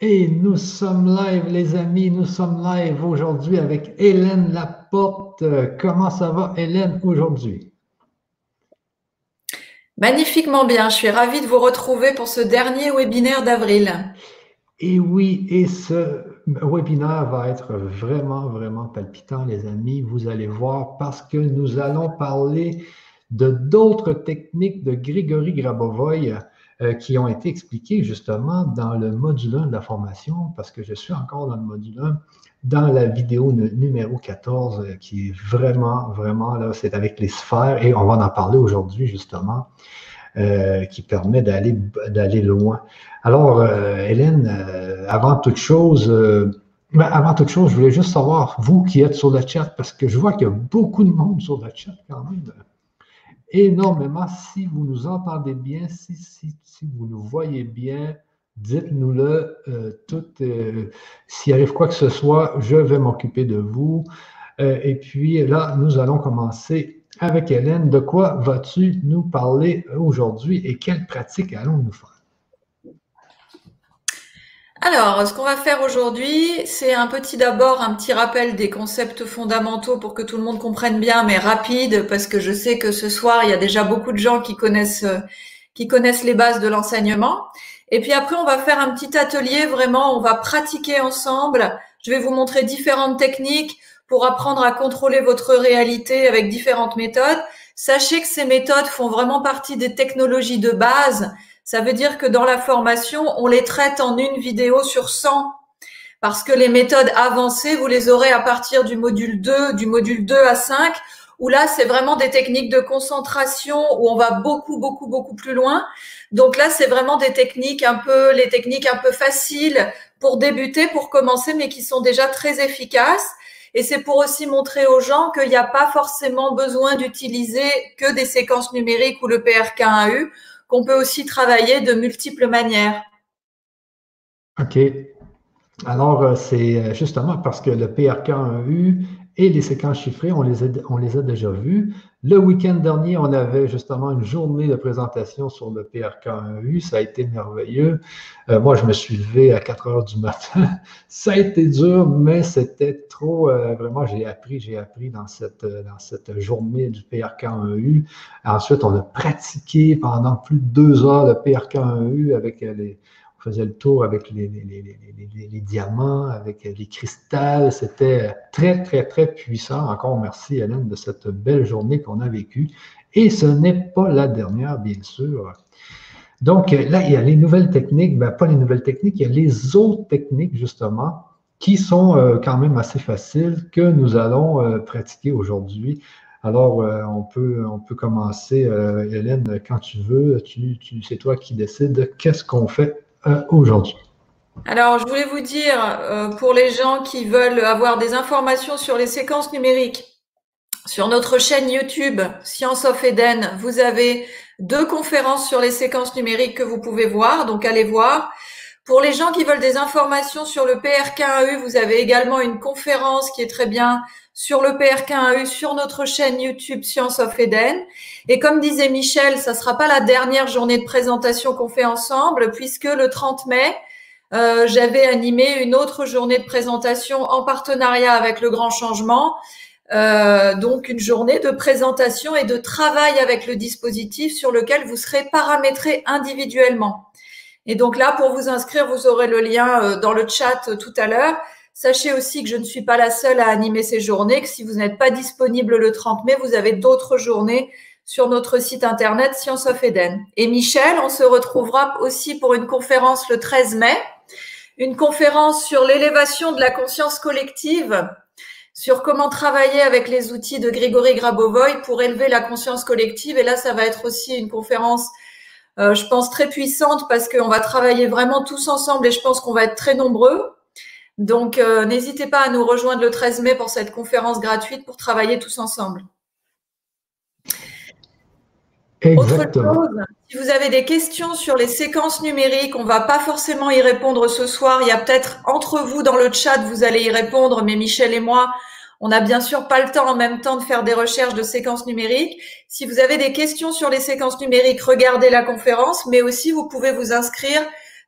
Et nous sommes live, les amis, nous sommes live aujourd'hui avec Hélène Laporte. Comment ça va, Hélène, aujourd'hui? Magnifiquement bien. Je suis ravie de vous retrouver pour ce dernier webinaire d'avril. Et oui, et ce webinaire va être vraiment, vraiment palpitant, les amis. Vous allez voir parce que nous allons parler de d'autres techniques de Grégory Grabovoy euh, qui ont été expliquées justement dans le module 1 de la formation, parce que je suis encore dans le module 1, dans la vidéo numéro 14, euh, qui est vraiment, vraiment, là, c'est avec les sphères, et on va en parler aujourd'hui justement, euh, qui permet d'aller d'aller loin. Alors, Hélène, avant toute chose, ben, avant toute chose, je voulais juste savoir, vous qui êtes sur le chat, parce que je vois qu'il y a beaucoup de monde sur le chat quand même énormément. Si vous nous entendez bien, si, si, si vous nous voyez bien, dites-nous-le. Euh, tout, euh, s'il arrive quoi que ce soit, je vais m'occuper de vous. Euh, et puis là, nous allons commencer avec Hélène. De quoi vas-tu nous parler aujourd'hui et quelles pratiques allons-nous faire? Alors, ce qu'on va faire aujourd'hui, c'est un petit d'abord un petit rappel des concepts fondamentaux pour que tout le monde comprenne bien, mais rapide, parce que je sais que ce soir il y a déjà beaucoup de gens qui connaissent qui connaissent les bases de l'enseignement. Et puis après, on va faire un petit atelier vraiment, on va pratiquer ensemble. Je vais vous montrer différentes techniques pour apprendre à contrôler votre réalité avec différentes méthodes. Sachez que ces méthodes font vraiment partie des technologies de base ça veut dire que dans la formation, on les traite en une vidéo sur 100 parce que les méthodes avancées, vous les aurez à partir du module 2, du module 2 à 5, où là, c'est vraiment des techniques de concentration où on va beaucoup, beaucoup, beaucoup plus loin. Donc là, c'est vraiment des techniques un peu, les techniques un peu faciles pour débuter, pour commencer, mais qui sont déjà très efficaces. Et c'est pour aussi montrer aux gens qu'il n'y a pas forcément besoin d'utiliser que des séquences numériques ou le PRK1U qu'on peut aussi travailler de multiples manières. OK. Alors, euh, c'est euh, justement parce que le PRK1U et les séquences chiffrées, on les a, déjà vues. Le week-end dernier, on avait justement une journée de présentation sur le PRK1U. Ça a été merveilleux. Euh, moi, je me suis levé à 4 heures du matin. Ça a été dur, mais c'était trop. Euh, vraiment, j'ai appris, j'ai appris dans cette, dans cette journée du PRK1U. Ensuite, on a pratiqué pendant plus de deux heures le PRK1U avec les faisait le tour avec les, diamants, avec les cristals. C'était très, très, très puissant. Encore merci, Hélène, de cette belle journée qu'on a vécue. Et ce n'est pas la dernière, bien sûr. Donc, là, il y a les nouvelles techniques, ben, pas les nouvelles techniques, il y a les autres techniques, justement, qui sont euh, quand même assez faciles que nous allons euh, pratiquer aujourd'hui. Alors, euh, on, peut, on peut commencer, Hélène, quand tu veux. Tu, tu, c'est toi qui décides qu'est-ce qu'on fait? Aujourd'hui Alors, je voulais vous dire, euh, pour les gens qui veulent avoir des informations sur les séquences numériques, sur notre chaîne YouTube Science of Eden, vous avez deux conférences sur les séquences numériques que vous pouvez voir, donc allez voir. Pour les gens qui veulent des informations sur le PRK1U, vous avez également une conférence qui est très bien sur le PRK1U sur notre chaîne YouTube Science of Eden. Et comme disait Michel, ça sera pas la dernière journée de présentation qu'on fait ensemble, puisque le 30 mai, euh, j'avais animé une autre journée de présentation en partenariat avec le Grand Changement. Euh, donc une journée de présentation et de travail avec le dispositif sur lequel vous serez paramétré individuellement. Et donc là, pour vous inscrire, vous aurez le lien euh, dans le chat euh, tout à l'heure. Sachez aussi que je ne suis pas la seule à animer ces journées, que si vous n'êtes pas disponible le 30 mai, vous avez d'autres journées sur notre site internet Science of Eden. Et Michel, on se retrouvera aussi pour une conférence le 13 mai, une conférence sur l'élévation de la conscience collective, sur comment travailler avec les outils de Grigory Grabovoy pour élever la conscience collective. Et là, ça va être aussi une conférence euh, je pense, très puissante parce qu'on va travailler vraiment tous ensemble et je pense qu'on va être très nombreux. Donc, euh, n'hésitez pas à nous rejoindre le 13 mai pour cette conférence gratuite pour travailler tous ensemble. Autre chose, si vous avez des questions sur les séquences numériques, on va pas forcément y répondre ce soir. Il y a peut-être entre vous dans le chat, vous allez y répondre, mais Michel et moi, on n'a bien sûr pas le temps en même temps de faire des recherches de séquences numériques. Si vous avez des questions sur les séquences numériques, regardez la conférence, mais aussi vous pouvez vous inscrire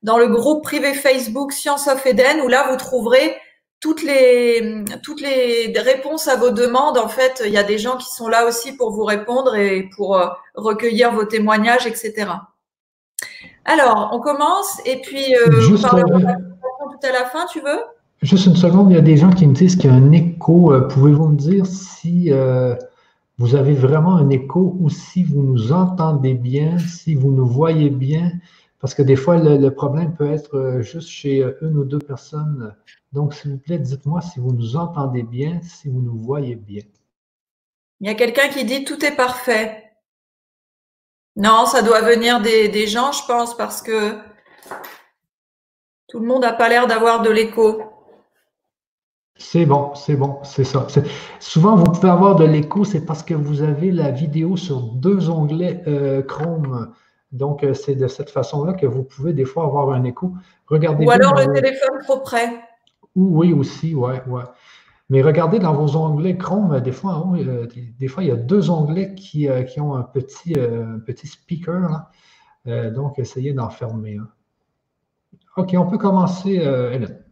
dans le groupe privé Facebook Science of Eden, où là, vous trouverez toutes les, toutes les réponses à vos demandes. En fait, il y a des gens qui sont là aussi pour vous répondre et pour euh, recueillir vos témoignages, etc. Alors, on commence et puis euh, Juste, on tout à la fin, tu veux? Juste une seconde, il y a des gens qui me disent qu'il y a un écho. Euh, Pouvez-vous me dire si euh, vous avez vraiment un écho ou si vous nous entendez bien, si vous nous voyez bien? Parce que des fois, le, le problème peut être euh, juste chez euh, une ou deux personnes. Donc, s'il vous plaît, dites-moi si vous nous entendez bien, si vous nous voyez bien. Il y a quelqu'un qui dit tout est parfait. Non, ça doit venir des, des gens, je pense, parce que tout le monde n'a pas l'air d'avoir de l'écho. C'est bon, c'est bon, c'est ça. Souvent, vous pouvez avoir de l'écho, c'est parce que vous avez la vidéo sur deux onglets euh, Chrome. Donc, euh, c'est de cette façon-là que vous pouvez des fois avoir un écho. Regardez Ou alors le téléphone trop près. ou- Oui, aussi, ouais, ouais. Mais regardez dans vos onglets Chrome, euh, des fois, haut, euh, des, fois, il y a deux onglets qui, qui ont un petit, un petit speaker. là. Donc, essayez d'en fermer un. OK, on peut commencer, Hélène.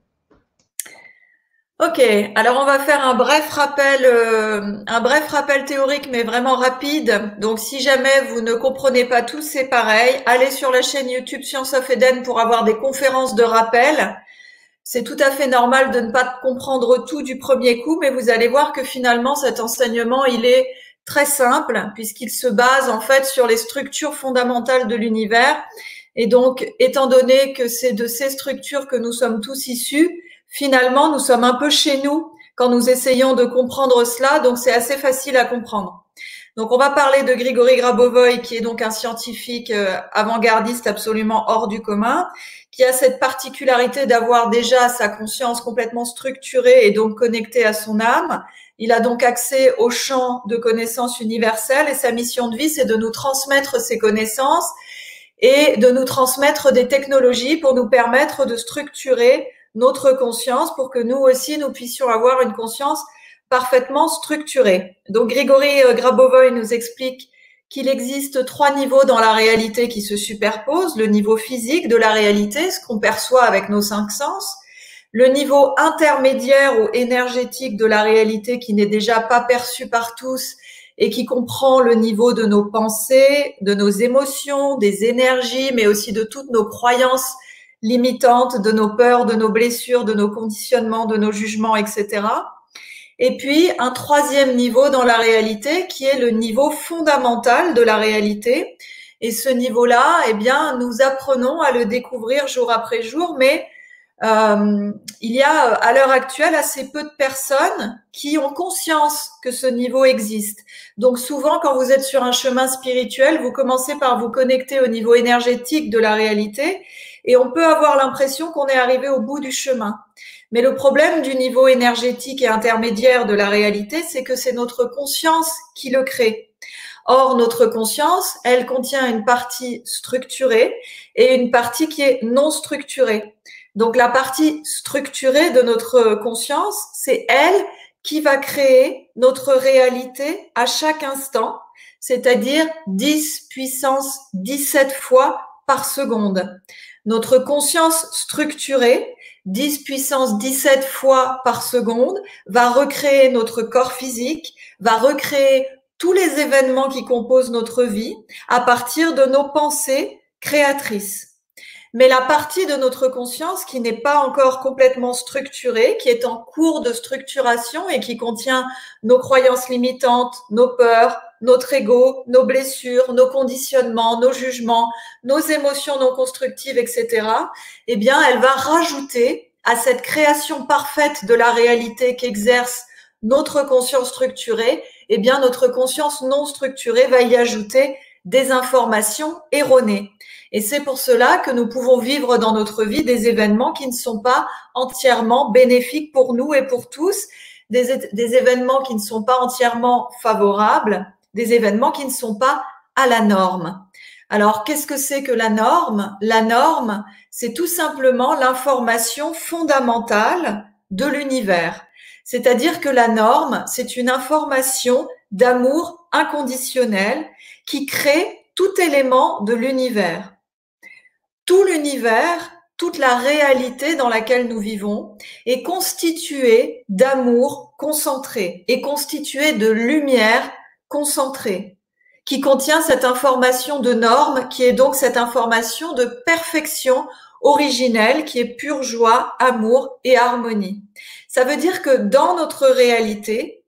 Ok, alors on va faire un bref rappel, euh, un bref rappel théorique, mais vraiment rapide. Donc, si jamais vous ne comprenez pas tout, c'est pareil. Allez sur la chaîne YouTube Science of Eden pour avoir des conférences de rappel. C'est tout à fait normal de ne pas comprendre tout du premier coup, mais vous allez voir que finalement, cet enseignement, il est très simple puisqu'il se base en fait sur les structures fondamentales de l'univers. Et donc, étant donné que c'est de ces structures que nous sommes tous issus, finalement, nous sommes un peu chez nous quand nous essayons de comprendre cela, donc c'est assez facile à comprendre. Donc, on va parler de Grigory Grabovoy, qui est donc un scientifique euh, avant-gardiste absolument hors du commun, qui a cette particularité d'avoir déjà sa conscience complètement structurée et donc connectée à son âme. Il a donc accès au champ de connaissances universelles et sa mission de vie, c'est de nous transmettre ces connaissances et de nous transmettre des technologies pour nous permettre de structurer notre conscience pour que nous aussi nous puissions avoir une conscience parfaitement structurée. Donc Grigory euh, Grabovoy nous explique qu'il existe trois niveaux dans la réalité qui se superposent. Le niveau physique de la réalité, ce qu'on perçoit avec nos cinq sens. Le niveau intermédiaire ou énergétique de la réalité qui n'est déjà pas perçu par tous et qui comprend le niveau de nos pensées, de nos émotions, des énergies, mais aussi de toutes nos croyances limitantes, de nos peurs, de nos blessures, de nos conditionnements, de nos jugements, etc. Et puis un troisième niveau dans la réalité qui est le niveau fondamental de la réalité. Et ce niveau-là, eh bien, nous apprenons à le découvrir jour après jour, mais euh, il y a à l'heure actuelle assez peu de personnes qui ont conscience que ce niveau existe. Donc souvent, quand vous êtes sur un chemin spirituel, vous commencez par vous connecter au niveau énergétique de la réalité et on peut avoir l'impression qu'on est arrivé au bout du chemin. Mais le problème du niveau énergétique et intermédiaire de la réalité, c'est que c'est notre conscience qui le crée. Or, notre conscience, elle contient une partie structurée et une partie qui est non structurée. Donc, la partie structurée de notre conscience, c'est elle qui va créer notre réalité à chaque instant, c'est-à-dire 10 puissance 17 fois par seconde. Notre conscience structurée, 10 puissance 17 fois par seconde, va recréer notre corps physique, va recréer tous les événements qui composent notre vie à partir de nos pensées créatrices. Mais la partie de notre conscience qui n'est pas encore complètement structurée, qui est en cours de structuration et qui contient nos croyances limitantes, nos peurs, notre ego, nos blessures, nos conditionnements, nos jugements, nos émotions non constructives, etc., eh bien, elle va rajouter à cette création parfaite de la réalité qu'exerce notre conscience structurée, eh bien, notre conscience non structurée va y ajouter des informations erronées. Et c'est pour cela que nous pouvons vivre dans notre vie des événements qui ne sont pas entièrement bénéfiques pour nous et pour tous, des, des événements qui ne sont pas entièrement favorables, des événements qui ne sont pas à la norme. Alors, qu'est-ce que c'est que la norme? La norme, c'est tout simplement l'information fondamentale de l'univers. C'est-à-dire que la norme, c'est une information d'amour inconditionnel qui crée tout élément de l'univers. Tout l'univers toute la réalité dans laquelle nous vivons est constituée d'amour concentré, et constituée de lumière concentrée, qui contient cette information de norme, qui est donc cette information de perfection originelle, qui est pure joie, amour et harmonie. Ça veut dire que dans notre réalité,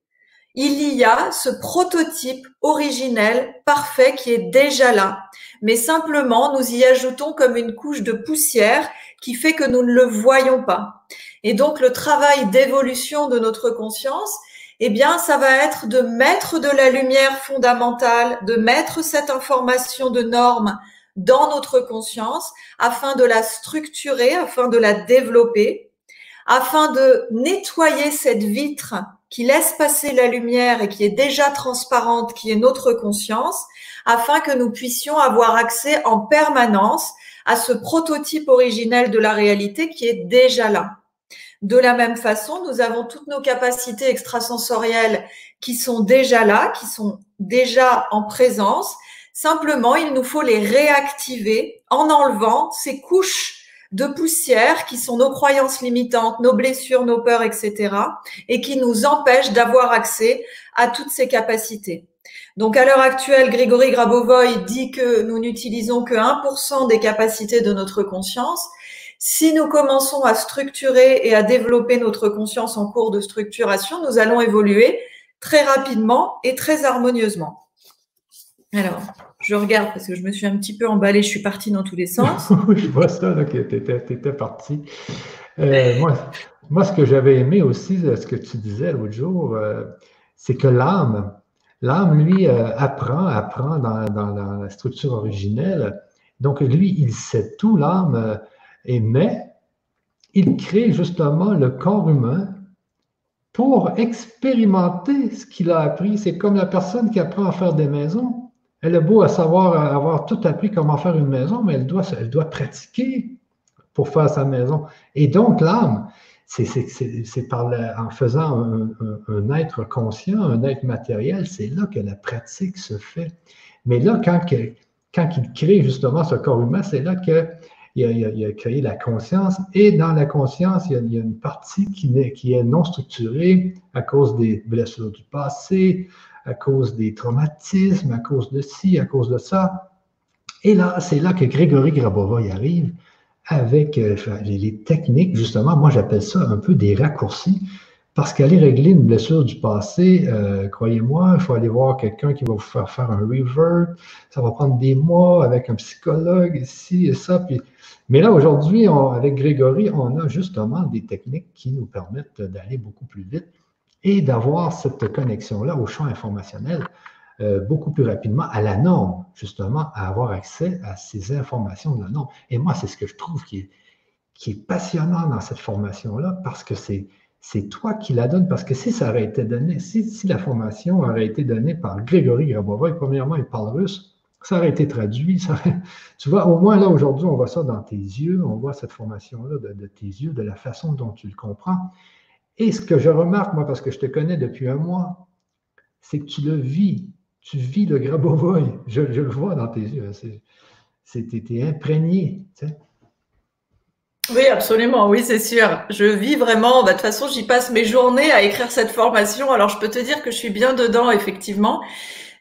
il y a ce prototype originel parfait qui est déjà là. Mais simplement, nous y ajoutons comme une couche de poussière qui fait que nous ne le voyons pas. Et donc, le travail d'évolution de notre conscience, eh bien, ça va être de mettre de la lumière fondamentale, de mettre cette information de normes dans notre conscience afin de la structurer, afin de la développer, afin de nettoyer cette vitre qui laisse passer la lumière et qui est déjà transparente, qui est notre conscience, afin que nous puissions avoir accès en permanence à ce prototype originel de la réalité qui est déjà là. De la même façon, nous avons toutes nos capacités extrasensorielles qui sont déjà là, qui sont déjà en présence. Simplement, il nous faut les réactiver en enlevant ces couches de poussière qui sont nos croyances limitantes, nos blessures, nos peurs, etc. et qui nous empêchent d'avoir accès à toutes ces capacités. Donc à l'heure actuelle, Grégory Grabovoy dit que nous n'utilisons que 1% des capacités de notre conscience. Si nous commençons à structurer et à développer notre conscience en cours de structuration, nous allons évoluer très rapidement et très harmonieusement. Alors, je regarde parce que je me suis un petit peu emballée, je suis partie dans tous les sens. oui, je vois ça, que tu étais, partie. Euh, moi, ce que j'avais aimé aussi, ce que tu disais l'autre jour, euh, c'est que l'âme, l'âme, lui, euh, apprend, apprend dans, la structure originelle. Donc, lui, il sait tout, l'âme, mais il crée justement le corps humain pour expérimenter ce qu'il a appris. C'est comme la personne qui apprend à faire des maisons elle est beau à savoir avoir tout appris comment faire une maison, mais elle doit, pratiquer pour faire sa maison. Et donc, l'âme, c'est en faisant un, être conscient, un être matériel, c'est là que la pratique se fait. Mais là, quand, il crée justement ce corps humain, c'est là qu'il a, créé la conscience. Et dans la conscience, il y a, il une partie qui, qui est non structurée à cause des blessures du passé, à cause des traumatismes, à cause de ci, à cause de ça. Et là, c'est là que Grégory Grabova y arrive avec euh, les techniques, justement, moi j'appelle ça un peu des raccourcis, parce qu'aller régler une blessure du passé, euh, croyez-moi, il faut aller voir quelqu'un qui va vous faire faire un revert, ça va prendre des mois avec un psychologue, ici et ça. Puis... Mais là, aujourd'hui, avec Grégory, on a justement des techniques qui nous permettent d'aller beaucoup plus vite et d'avoir cette connexion-là au champ informationnel euh, beaucoup plus rapidement à la norme, justement, à avoir accès à ces informations de la norme. Et moi, c'est ce que je trouve qui est, qui est passionnant dans cette formation-là, parce que c'est, c'est toi qui la donnes, parce que si ça aurait été donné, si, la formation aurait été donnée par Grégory Grabova, premièrement, il parle russe, ça aurait été traduit. Tu vois, au moins là, aujourd'hui, on voit ça dans tes yeux, on voit cette formation-là de, tes yeux, de la façon dont tu le comprends. Et ce que je remarque, moi, parce que je te connais depuis un mois, c'est que tu le vis. Tu vis le Grabovoy. Je, je le vois dans tes yeux. C'était imprégné. Oui, absolument. Oui, c'est sûr. Je vis vraiment. Bah, de toute façon, j'y passe mes journées à écrire cette formation. Alors, je peux te dire que je suis bien dedans, effectivement.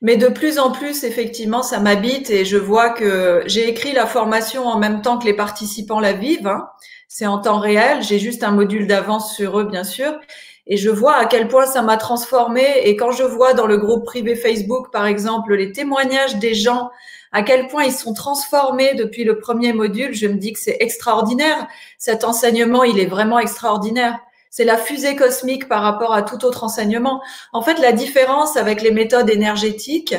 Mais de plus en plus, effectivement, ça m'habite et je vois que j'ai écrit la formation en même temps que les participants la vivent. Hein c'est en temps réel. J'ai juste un module d'avance sur eux, bien sûr. Et je vois à quel point ça m'a transformé. Et quand je vois dans le groupe privé Facebook, par exemple, les témoignages des gens, à quel point ils sont transformés depuis le premier module, je me dis que c'est extraordinaire. Cet enseignement, il est vraiment extraordinaire. C'est la fusée cosmique par rapport à tout autre enseignement. En fait, la différence avec les méthodes énergétiques,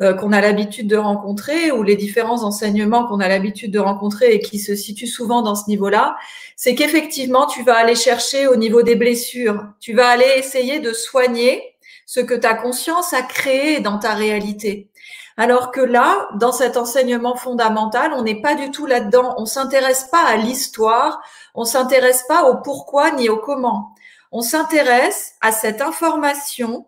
euh, qu'on a l'habitude de rencontrer ou les différents enseignements qu'on a l'habitude de rencontrer et qui se situent souvent dans ce niveau-là, c'est qu'effectivement, tu vas aller chercher au niveau des blessures, tu vas aller essayer de soigner ce que ta conscience a créé dans ta réalité. Alors que là, dans cet enseignement fondamental, on n'est pas du tout là-dedans. On s'intéresse pas à l'histoire, on s'intéresse pas au pourquoi ni au comment. On s'intéresse à cette information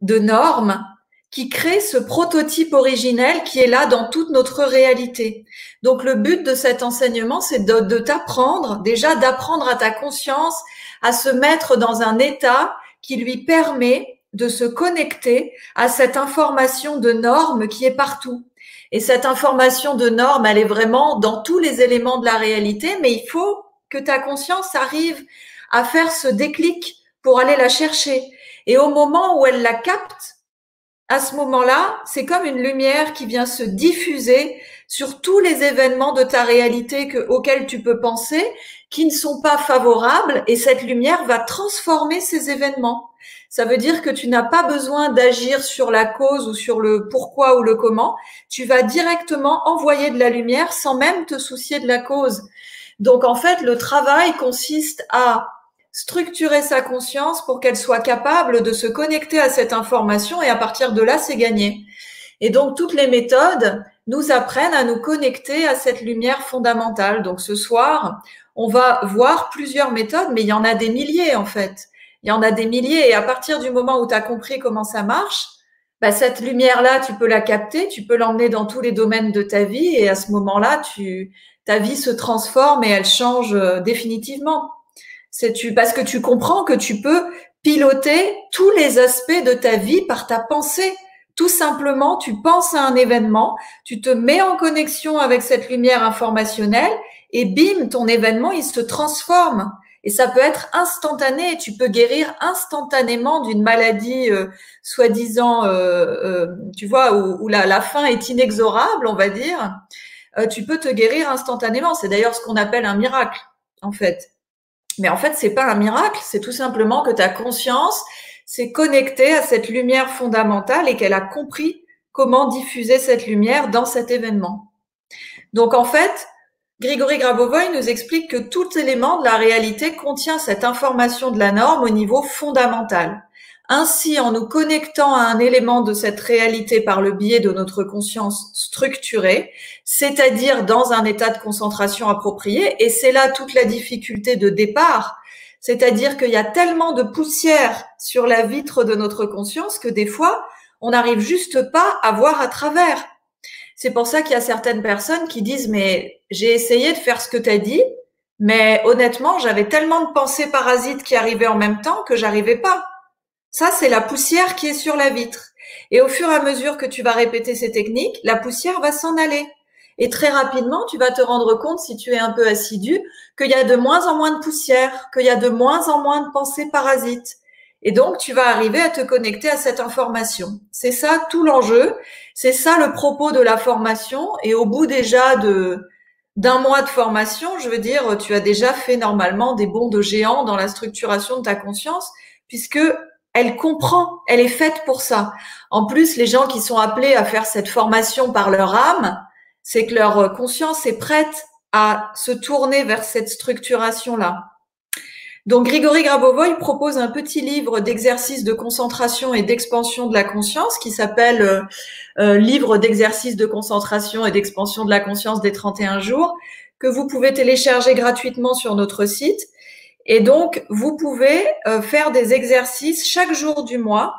de normes qui crée ce prototype originel qui est là dans toute notre réalité. Donc le but de cet enseignement, c'est de, de t'apprendre, déjà d'apprendre à ta conscience à se mettre dans un état qui lui permet de se connecter à cette information de normes qui est partout. Et cette information de normes, elle est vraiment dans tous les éléments de la réalité, mais il faut que ta conscience arrive à faire ce déclic pour aller la chercher. Et au moment où elle la capte, à ce moment-là, c'est comme une lumière qui vient se diffuser sur tous les événements de ta réalité que, auxquels tu peux penser, qui ne sont pas favorables, et cette lumière va transformer ces événements. Ça veut dire que tu n'as pas besoin d'agir sur la cause ou sur le pourquoi ou le comment. Tu vas directement envoyer de la lumière sans même te soucier de la cause. Donc en fait, le travail consiste à structurer sa conscience pour qu'elle soit capable de se connecter à cette information et à partir de là, c'est gagné. Et donc, toutes les méthodes nous apprennent à nous connecter à cette lumière fondamentale. Donc, ce soir, on va voir plusieurs méthodes, mais il y en a des milliers en fait. Il y en a des milliers et à partir du moment où tu as compris comment ça marche, bah, cette lumière-là, tu peux la capter, tu peux l'emmener dans tous les domaines de ta vie et à ce moment-là, tu, ta vie se transforme et elle change euh, définitivement. C'est tu parce que tu comprends que tu peux piloter tous les aspects de ta vie par ta pensée. Tout simplement, tu penses à un événement, tu te mets en connexion avec cette lumière informationnelle et bim, ton événement, il se transforme. Et ça peut être instantané. Tu peux guérir instantanément d'une maladie euh, soi-disant, euh, euh, tu vois, où, la, la, fin est inexorable, on va dire. tu peux te guérir instantanément. C'est d'ailleurs ce qu'on appelle un miracle, en fait. Mais en fait, c'est pas un miracle, c'est tout simplement que ta conscience s'est connectée à cette lumière fondamentale et qu'elle a compris comment diffuser cette lumière dans cet événement. Donc en fait, Grigory Grabovoy nous explique que tout élément de la réalité contient cette information de la norme au niveau fondamental. Ainsi, en nous connectant à un élément de cette réalité par le biais de notre conscience structurée, c'est-à-dire dans un état de concentration approprié, et c'est là toute la difficulté de départ, c'est-à-dire qu'il y a tellement de poussière sur la vitre de notre conscience que des fois, on n'arrive juste pas à voir à travers. C'est pour ça qu'il y a certaines personnes qui disent, mais j'ai essayé de faire ce que tu as dit, mais honnêtement, j'avais tellement de pensées parasites qui arrivaient en même temps que j'arrivais pas. Ça, c'est la poussière qui est sur la vitre. Et au fur et à mesure que tu vas répéter ces techniques, la poussière va s'en aller. Et très rapidement, tu vas te rendre compte, si tu es un peu assidu, qu'il y a de moins en moins de poussière, qu'il y a de moins en moins de pensées parasites. Et donc, tu vas arriver à te connecter à cette information. C'est ça tout l'enjeu. C'est ça le propos de la formation. Et au bout déjà de d'un mois de formation, je veux dire, tu as déjà fait normalement des bonds de géant dans la structuration de ta conscience, puisque elle comprend, elle est faite pour ça. En plus, les gens qui sont appelés à faire cette formation par leur âme, c'est que leur conscience est prête à se tourner vers cette structuration-là. Donc, Grigory Grabovoy propose un petit livre d'exercices de concentration et d'expansion de la conscience qui s'appelle euh, euh, Livre d'exercices de concentration et d'expansion de la conscience des 31 jours, que vous pouvez télécharger gratuitement sur notre site et donc, vous pouvez euh, faire des exercices chaque jour du mois,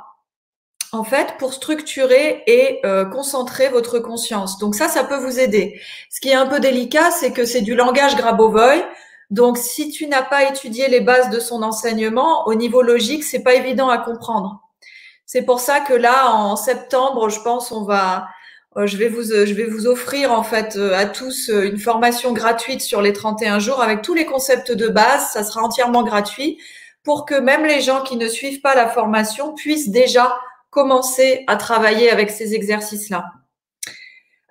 en fait, pour structurer et concentrer votre conscience. Donc ça, ça peut vous aider. Ce qui est un peu délicat, c'est que c'est du langage Grabovoy. Donc, si tu n'as pas étudié les bases de son enseignement, au niveau logique, c'est pas évident à comprendre. C'est pour ça que là, en septembre, je pense, on va euh, je vais vous, euh, je vais vous offrir en fait euh, à tous une formation gratuite sur les 31 jours avec tous les concepts de base. Ça sera entièrement gratuit pour que même les gens qui ne suivent pas la formation puissent déjà commencer à travailler avec ces exercices-là.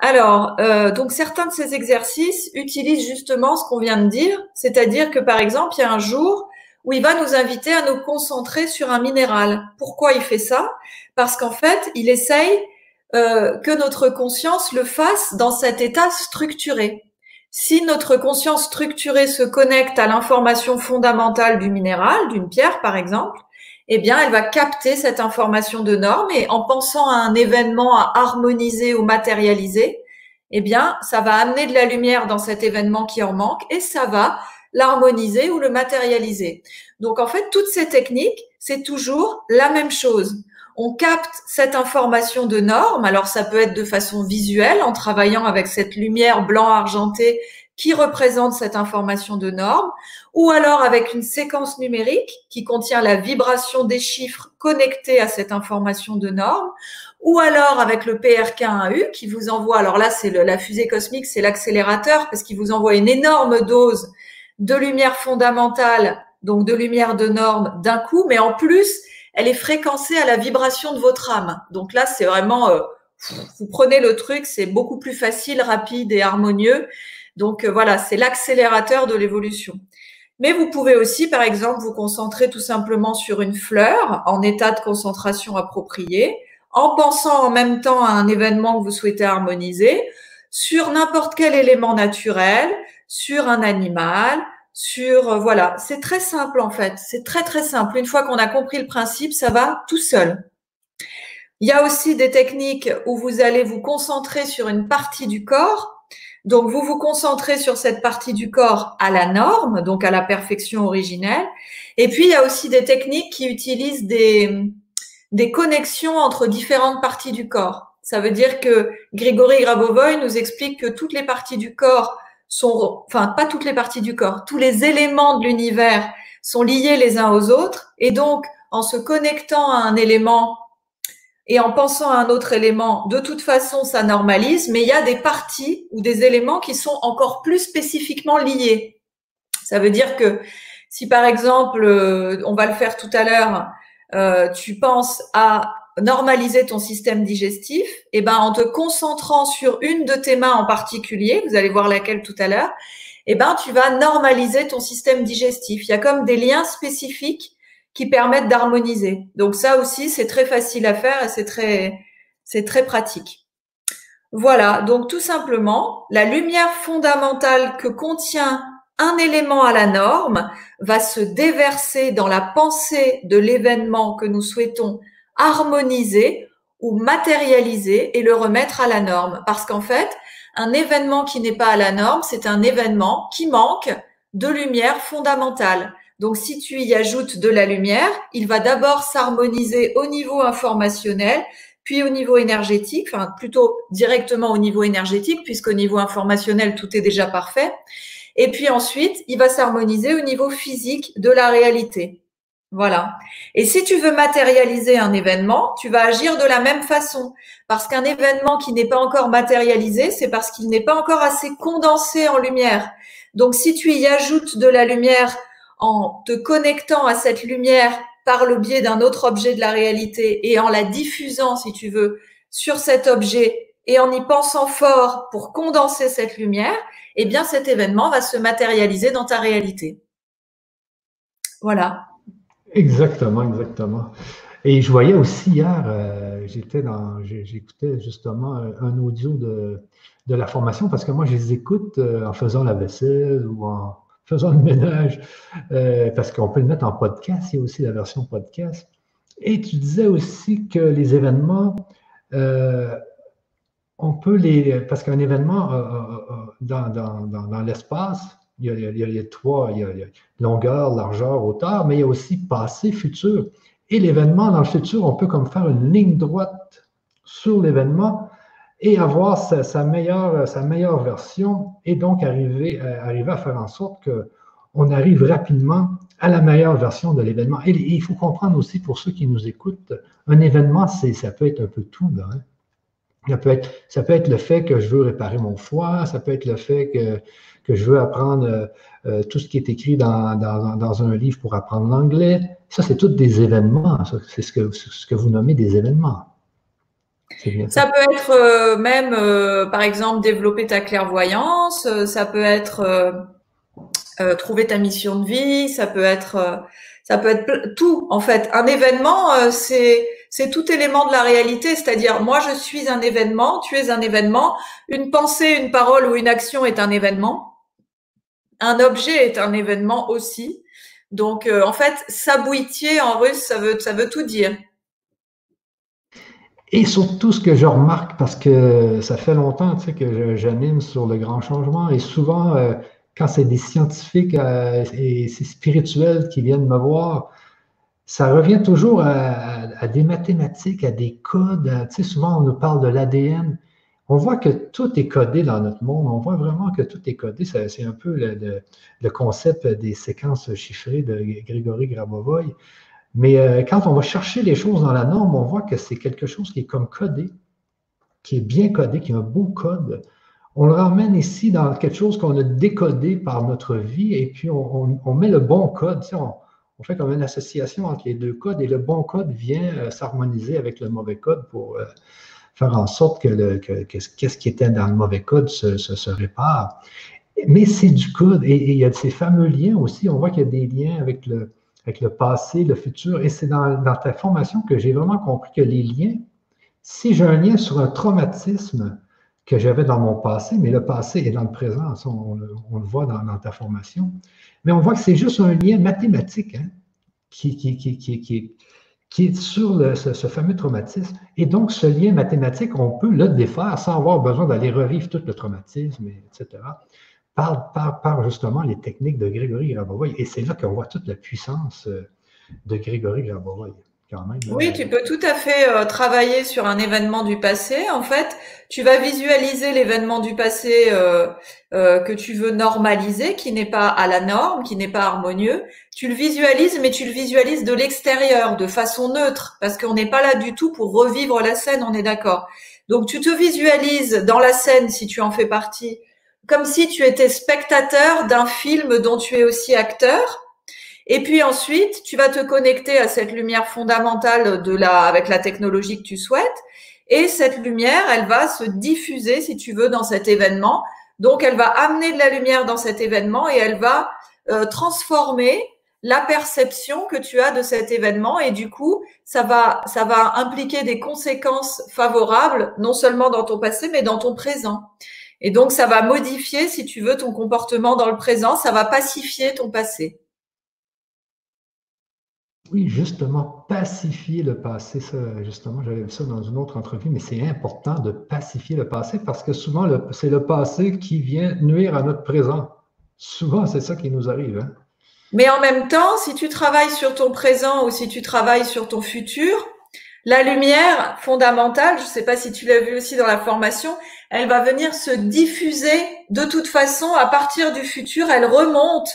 Alors, donc certains de ces exercices utilisent justement ce qu'on vient de dire, c'est-à-dire que par exemple, il y a un jour où il va nous inviter à nous concentrer sur un minéral. Pourquoi il fait ça? Parce qu'en fait, il essaye euh, que notre conscience le fasse dans cet état structuré. Si notre conscience structurée se connecte à l'information fondamentale du minéral, d'une pierre par exemple, eh bien, elle va capter cette information de norme et en pensant à un événement à harmoniser ou matérialiser, eh bien, ça va amener de la lumière dans cet événement qui en manque et ça va l'harmoniser ou le matérialiser. Donc, en fait, toutes ces techniques, c'est toujours la même chose on capte cette information de norme. Alors ça peut être de façon visuelle en travaillant avec cette lumière blanc argenté qui représente cette information de norme, ou alors avec une séquence numérique qui contient la vibration des chiffres connectés à cette information de norme, ou alors avec le PRK1U qui vous envoie, alors là c'est la fusée cosmique, c'est l'accélérateur parce qu'il vous envoie une énorme dose de lumière fondamentale, donc de lumière de norme d'un coup, mais en plus elle est fréquencée à la vibration de votre âme. Donc là c'est vraiment, euh, vous prenez le truc, c'est beaucoup plus facile, rapide et harmonieux. Donc euh, voilà, c'est l'accélérateur de l'évolution. Mais vous pouvez aussi, par exemple, vous concentrer tout simplement sur une fleur en état de concentration approprié, en pensant en même temps à un événement que vous souhaitez harmoniser, sur n'importe quel élément naturel, sur un animal, sur euh, voilà, c'est très simple en fait, c'est très très simple. Une fois qu'on a compris le principe, ça va tout seul. Il y a aussi des techniques où vous allez vous concentrer sur une partie du corps donc, vous vous concentrez sur cette partie du corps à la norme, donc à la perfection originelle. Et puis, il y a aussi des techniques qui utilisent des, des connexions entre différentes parties du corps. Ça veut dire que Grigory Grabovoy nous explique que toutes les parties du corps sont, enfin, pas toutes les parties du corps, tous les éléments de l'univers sont liés les uns aux autres. Et donc, en se connectant à un élément et en pensant à un autre élément, de toute façon, ça normalise, mais il y a des parties ou des éléments qui sont encore plus spécifiquement liés. Ça veut dire que si par exemple, euh, on va le faire tout à l'heure, euh, tu penses à normaliser ton système digestif, et eh ben en te concentrant sur une de tes mains en particulier, vous allez voir laquelle tout à l'heure, et eh ben tu vas normaliser ton système digestif. Il y a comme des liens spécifiques qui permettent d'harmoniser. Donc ça aussi, c'est très facile à faire et c'est très, c'est très pratique. Voilà, donc tout simplement, la lumière fondamentale que contient un élément à la norme va se déverser dans la pensée de l'événement que nous souhaitons harmoniser ou matérialiser et le remettre à la norme. Parce qu'en fait, un événement qui n'est pas à la norme, c'est un événement qui manque de lumière fondamentale. Donc, si tu y ajoutes de la lumière, il va d'abord s'harmoniser au niveau informationnel, puis au niveau énergétique, enfin plutôt directement au niveau énergétique, puisqu'au niveau informationnel, tout est déjà parfait. Et puis ensuite, il va s'harmoniser au niveau physique de la réalité. Voilà. Et si tu veux matérialiser un événement, tu vas agir de la même façon. Parce qu'un événement qui n'est pas encore matérialisé, c'est parce qu'il n'est pas encore assez condensé en lumière. Donc si tu y ajoutes de la lumière en te connectant à cette lumière par le biais d'un autre objet de la réalité et en la diffusant, si tu veux, sur cet objet et en y pensant fort pour condenser cette lumière, eh bien cet événement va se matérialiser dans ta réalité. Voilà. Exactement, exactement. Et je voyais aussi hier, euh, j'étais dans, j'écoutais justement un audio de, de, la formation parce que moi je les écoute euh, en faisant la vaisselle ou en, faisons le ménage, euh, parce qu'on peut le mettre en podcast, il y a aussi la version podcast. Et tu disais aussi que les événements, euh, on peut les. Parce qu'un événement euh, dans, dans, dans, l'espace, il y, a, il, y a, trois, il y a, longueur, largeur, hauteur, mais il y a aussi passé, futur. Et l'événement dans le futur, on peut comme faire une ligne droite sur l'événement et avoir sa, meilleure, sa meilleure version et donc arriver, euh, arriver à faire en sorte qu'on arrive rapidement à la meilleure version de l'événement. Et, il faut comprendre aussi pour ceux qui nous écoutent, un événement, ça peut être un peu tout. Hein. Ça, peut être, ça peut être le fait que je veux réparer mon foie, ça peut être le fait que, que je veux apprendre euh, euh, tout ce qui est écrit dans, dans, dans un livre pour apprendre l'anglais. Ça, c'est tous des événements. C'est ce que, ce que vous nommez des événements. Ça peut être euh, même, euh, par exemple, développer ta clairvoyance, euh, ça peut être trouver ta mission de vie, ça peut être, ça peut être tout en fait. Un événement, c'est c'est tout élément de la réalité, c'est-à-dire moi je suis un événement, tu es un événement, une pensée, une parole ou une action est un événement, un objet est un événement aussi. Donc en fait, sabouitier en russe, ça veut ça veut tout dire. Et surtout, ce que je remarque, parce que ça fait longtemps tu sais, que j'anime sur le grand changement, et souvent, euh, quand c'est des scientifiques euh, et c'est spirituels qui viennent me voir, ça revient toujours à, des mathématiques, à des codes. tu sais, souvent, on nous parle de l'ADN. On voit que tout est codé dans notre monde. On voit vraiment que tout est codé. C'est un peu le, concept des séquences chiffrées de Grégory Grabovoy. Mais euh, quand on va chercher les choses dans la norme, on voit que c'est quelque chose qui est comme codé, qui est bien codé, qui a un beau code. On le ramène ici dans quelque chose qu'on a décodé par notre vie et puis on, met le bon code. On fait comme une association entre les deux codes et le bon code vient euh, s'harmoniser avec le mauvais code pour euh, faire en sorte que, qu'est-ce qui était dans le mauvais code se, répare. Mais c'est du code et, il y a ces fameux liens aussi. On voit qu'il y a des liens avec le, avec le passé, le futur. Et c'est dans, ta formation que j'ai vraiment compris que les liens, si j'ai un lien sur un traumatisme que j'avais dans mon passé, mais le passé est dans le présent, on, le voit dans, ta formation, mais on voit que c'est juste un lien mathématique hein, qui, qui, est sur ce, fameux traumatisme. Et donc, ce lien mathématique, on peut le défaire sans avoir besoin d'aller revivre tout le traumatisme, etc., par, par, justement les techniques de Grégory Grabovoy. Et c'est là qu'on voit toute la puissance euh, de Grégory Grabovoy. Oui, tu peux tout à fait euh, travailler sur un événement du passé. En fait, tu vas visualiser l'événement du passé euh, que tu veux normaliser, qui n'est pas à la norme, qui n'est pas harmonieux. Tu le visualises, mais tu le visualises de l'extérieur, de façon neutre, parce qu'on n'est pas là du tout pour revivre la scène, on est d'accord. Donc tu te visualises dans la scène, si tu en fais partie, comme si tu étais spectateur d'un film dont tu es aussi acteur et puis ensuite, tu vas te connecter à cette lumière fondamentale de la, avec la technologie que tu souhaites. Et cette lumière, elle va se diffuser, si tu veux, dans cet événement. Donc, elle va amener de la lumière dans cet événement et elle va euh, transformer la perception que tu as de cet événement et du coup, ça va, ça va impliquer des conséquences favorables, non seulement dans ton passé, mais dans ton présent. Et donc, ça va modifier, si tu veux, ton comportement dans le présent, ça va pacifier ton passé. Oui, justement, pacifier le passé, ça, justement, j'avais vu ça dans une autre entrevue, mais c'est important de pacifier le passé parce que souvent, c'est le passé qui vient nuire à notre présent. Souvent, c'est ça qui nous arrive. Hein. Mais en même temps, si tu travailles sur ton présent ou si tu travailles sur ton futur, la lumière fondamentale, je ne sais pas si tu l'as vu aussi dans la formation, elle va venir se diffuser de toute façon à partir du futur, elle remonte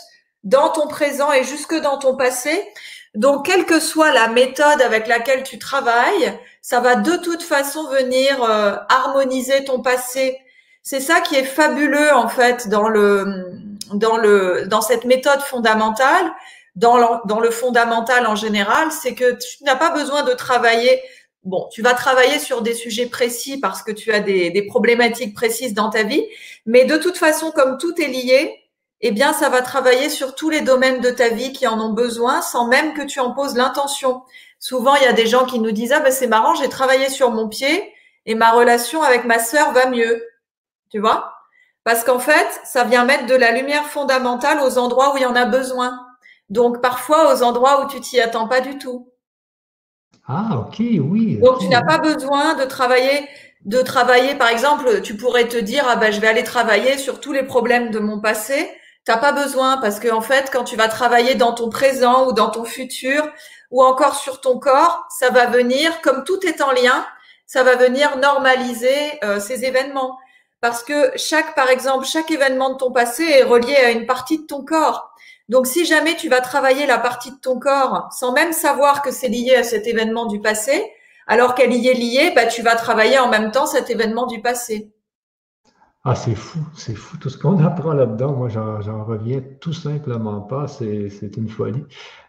dans ton présent et jusque dans ton passé. Donc, quelle que soit la méthode avec laquelle tu travailles, ça va de toute façon venir euh, harmoniser ton passé. C'est ça qui est fabuleux en fait dans le dans le dans cette méthode fondamentale, dans le, fondamental en général, c'est que tu n'as pas besoin de travailler. Bon, tu vas travailler sur des sujets précis parce que tu as des, des problématiques précises dans ta vie, mais de toute façon, comme tout est lié, eh bien, ça va travailler sur tous les domaines de ta vie qui en ont besoin sans même que tu en poses l'intention. Souvent, il y a des gens qui nous disent, ah ben c'est marrant, j'ai travaillé sur mon pied et ma relation avec ma sœur va mieux. Tu vois? Parce qu'en fait, ça vient mettre de la lumière fondamentale aux endroits où il y en a besoin. Donc, parfois, aux endroits où tu t'y attends pas du tout. Ah, ok, oui. Donc, tu n'as pas besoin de travailler, de travailler, par exemple, tu pourrais te dire, ah ben, je vais aller travailler sur tous les problèmes de mon passé T'as pas besoin parce que en fait, quand tu vas travailler dans ton présent ou dans ton futur ou encore sur ton corps, ça va venir, comme tout est en lien, ça va venir normaliser euh, ces événements. Parce que chaque, par exemple, chaque événement de ton passé est relié à une partie de ton corps. Donc, si jamais tu vas travailler la partie de ton corps sans même savoir que c'est lié à cet événement du passé, alors qu'elle y est liée, bah, tu vas travailler en même temps cet événement du passé. Ah, c'est fou, c'est fou tout ce qu'on apprend là-dedans. Moi, j'en reviens tout simplement pas. C'est une folie.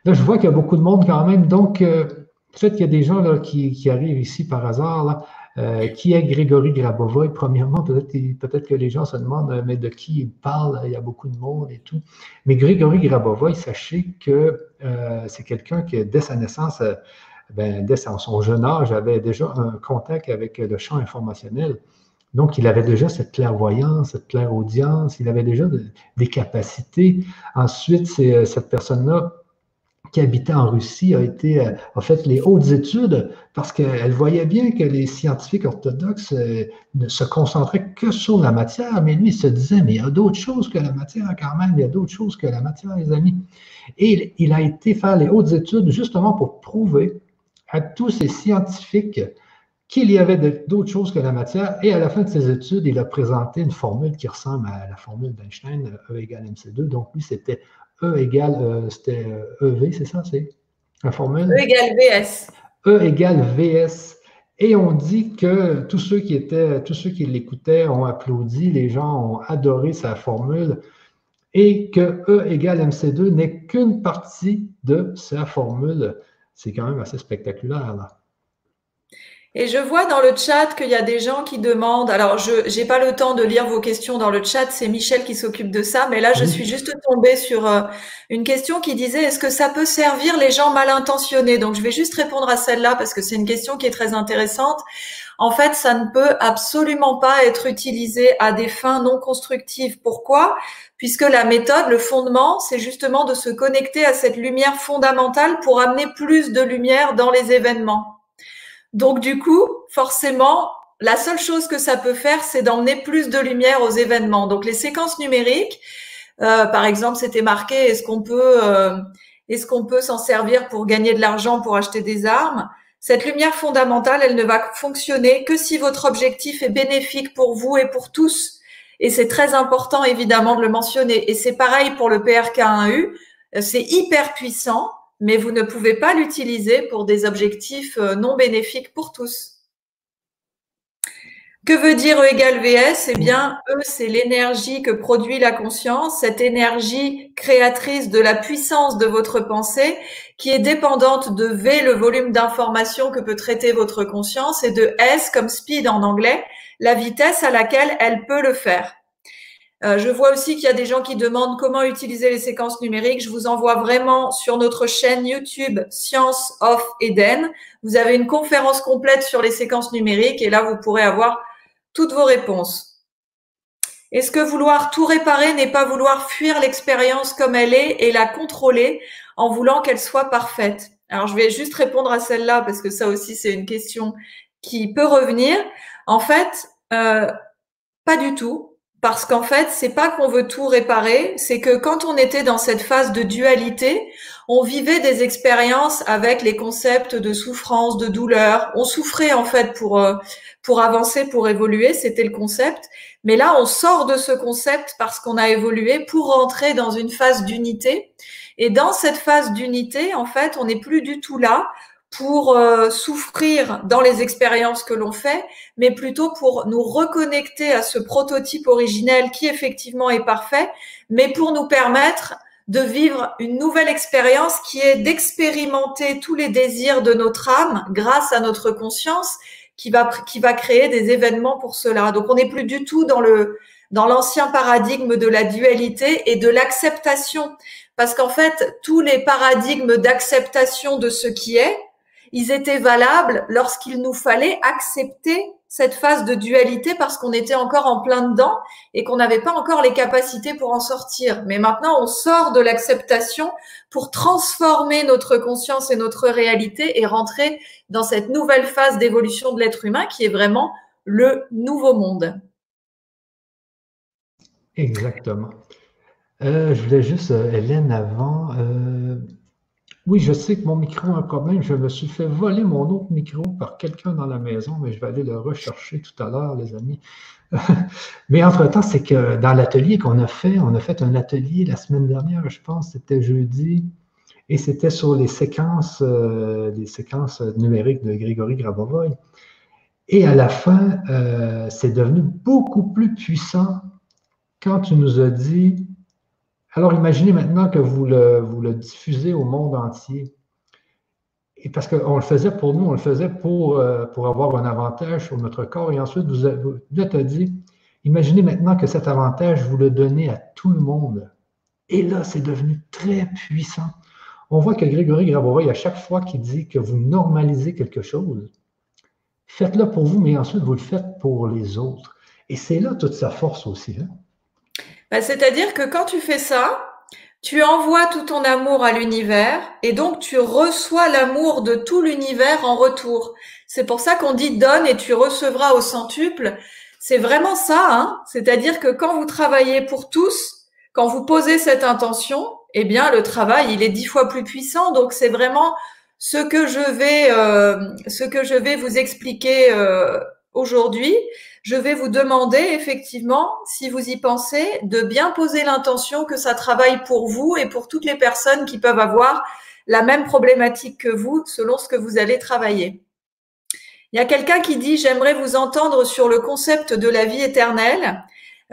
Là, je vois qu'il y a beaucoup de monde quand même. Donc, peut-être qu'il y a des gens là, qui, arrivent ici par hasard. Euh, qui est Grégory Grabovoy? Premièrement, peut-être peut que les gens se demandent, euh, mais de qui il parle? Il y a beaucoup de monde et tout. Mais Grégory Grabovoy, sachez que c'est quelqu'un qui, dès sa naissance, ben, dès son jeune âge, avait déjà un contact avec le champ informationnel. Donc, il avait déjà cette clairvoyance, cette clairaudience, il avait déjà des capacités. Ensuite, euh, cette personne-là qui habitait en Russie a, été, euh, a fait les hautes études parce qu'elle voyait bien que les scientifiques orthodoxes euh, ne se concentraient que sur la matière, mais lui, il se disait, mais il y a d'autres choses que la matière quand même, il y a d'autres choses que la matière, les amis. Et il, a été faire les hautes études justement pour prouver à tous ces scientifiques qu'il y avait d'autres choses que la matière. Et à la fin de ses études, il a présenté une formule qui ressemble à la formule d'Einstein, E égale MC2. Donc, lui, c'était E égale, euh, c'était EV, euh, e c'est ça, c'est la formule? E égale VS. E égale VS. Et on dit que tous ceux qui étaient, tous ceux qui l'écoutaient ont applaudi, les gens ont adoré sa formule et que E égale MC2 n'est qu'une partie de sa formule. C'est quand même assez spectaculaire. Là. Et je vois dans le chat qu'il y a des gens qui demandent. Alors, je n'ai pas le temps de lire vos questions dans le chat. C'est Michel qui s'occupe de ça. Mais là, je suis juste tombée sur euh, une question qui disait est-ce que ça peut servir les gens mal intentionnés? Donc, je vais juste répondre à celle-là parce que c'est une question qui est très intéressante. En fait, ça ne peut absolument pas être utilisé à des fins non constructives. Pourquoi? Puisque la méthode, le fondement, c'est justement de se connecter à cette lumière fondamentale pour amener plus de lumière dans les événements. Donc du coup, forcément, la seule chose que ça peut faire, c'est d'emmener plus de lumière aux événements. Donc les séquences numériques, euh, par exemple, c'était marqué est-ce qu'on peut euh, est-ce qu'on peut s'en servir pour gagner de l'argent pour acheter des armes? Cette lumière fondamentale, elle ne va fonctionner que si votre objectif est bénéfique pour vous et pour tous. Et c'est très important évidemment de le mentionner. Et c'est pareil pour le PRK1U. C'est hyper puissant mais vous ne pouvez pas l'utiliser pour des objectifs euh, non bénéfiques pour tous. Que veut dire E égale VS Eh bien, E, c'est l'énergie que produit la conscience, cette énergie créatrice de la puissance de votre pensée, qui est dépendante de V, le volume d'information que peut traiter votre conscience, et de S, comme speed en anglais, la vitesse à laquelle elle peut le faire. Euh, je vois aussi qu'il y a des gens qui demandent comment utiliser les séquences numériques. Je vous envoie vraiment sur notre chaîne YouTube Science of Eden. Vous avez une conférence complète sur les séquences numériques et là, vous pourrez avoir toutes vos réponses. Est-ce que vouloir tout réparer n'est pas vouloir fuir l'expérience comme elle est et la contrôler en voulant qu'elle soit parfaite? Alors, je vais juste répondre à celle-là parce que ça aussi, c'est une question qui peut revenir. En fait, euh, pas du tout. Parce qu'en fait, c'est pas qu'on veut tout réparer, c'est que quand on était dans cette phase de dualité, on vivait des expériences avec les concepts de souffrance, de douleur. On souffrait en fait pour euh, pour avancer, pour évoluer, c'était le concept. Mais là, on sort de ce concept parce qu'on a évolué pour rentrer dans une phase d'unité. Et dans cette phase d'unité, en fait, on n'est plus du tout là pour euh, souffrir dans les expériences que l'on fait, mais plutôt pour nous reconnecter à ce prototype originel qui effectivement est parfait, mais pour nous permettre de vivre une nouvelle expérience qui est d'expérimenter tous les désirs de notre âme grâce à notre conscience qui va, qui va créer des événements pour cela. Donc on n'est plus du tout dans le, dans l'ancien paradigme de la dualité et de l'acceptation. Parce qu'en fait, tous les paradigmes d'acceptation de ce qui est, ils étaient valables lorsqu'il nous fallait accepter cette phase de dualité parce qu'on était encore en plein dedans et qu'on n'avait pas encore les capacités pour en sortir. Mais maintenant, on sort de l'acceptation pour transformer notre conscience et notre réalité et rentrer dans cette nouvelle phase d'évolution de l'être humain qui est vraiment le nouveau monde. Exactement. Euh, je voulais juste, euh, Hélène, avant, euh, oui, je sais que mon micro a un problème. Je me suis fait voler mon autre micro par quelqu'un dans la maison, mais je vais aller le rechercher tout à l'heure, les amis. mais entre-temps, c'est que dans l'atelier qu'on a fait, on a fait un atelier la semaine dernière, je pense, c'était jeudi, et c'était sur les séquences, euh, les séquences numériques de Grégory Grabovoy. Et à la fin, euh, c'est devenu beaucoup plus puissant quand tu nous as dit alors imaginez maintenant que vous le, diffusez au monde entier. Et parce qu'on le faisait pour nous, on le faisait pour, euh, pour avoir un avantage sur notre corps. Et ensuite, vous, avez dit, imaginez maintenant que cet avantage, vous le donnez à tout le monde. Et là, c'est devenu très puissant. On voit que Grégory Grabovoy, à chaque fois qu'il dit que vous normalisez quelque chose, faites-le pour vous, mais ensuite, vous le faites pour les autres. Et c'est là toute sa force aussi. Hein? Bah, c'est-à-dire que quand tu fais ça, tu envoies tout ton amour à l'univers et donc tu reçois l'amour de tout l'univers en retour. C'est pour ça qu'on dit donne et tu recevras au centuple. C'est vraiment ça, hein c'est-à-dire que quand vous travaillez pour tous, quand vous posez cette intention, eh bien le travail il est dix fois plus puissant. Donc c'est vraiment ce que je vais, euh, ce que je vais vous expliquer euh, aujourd'hui je vais vous demander effectivement, si vous y pensez, de bien poser l'intention que ça travaille pour vous et pour toutes les personnes qui peuvent avoir la même problématique que vous selon ce que vous allez travailler. Il y a quelqu'un qui dit j'aimerais vous entendre sur le concept de la vie éternelle.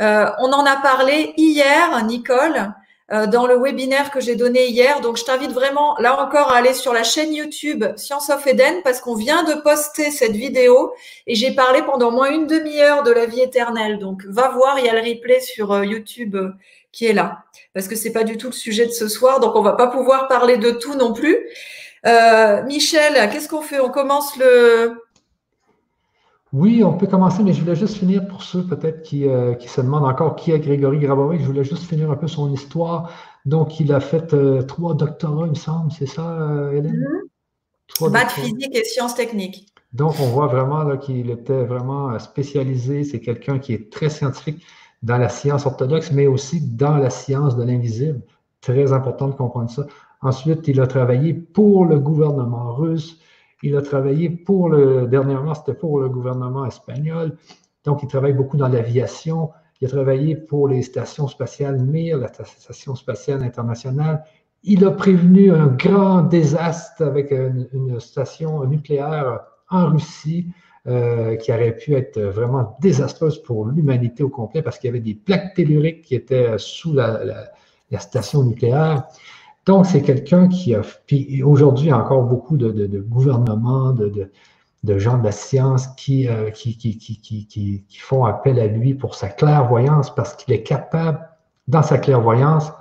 Euh, on en a parlé hier, Nicole. Euh, dans le webinaire que j'ai donné hier. Donc, je t'invite vraiment, là encore, à aller sur la chaîne YouTube Science of Eden parce qu'on vient de poster cette vidéo et j'ai parlé pendant moins une demi-heure de la vie éternelle. Donc, va voir, il y a le replay sur euh, YouTube euh, qui est là parce que c'est pas du tout le sujet de ce soir. Donc, on va pas pouvoir parler de tout non plus. Michel, qu'est-ce qu'on fait? On commence le, oui, on peut commencer, mais je voulais juste finir pour ceux peut-être qui, euh, qui, se demandent encore qui est Grégory Grabovic. Je voulais juste finir un peu son histoire. Donc, il a fait euh, trois doctorats, il me semble, c'est ça, euh, Hélène? Mm Maths, physique et sciences techniques. Donc, on voit vraiment qu'il était vraiment spécialisé. C'est quelqu'un qui est très scientifique dans la science orthodoxe, mais aussi dans la science de l'invisible. Très important de comprendre ça. Ensuite, il a travaillé pour le gouvernement russe. Il a travaillé pour le, dernièrement, c'était pour le gouvernement espagnol. Donc, il travaille beaucoup dans l'aviation. Il a travaillé pour les stations spatiales Mir, la station spatiale internationale. Il a prévenu un grand désastre avec une, station nucléaire en Russie euh, qui aurait pu être vraiment désastreuse pour l'humanité au complet parce qu'il y avait des plaques telluriques qui étaient sous la, la station nucléaire. Donc, c'est quelqu'un qui a. Puis aujourd'hui, il y a encore beaucoup de, gouvernements, de, gens de la science euh, qui, font appel à lui pour sa clairvoyance parce qu'il est capable, dans sa clairvoyance,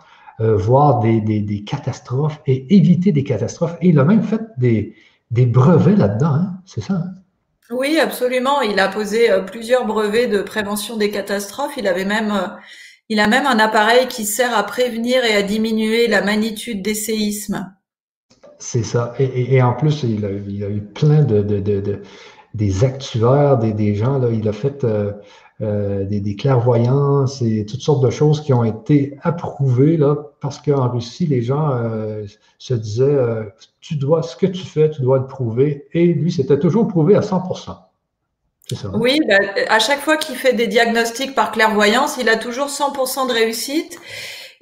euh, voir des, catastrophes et éviter des catastrophes. Et il a même fait des, brevets là-dedans, hein? c'est ça? Hein? Oui, absolument. Il a posé euh, plusieurs brevets de prévention des catastrophes. Il avait même il a même un appareil qui sert à prévenir et à diminuer la magnitude des séismes. C'est ça. Et, en plus, il a, eu plein de, des actuaires, des, gens, là, il a fait euh, euh, des, clairvoyances et toutes sortes de choses qui ont été approuvées là, parce qu'en Russie, les gens euh, se disaient tu dois, ce que tu fais, tu dois le prouver. Et lui, c'était toujours prouvé à 100 oui, bah, à chaque fois qu'il fait des diagnostics par clairvoyance, il a toujours 100% de réussite.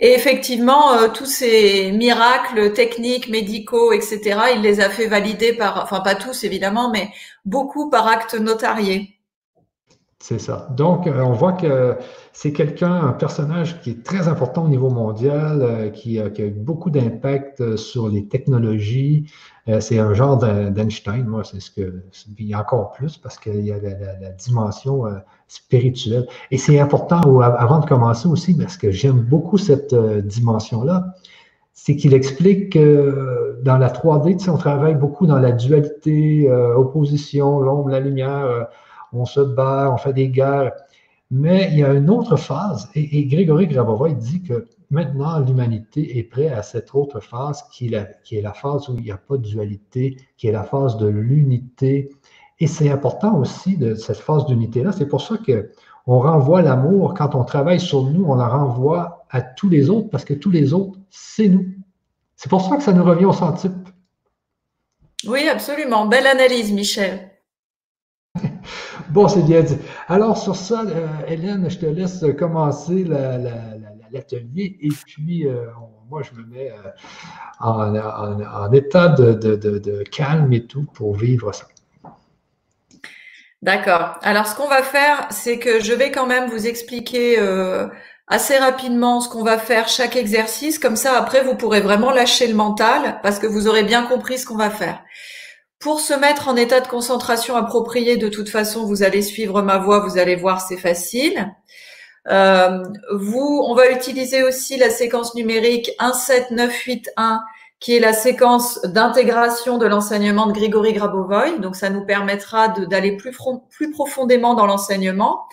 Et effectivement, euh, tous ces miracles techniques, médicaux, etc., il les a fait valider par, enfin pas tous évidemment, mais beaucoup par acte notarié. C'est ça. Donc, euh, on voit que c'est quelqu'un, un personnage qui est très important au niveau mondial, euh, qui, a eu beaucoup d'impact sur les technologies, euh, c'est un genre d'Einstein, moi, c'est ce que. A encore plus parce qu'il y a la, dimension euh, spirituelle. Et c'est important, avant de commencer aussi, parce que j'aime beaucoup cette euh, dimension-là, c'est qu'il explique que dans la 3D, on travaille beaucoup dans la dualité, opposition, l'ombre, la lumière, on se bat, on fait des guerres. Mais il y a une autre phase, et, et Grégory Grabova, il dit que Maintenant, l'humanité est prête à cette autre phase qui est, la, phase où il n'y a pas de dualité, qui est la phase de l'unité. Et c'est important aussi de cette phase d'unité-là. C'est pour ça qu'on renvoie l'amour, quand on travaille sur nous, on la renvoie à tous les autres parce que tous les autres, c'est nous. C'est pour ça que ça nous revient au centuple. Oui, absolument. Belle analyse, Michel. bon, c'est bien dit. Alors, sur ça, euh, Hélène, je te laisse commencer la l'atelier. Et puis, euh, moi, je me mets euh, en, état de, calme et tout pour vivre ça. D'accord. Alors, ce qu'on va faire, c'est que je vais quand même vous expliquer euh, assez rapidement ce qu'on va faire chaque exercice. Comme ça, après, vous pourrez vraiment lâcher le mental parce que vous aurez bien compris ce qu'on va faire. Pour se mettre en état de concentration approprié, de toute façon, vous allez suivre ma voix, vous allez voir, c'est facile. Euh, vous, on va utiliser aussi la séquence numérique 17981 qui est la séquence d'intégration de l'enseignement de Grigory Grabovoy. Donc, ça nous permettra d'aller plus, plus profondément dans l'enseignement.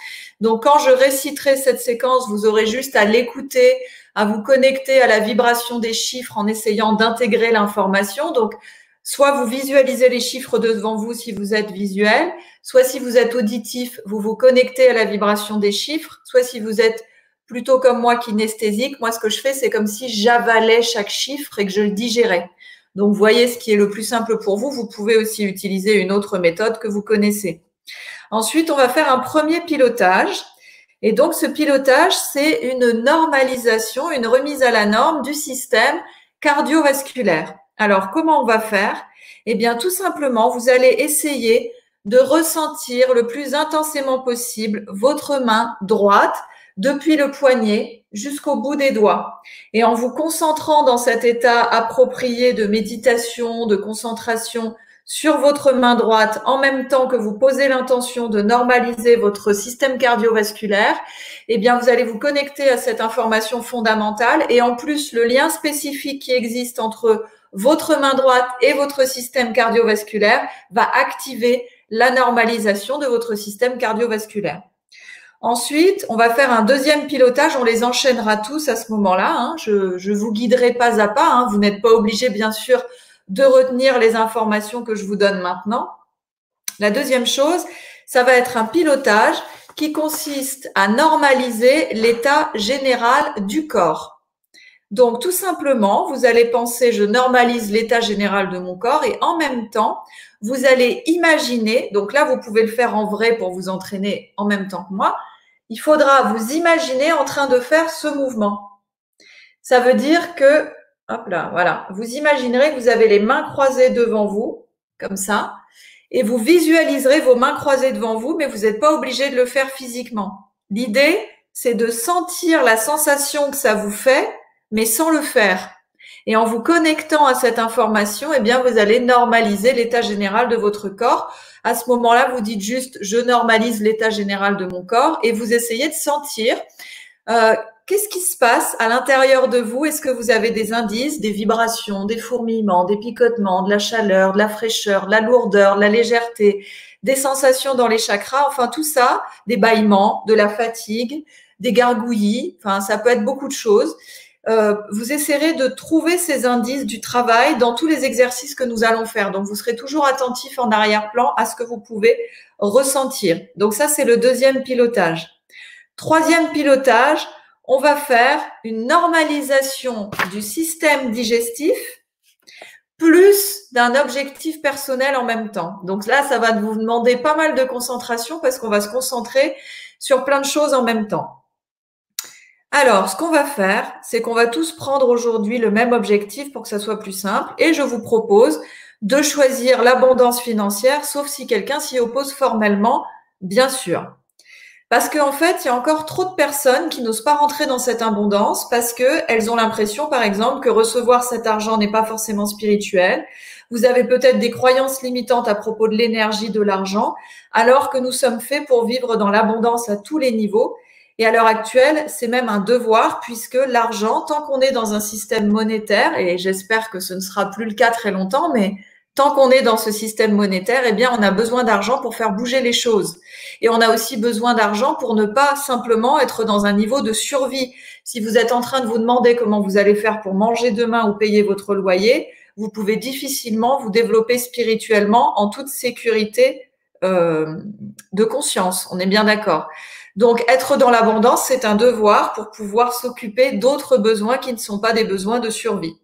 Donc, quand je réciterai cette séquence, vous aurez juste à l'écouter, à vous connecter à la vibration des chiffres en essayant d'intégrer l'information. Donc, soit vous visualisez les chiffres devant vous si vous êtes visuel, soit si vous êtes auditif, vous vous connectez à la vibration des chiffres, soit si vous êtes plutôt comme moi kinesthésique, moi ce que je fais, c'est comme si j'avalais chaque chiffre et que je le digérais. Donc voyez ce qui est le plus simple pour vous. Vous pouvez aussi utiliser une autre méthode que vous connaissez. Ensuite, on va faire un premier pilotage. Et donc ce pilotage, c'est une normalisation, une remise à la norme du système cardiovasculaire. Alors comment on va faire? Eh bien tout simplement, vous allez essayer de ressentir le plus intensément possible votre main droite depuis le poignet jusqu'au bout des doigts. Et en vous concentrant dans cet état approprié de méditation, de concentration sur votre main droite, en même temps que vous posez l'intention de normaliser votre système cardiovasculaire, eh bien, vous allez vous connecter à cette information fondamentale et en plus, le lien spécifique qui existe entre votre main droite et votre système cardiovasculaire va activer la normalisation de votre système cardiovasculaire. Ensuite, on va faire un deuxième pilotage. On les enchaînera tous à ce moment-là. Hein. Je, vous guiderai pas à pas. Hein. Vous n'êtes pas obligé, bien sûr, de retenir les informations que je vous donne maintenant. La deuxième chose, ça va être un pilotage qui consiste à normaliser l'état général du corps. Donc, tout simplement, vous allez penser, je normalise l'état général de mon corps et en même temps, vous allez imaginer, donc là, vous pouvez le faire en vrai pour vous entraîner en même temps que moi, il faudra vous imaginer en train de faire ce mouvement. Ça veut dire que, hop là, voilà, vous imaginerez que vous avez les mains croisées devant vous, comme ça, et vous visualiserez vos mains croisées devant vous, mais vous n'êtes pas obligé de le faire physiquement. L'idée, c'est de sentir la sensation que ça vous fait, mais sans le faire. Et en vous connectant à cette information, eh bien, vous allez normaliser l'état général de votre corps. À ce moment-là, vous dites juste, je normalise l'état général de mon corps et vous essayez de sentir euh, qu'est-ce qui se passe à l'intérieur de vous? Est-ce que vous avez des indices, des vibrations, des fourmillements, des picotements, de la chaleur, de la fraîcheur, de la lourdeur, de la légèreté, des sensations dans les chakras, enfin tout ça, des bâillements, de la fatigue, des gargouillis, enfin ça peut être beaucoup de choses. Euh, vous essaierez de trouver ces indices du travail dans tous les exercices que nous allons faire. Donc, vous serez toujours attentif en arrière-plan à ce que vous pouvez ressentir. Donc, ça, c'est le deuxième pilotage. Troisième pilotage, on va faire une normalisation du système digestif plus d'un objectif personnel en même temps. Donc là, ça va vous demander pas mal de concentration parce qu'on va se concentrer sur plein de choses en même temps. Alors, ce qu'on va faire, c'est qu'on va tous prendre aujourd'hui le même objectif pour que ça soit plus simple. Et je vous propose de choisir l'abondance financière, sauf si quelqu'un s'y oppose formellement, bien sûr. Parce qu'en fait, il y a encore trop de personnes qui n'osent pas rentrer dans cette abondance parce qu'elles ont l'impression, par exemple, que recevoir cet argent n'est pas forcément spirituel. Vous avez peut-être des croyances limitantes à propos de l'énergie de l'argent, alors que nous sommes faits pour vivre dans l'abondance à tous les niveaux et à l'heure actuelle, c'est même un devoir puisque l'argent, tant qu'on est dans un système monétaire, et j'espère que ce ne sera plus le cas très longtemps, mais tant qu'on est dans ce système monétaire, eh bien, on a besoin d'argent pour faire bouger les choses. Et on a aussi besoin d'argent pour ne pas simplement être dans un niveau de survie. Si vous êtes en train de vous demander comment vous allez faire pour manger demain ou payer votre loyer, vous pouvez difficilement vous développer spirituellement en toute sécurité euh, de conscience. On est bien d'accord. Donc, être dans l'abondance, c'est un devoir pour pouvoir s'occuper d'autres besoins qui ne sont pas des besoins de survie.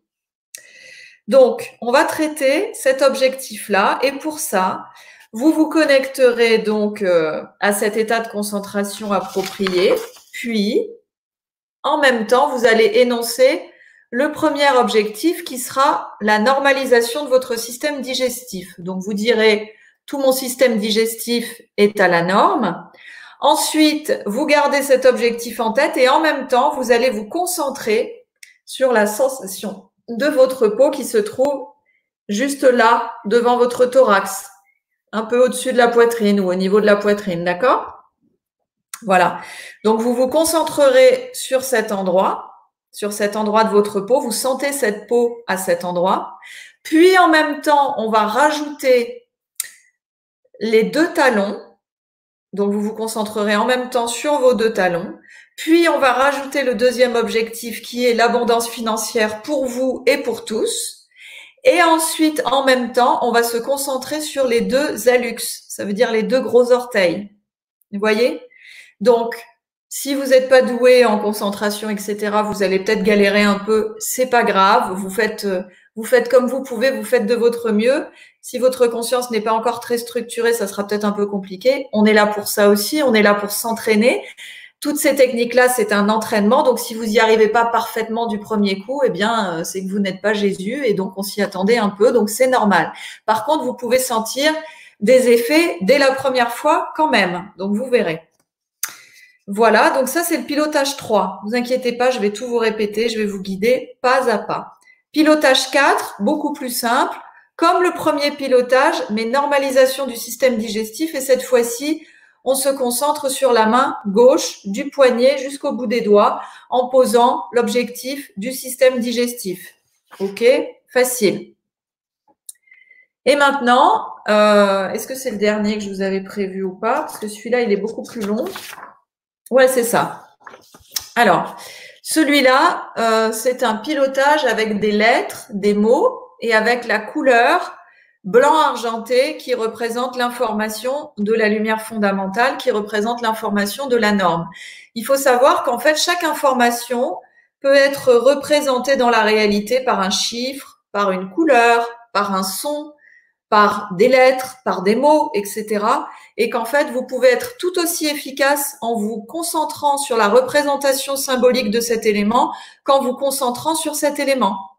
Donc, on va traiter cet objectif-là et pour ça, vous vous connecterez donc euh, à cet état de concentration approprié, puis en même temps, vous allez énoncer le premier objectif qui sera la normalisation de votre système digestif. Donc, vous direz, tout mon système digestif est à la norme. Ensuite, vous gardez cet objectif en tête et en même temps, vous allez vous concentrer sur la sensation de votre peau qui se trouve juste là, devant votre thorax, un peu au-dessus de la poitrine ou au niveau de la poitrine, d'accord? Voilà. Donc, vous vous concentrerez sur cet endroit sur cet endroit de votre peau. Vous sentez cette peau à cet endroit. Puis en même temps, on va rajouter les deux talons. Donc vous vous concentrerez en même temps sur vos deux talons. Puis on va rajouter le deuxième objectif qui est l'abondance financière pour vous et pour tous. Et ensuite, en même temps, on va se concentrer sur les deux alux, ça veut dire les deux gros orteils. Vous voyez? Donc, si vous n'êtes pas doué en concentration, etc., vous allez peut-être galérer un peu. C'est pas grave. Vous faites, euh, vous faites comme vous pouvez. Vous faites de votre mieux. Si votre conscience n'est pas encore très structurée, ça sera peut-être un peu compliqué. On est là pour ça aussi. On est là pour s'entraîner. Toutes ces techniques-là, c'est un entraînement. Donc, si vous n'y arrivez pas parfaitement du premier coup, eh bien, euh, c'est que vous n'êtes pas Jésus et donc on s'y attendait un peu. Donc, c'est normal. Par contre, vous pouvez sentir des effets dès la première fois quand même. Donc, vous verrez. Voilà, donc ça c'est le pilotage 3. Vous inquiétez pas, je vais tout vous répéter, je vais vous guider pas à pas. Pilotage 4, beaucoup plus simple, comme le premier pilotage, mais normalisation du système digestif et cette fois-ci, on se concentre sur la main gauche du poignet jusqu'au bout des doigts en posant l'objectif du système digestif. OK Facile. Et maintenant, euh, est-ce que c'est le dernier que je vous avais prévu ou pas? Parce que celui-là, il est beaucoup plus long. Ouais, c'est ça. Alors, celui-là, euh, c'est un pilotage avec des lettres, des mots et avec la couleur blanc argenté qui représente l'information de la lumière fondamentale, qui représente l'information de la norme. Il faut savoir qu'en fait, chaque information peut être représentée dans la réalité par un chiffre, par une couleur, par un son, par des lettres, par des mots, etc. Et qu'en fait, vous pouvez être tout aussi efficace en vous concentrant sur la représentation symbolique de cet élément qu'en vous concentrant sur cet élément.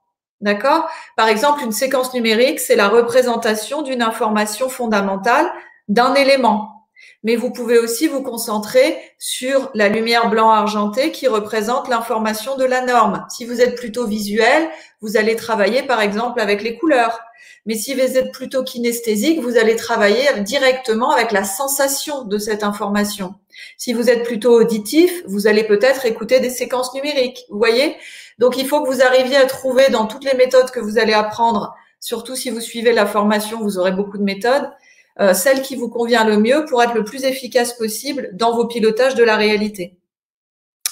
D'accord? Par exemple, une séquence numérique, c'est la représentation d'une information fondamentale d'un élément. Mais vous pouvez aussi vous concentrer sur la lumière blanc argentée qui représente l'information de la norme. Si vous êtes plutôt visuel, vous allez travailler par exemple avec les couleurs. Mais si vous êtes plutôt kinesthésique, vous allez travailler directement avec la sensation de cette information. Si vous êtes plutôt auditif, vous allez peut-être écouter des séquences numériques. Vous voyez? Donc, il faut que vous arriviez à trouver dans toutes les méthodes que vous allez apprendre, surtout si vous suivez la formation, vous aurez beaucoup de méthodes, euh, celle qui vous convient le mieux pour être le plus efficace possible dans vos pilotages de la réalité.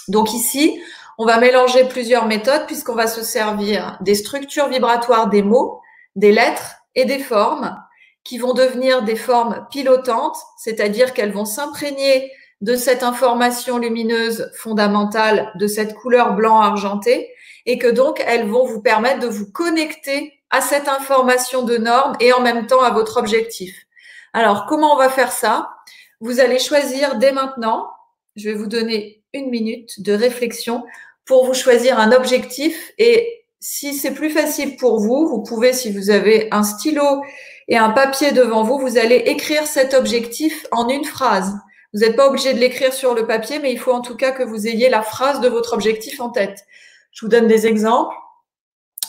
Donc ici, on va mélanger plusieurs méthodes puisqu'on va se servir des structures vibratoires des mots, des lettres et des formes qui vont devenir des formes pilotantes, c'est-à-dire qu'elles vont s'imprégner de cette information lumineuse fondamentale, de cette couleur blanc argenté, et que donc elles vont vous permettre de vous connecter à cette information de norme et en même temps à votre objectif. Alors, comment on va faire ça? Vous allez choisir dès maintenant, je vais vous donner une minute de réflexion pour vous choisir un objectif et si c'est plus facile pour vous, vous pouvez, si vous avez un stylo et un papier devant vous, vous allez écrire cet objectif en une phrase. Vous n'êtes pas obligé de l'écrire sur le papier, mais il faut en tout cas que vous ayez la phrase de votre objectif en tête. Je vous donne des exemples.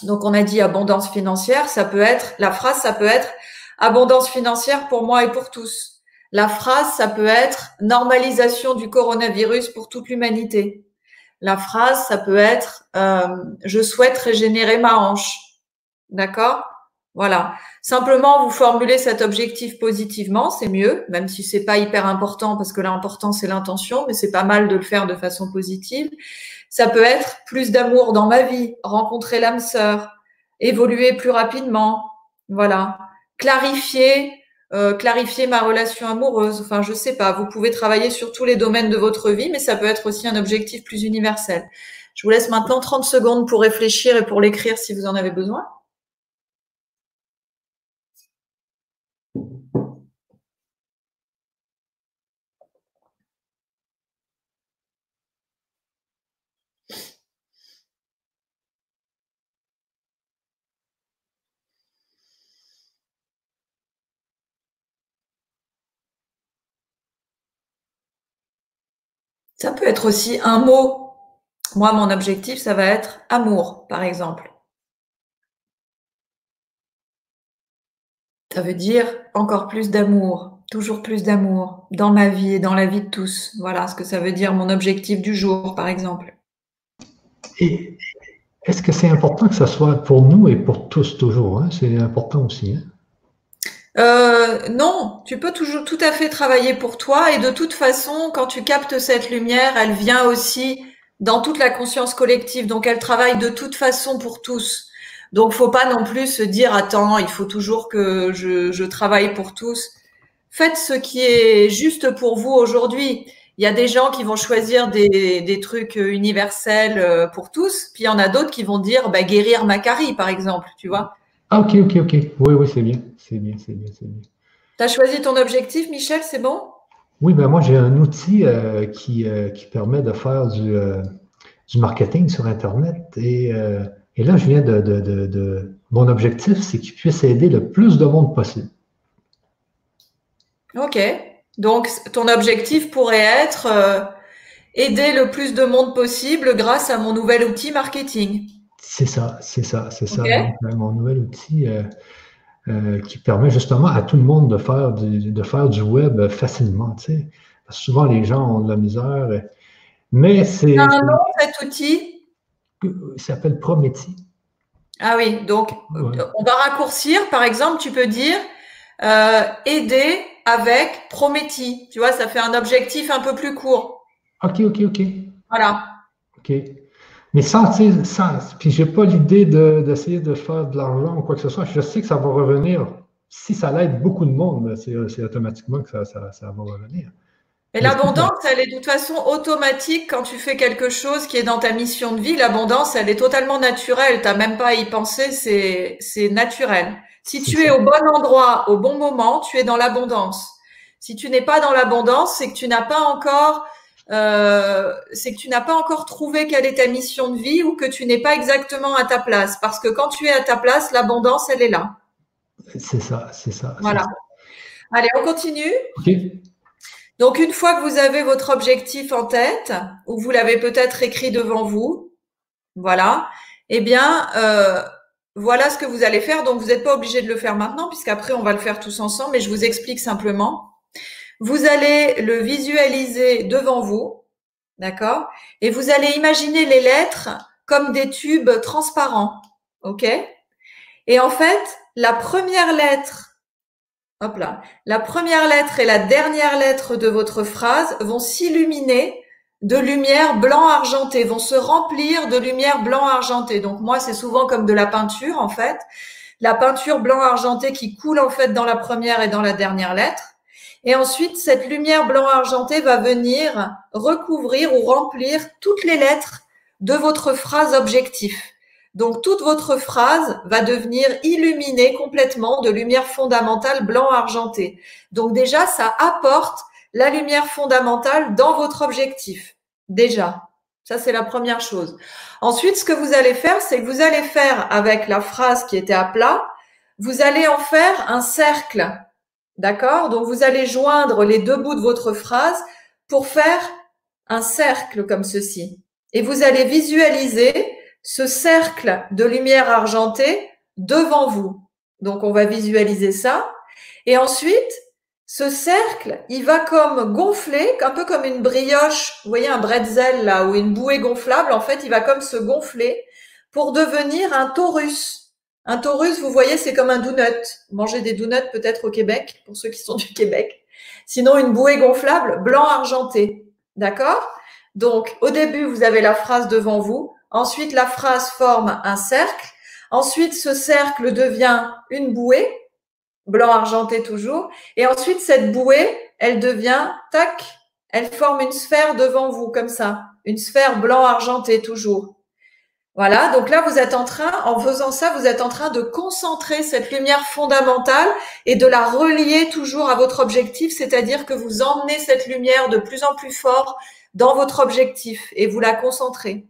Donc, on a dit abondance financière. Ça peut être, la phrase, ça peut être abondance financière pour moi et pour tous. La phrase, ça peut être normalisation du coronavirus pour toute l'humanité. La phrase, ça peut être euh, je souhaite régénérer ma hanche. D'accord? Voilà. Simplement, vous formulez cet objectif positivement, c'est mieux, même si c'est pas hyper important parce que l'important c'est l'intention, mais c'est pas mal de le faire de façon positive. Ça peut être plus d'amour dans ma vie, rencontrer l'âme sœur, évoluer plus rapidement, voilà, clarifier euh, clarifier ma relation amoureuse. Enfin, je sais pas. Vous pouvez travailler sur tous les domaines de votre vie, mais ça peut être aussi un objectif plus universel. Je vous laisse maintenant 30 secondes pour réfléchir et pour l'écrire si vous en avez besoin. Ça peut être aussi un mot. Moi, mon objectif, ça va être amour, par exemple. Ça veut dire encore plus d'amour, toujours plus d'amour dans ma vie et dans la vie de tous. Voilà ce que ça veut dire mon objectif du jour, par exemple. Et est-ce que c'est important que ça soit pour nous et pour tous toujours? Hein? C'est important aussi. Hein? Euh, non, tu peux toujours tout à fait travailler pour toi et de toute façon, quand tu captes cette lumière, elle vient aussi dans toute la conscience collective. Donc, elle travaille de toute façon pour tous. Donc, faut pas non plus se dire attends, il faut toujours que je, je travaille pour tous. Faites ce qui est juste pour vous aujourd'hui. Il y a des gens qui vont choisir des, des trucs universels euh, pour tous, puis il y en a d'autres qui vont dire bah, guérir Macari, par exemple, tu vois. Ah, ok, ok, ok. Oui, oui, c'est bien. C'est bien, c'est bien, c'est bien. Tu as choisi ton objectif, Michel, c'est bon? Oui, ben moi, j'ai un outil euh, qui, euh, qui, permet de faire du, euh, du marketing sur Internet. Et, et là, je viens de, de, de, Mon objectif, c'est qu'il puisse aider le plus de monde possible. OK. Donc, ton objectif pourrait être aider le plus de monde possible grâce à mon nouvel outil marketing. C'est ça, c'est ça, c'est ça. Donc, ben, mon nouvel outil euh, euh, qui permet justement à tout le monde de faire du, de faire du web facilement. Tu sais. Parce que souvent, les gens ont de la misère. Mais c'est. un nom, cet outil? Il s'appelle Prométhie. Ah oui, donc on va raccourcir. Par exemple, tu peux dire euh, aider avec Prométhie. Tu vois, ça fait un objectif un peu plus court. OK, OK, OK. Voilà. OK. Mais sans, sans puis j'ai pas l'idée d'essayer de, faire de l'argent ou quoi que ce soit. Je sais que ça va revenir. Si ça l'aide beaucoup de monde, c'est automatiquement que ça, ça, ça va revenir. Mais l'abondance, elle est de toute façon automatique quand tu fais quelque chose qui est dans ta mission de vie. L'abondance, elle est totalement naturelle. Tu n'as même pas à y penser, c'est naturel. Si tu es au bon endroit, au bon moment, tu es dans l'abondance. Si tu n'es pas dans l'abondance, c'est que tu n'as pas encore euh, c'est que tu n'as pas encore trouvé quelle est ta mission de vie ou que tu n'es pas exactement à ta place. Parce que quand tu es à ta place, l'abondance, elle est là. C'est ça, c'est ça. Voilà. Allez, on continue. Donc, une fois que vous avez votre objectif en tête, ou vous l'avez peut-être écrit devant vous, voilà, eh bien, euh, voilà ce que vous allez faire. Donc, vous n'êtes pas obligé de le faire maintenant, puisqu'après, on va le faire tous ensemble, mais je vous explique simplement. Vous allez le visualiser devant vous, d'accord? Et vous allez imaginer les lettres comme des tubes transparents, ok? Et en fait, la première lettre, hop là, la première lettre et la dernière lettre de votre phrase vont s'illuminer de lumière blanc argenté, vont se remplir de lumière blanc argenté. Donc moi, c'est souvent comme de la peinture en fait, la peinture blanc argenté qui coule en fait dans la première et dans la dernière lettre. Et ensuite, cette lumière blanc argenté va venir recouvrir ou remplir toutes les lettres de votre phrase objectif. Donc, toute votre phrase va devenir illuminée complètement de lumière fondamentale blanc argenté. Donc, déjà, ça apporte la lumière fondamentale dans votre objectif. Déjà. Ça, c'est la première chose. Ensuite, ce que vous allez faire, c'est que vous allez faire avec la phrase qui était à plat, vous allez en faire un cercle D'accord? Donc vous allez joindre les deux bouts de votre phrase pour faire un cercle comme ceci. Et vous allez visualiser ce cercle de lumière argentée devant vous. Donc on va visualiser ça. Et ensuite, ce cercle, il va comme gonfler, un peu comme une brioche, vous voyez un bretzel là, ou une bouée gonflable, en fait, il va comme se gonfler pour devenir un taurus. Un taurus, vous voyez, c'est comme un donut. Manger des donuts peut-être au Québec, pour ceux qui sont du Québec. Sinon, une bouée gonflable blanc argenté. D'accord? Donc, au début, vous avez la phrase devant vous. Ensuite, la phrase forme un cercle. Ensuite, ce cercle devient une bouée, blanc argenté toujours. Et ensuite, cette bouée, elle devient, tac, elle forme une sphère devant vous, comme ça. Une sphère blanc argenté toujours. Voilà, donc là, vous êtes en train, en faisant ça, vous êtes en train de concentrer cette lumière fondamentale et de la relier toujours à votre objectif, c'est-à-dire que vous emmenez cette lumière de plus en plus fort dans votre objectif et vous la concentrez.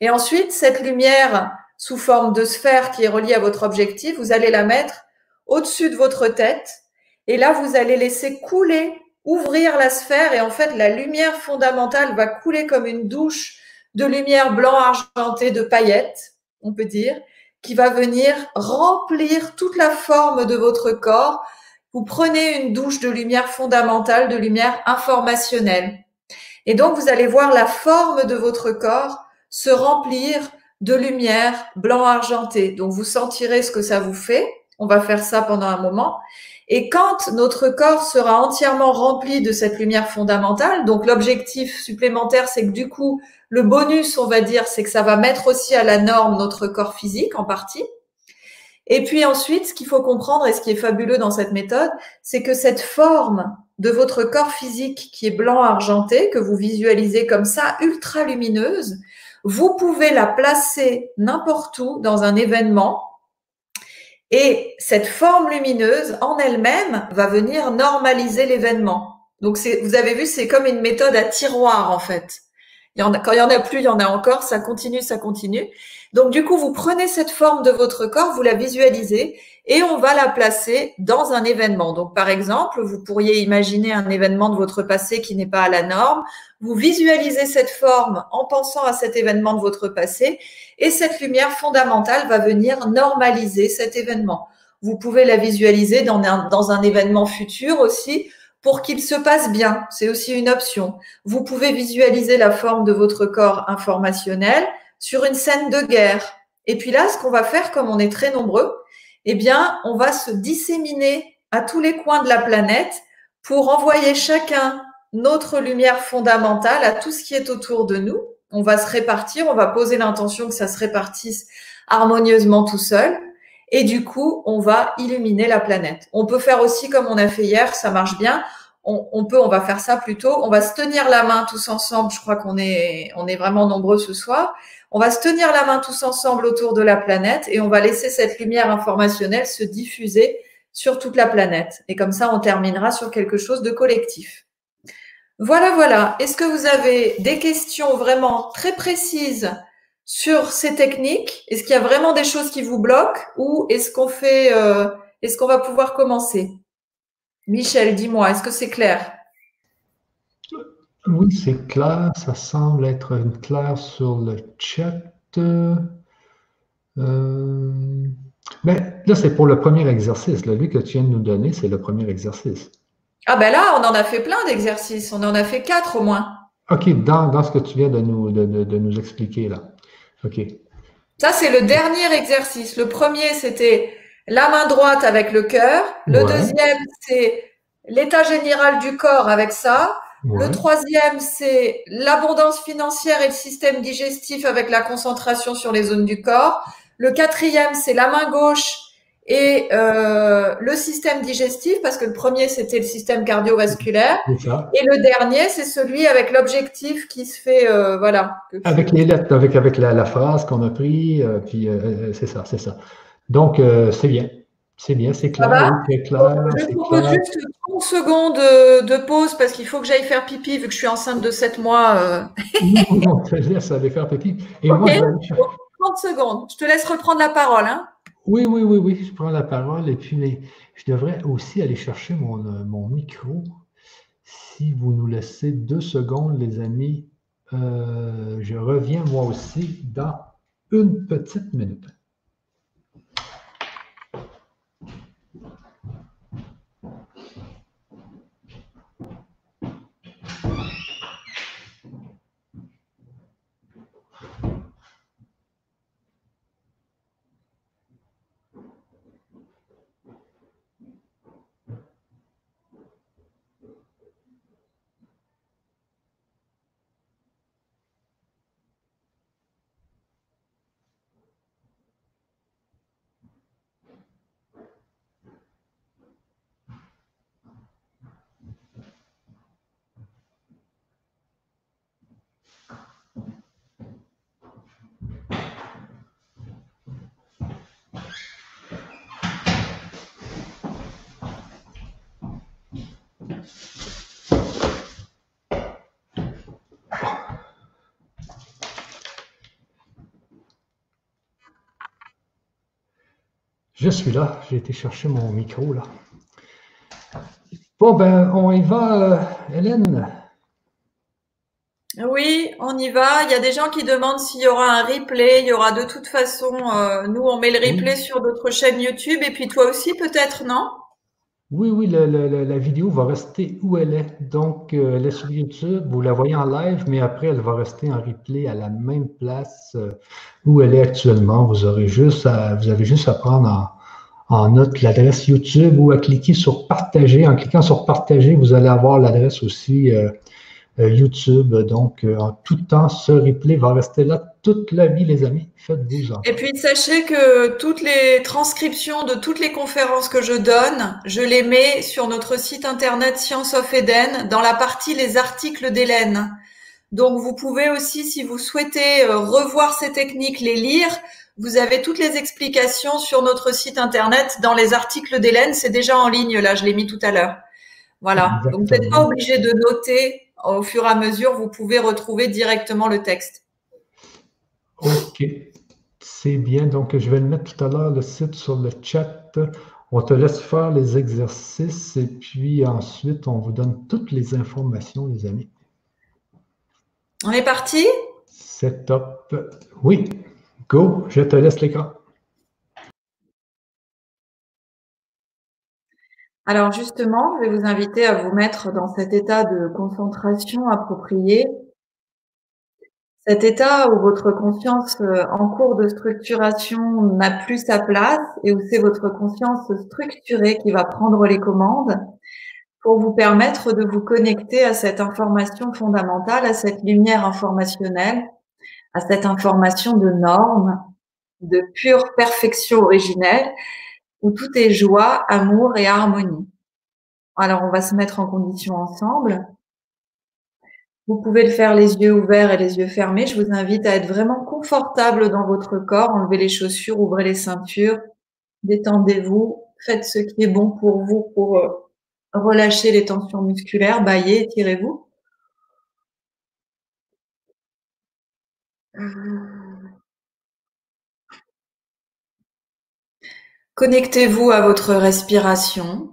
Et ensuite, cette lumière sous forme de sphère qui est reliée à votre objectif, vous allez la mettre au-dessus de votre tête et là, vous allez laisser couler, ouvrir la sphère et en fait, la lumière fondamentale va couler comme une douche de lumière blanc argenté de paillettes, on peut dire, qui va venir remplir toute la forme de votre corps. Vous prenez une douche de lumière fondamentale, de lumière informationnelle. Et donc, vous allez voir la forme de votre corps se remplir de lumière blanc argenté. Donc vous sentirez ce que ça vous fait. On va faire ça pendant un moment. Et quand notre corps sera entièrement rempli de cette lumière fondamentale, donc l'objectif supplémentaire, c'est que du coup, le bonus, on va dire, c'est que ça va mettre aussi à la norme notre corps physique en partie. Et puis ensuite, ce qu'il faut comprendre et ce qui est fabuleux dans cette méthode, c'est que cette forme de votre corps physique qui est blanc argenté, que vous visualisez comme ça, ultra lumineuse, vous pouvez la placer n'importe où dans un événement et cette forme lumineuse en elle-même va venir normaliser l'événement. Donc vous avez vu, c'est comme une méthode à tiroir en fait. Quand il y en a plus, il y en a encore, ça continue, ça continue. Donc du coup, vous prenez cette forme de votre corps, vous la visualisez et on va la placer dans un événement. Donc par exemple, vous pourriez imaginer un événement de votre passé qui n'est pas à la norme. Vous visualisez cette forme en pensant à cet événement de votre passé et cette lumière fondamentale va venir normaliser cet événement. Vous pouvez la visualiser dans un événement futur aussi pour qu'il se passe bien. C'est aussi une option. Vous pouvez visualiser la forme de votre corps informationnel sur une scène de guerre. Et puis là, ce qu'on va faire, comme on est très nombreux, eh bien, on va se disséminer à tous les coins de la planète pour envoyer chacun notre lumière fondamentale à tout ce qui est autour de nous. On va se répartir, on va poser l'intention que ça se répartisse harmonieusement tout seul. Et du coup, on va illuminer la planète. On peut faire aussi comme on a fait hier, ça marche bien. On, peut, on va faire ça plutôt. On va se tenir la main tous ensemble. Je crois qu'on est, on est vraiment nombreux ce soir. On va se tenir la main tous ensemble autour de la planète et on va laisser cette lumière informationnelle se diffuser sur toute la planète. Et comme ça, on terminera sur quelque chose de collectif. Voilà, voilà. Est-ce que vous avez des questions vraiment très précises sur ces techniques? Est-ce qu'il y a vraiment des choses qui vous bloquent ou est-ce qu'on fait, euh, est-ce qu'on va pouvoir commencer? Michel, dis-moi, est-ce que c'est clair? Oui, c'est clair. Ça semble être clair sur le chat. Euh, mais là, c'est pour le premier exercice. Là, lui que tu viens de nous donner, c'est le premier exercice. Ah ben là, on en a fait plein d'exercices. On en a fait quatre au moins. OK, dans, dans ce que tu viens de nous, de, de, nous expliquer là. OK. Ça, c'est le dernier exercice. Le premier, c'était la main droite avec le cœur. Le deuxième, c'est l'état général du corps avec ça. Le troisième, c'est l'abondance financière et le système digestif avec la concentration sur les zones du corps. Le quatrième, c'est la main gauche et euh, le système digestif, parce que le premier, c'était le système cardiovasculaire. Et le dernier, c'est celui avec l'objectif qui se fait, euh, voilà. Avec les lettres, avec, avec la, phrase qu'on a pris, euh, puis c'est ça, c'est ça. Donc, c'est bien. C'est bien, c'est clair. clair je propose juste 30 secondes de pause parce qu'il faut que j'aille faire pipi vu que je suis enceinte de 7 mois. Euh. non, te laisse aller faire pipi. Et moi, 30 secondes. Je te laisse reprendre la parole. Hein. Oui, oui, oui, oui. Je prends la parole et puis je devrais aussi aller chercher mon, euh, mon, micro. Si vous nous laissez deux secondes, les amis, euh, je reviens moi aussi dans une petite minute. Je suis là, j'ai été chercher mon micro là. Bon, ben, on y va, euh, Hélène. Oui, on y va. Il y a des gens qui demandent s'il y aura un replay. Il y aura de toute façon, euh, nous, on met le replay sur notre chaîne YouTube et puis toi aussi peut-être, non? Oui, oui, la vidéo va rester où elle est. Donc, euh, elle est sur YouTube, vous la voyez en live, mais après, elle va rester en replay à la même place euh, où elle est actuellement. Vous aurez juste à, vous avez juste à prendre en, note l'adresse YouTube ou à cliquer sur partager. En cliquant sur partager, vous allez avoir l'adresse aussi euh, YouTube. Donc, euh, en tout temps, ce replay va rester là toute la vie, les amis. Faites-vous-en. Et puis sachez que toutes les transcriptions de toutes les conférences que je donne, je les mets sur notre site internet Science of Eden dans la partie les articles d'Hélène. Donc vous pouvez aussi, si vous souhaitez euh, revoir ces techniques, les lire, vous avez toutes les explications sur notre site internet dans les articles d'Hélène. C'est déjà en ligne là, je l'ai mis tout à l'heure. Voilà. Donc vous n'êtes pas obligé de noter au fur et à mesure, vous pouvez retrouver directement le texte. OK. C'est bien. Donc, je vais le mettre tout à l'heure, le site sur le chat. On te laisse faire les exercices et puis ensuite, on vous donne toutes les informations, les amis. On est parti? C'est top. Oui. Go. Je te laisse l'écran. Alors justement, je vais vous inviter à vous mettre dans cet état de concentration approprié. Cet état où votre conscience euh, en cours de structuration n'a plus sa place et où c'est votre conscience structurée qui va prendre les commandes pour vous permettre de vous connecter à cette information fondamentale, à cette lumière informationnelle, à cette information de normes, de pure perfection originelle, où tout est joie, amour et harmonie. Alors on va se mettre en condition ensemble. Vous pouvez le faire les yeux ouverts et les yeux fermés. Je vous invite à être vraiment confortable dans votre corps. Enlevez les chaussures, ouvrez les ceintures, détendez-vous, faites ce qui est bon pour vous pour euh, relâcher les tensions musculaires, baillez, étirez-vous. Connectez-vous à votre respiration.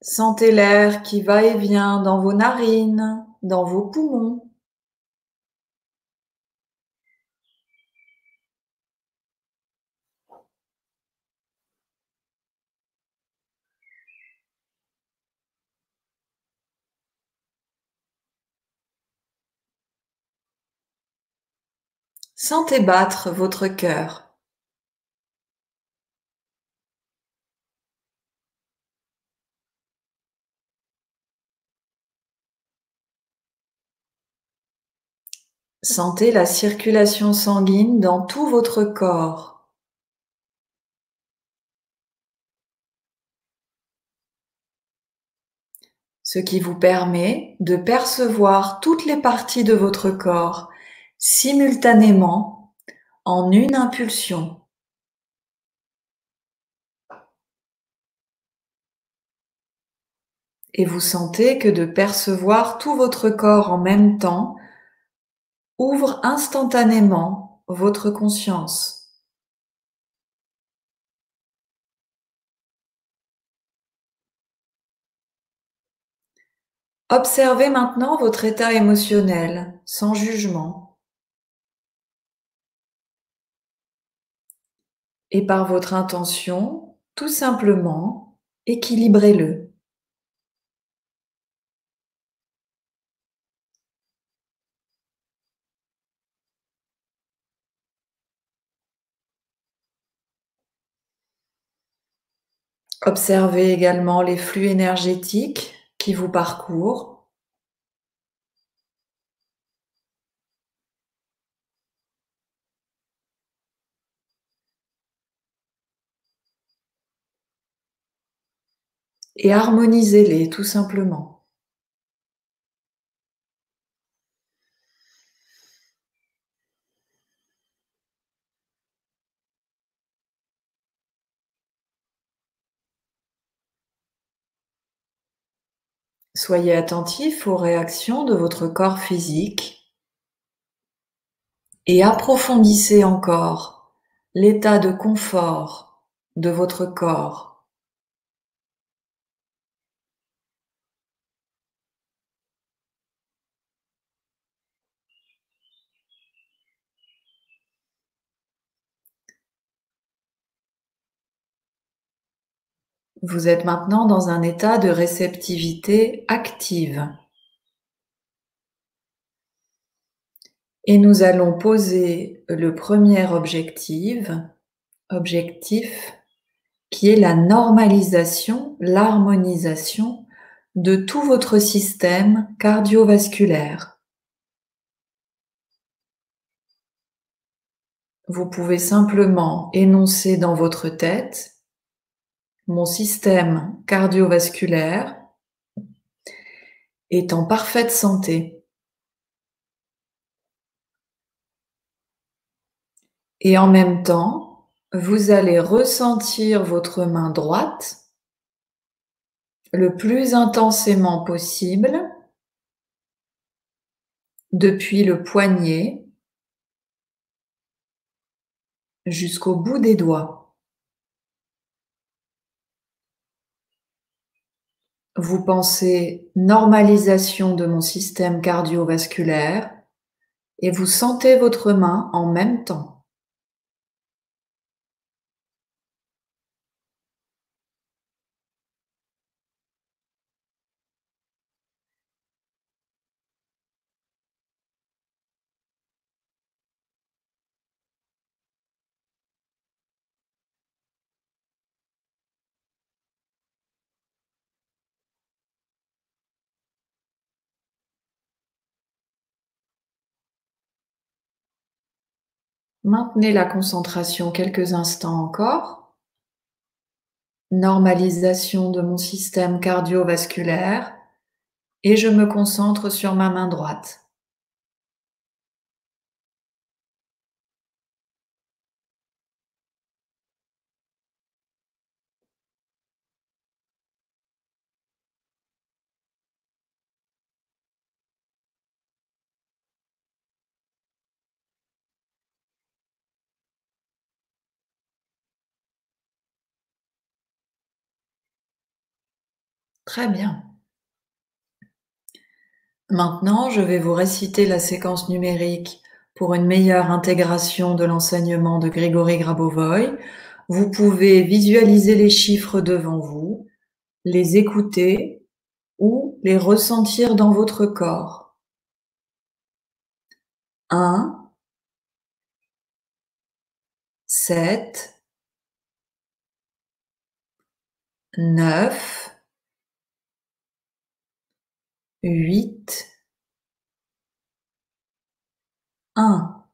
Sentez l'air qui va et vient dans vos narines, dans vos poumons. Sentez battre votre cœur. Sentez la circulation sanguine dans tout votre corps. Ce qui vous permet de percevoir toutes les parties de votre corps simultanément en une impulsion. Et vous sentez que de percevoir tout votre corps en même temps ouvre instantanément votre conscience. Observez maintenant votre état émotionnel sans jugement. Et par votre intention, tout simplement, équilibrez-le. Observez également les flux énergétiques qui vous parcourent. Et harmonisez-les tout simplement. Soyez attentif aux réactions de votre corps physique et approfondissez encore l'état de confort de votre corps. Vous êtes maintenant dans un état de réceptivité active. Et nous allons poser le premier objectif, objectif qui est la normalisation, l'harmonisation de tout votre système cardiovasculaire. Vous pouvez simplement énoncer dans votre tête mon système cardiovasculaire est en parfaite santé. Et en même temps, vous allez ressentir votre main droite le plus intensément possible depuis le poignet jusqu'au bout des doigts. Vous pensez normalisation de mon système cardiovasculaire et vous sentez votre main en même temps. Maintenez la concentration quelques instants encore. Normalisation de mon système cardiovasculaire et je me concentre sur ma main droite. Très bien. Maintenant, je vais vous réciter la séquence numérique pour une meilleure intégration de l'enseignement de Grégory Grabovoy. Vous pouvez visualiser les chiffres devant vous, les écouter ou les ressentir dans votre corps. 1, 7, 9, huit, un.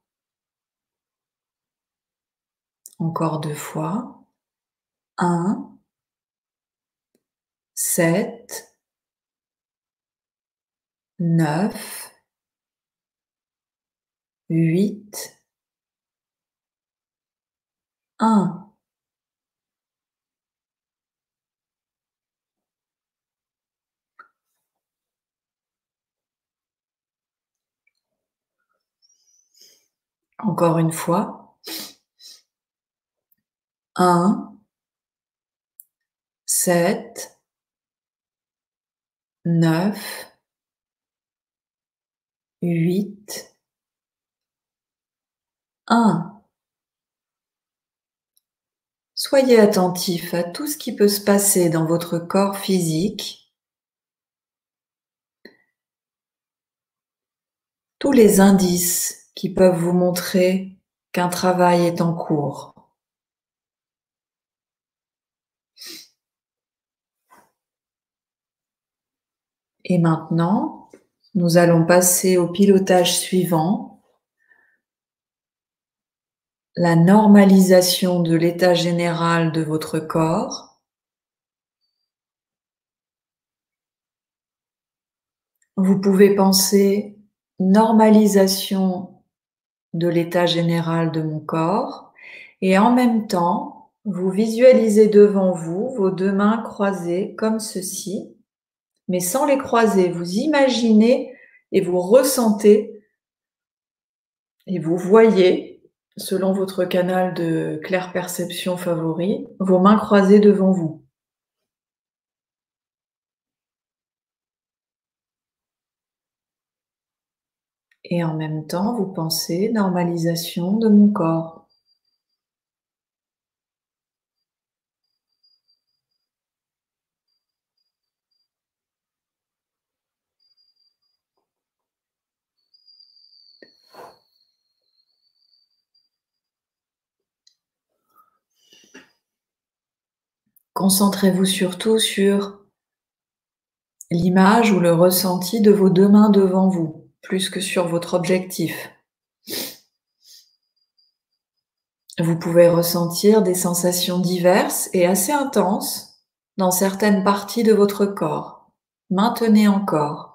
Encore deux fois. Un, sept, neuf, huit, un. Encore une fois. Un, sept, neuf, huit, un. Soyez attentif à tout ce qui peut se passer dans votre corps physique. Tous les indices qui peuvent vous montrer qu'un travail est en cours. Et maintenant, nous allons passer au pilotage suivant, la normalisation de l'état général de votre corps. Vous pouvez penser normalisation de l'état général de mon corps et en même temps, vous visualisez devant vous vos deux mains croisées comme ceci, mais sans les croiser. Vous imaginez et vous ressentez et vous voyez, selon votre canal de claire perception favori, vos mains croisées devant vous. Et en même temps, vous pensez normalisation de mon corps. Concentrez-vous surtout sur l'image ou le ressenti de vos deux mains devant vous plus que sur votre objectif. Vous pouvez ressentir des sensations diverses et assez intenses dans certaines parties de votre corps. Maintenez encore.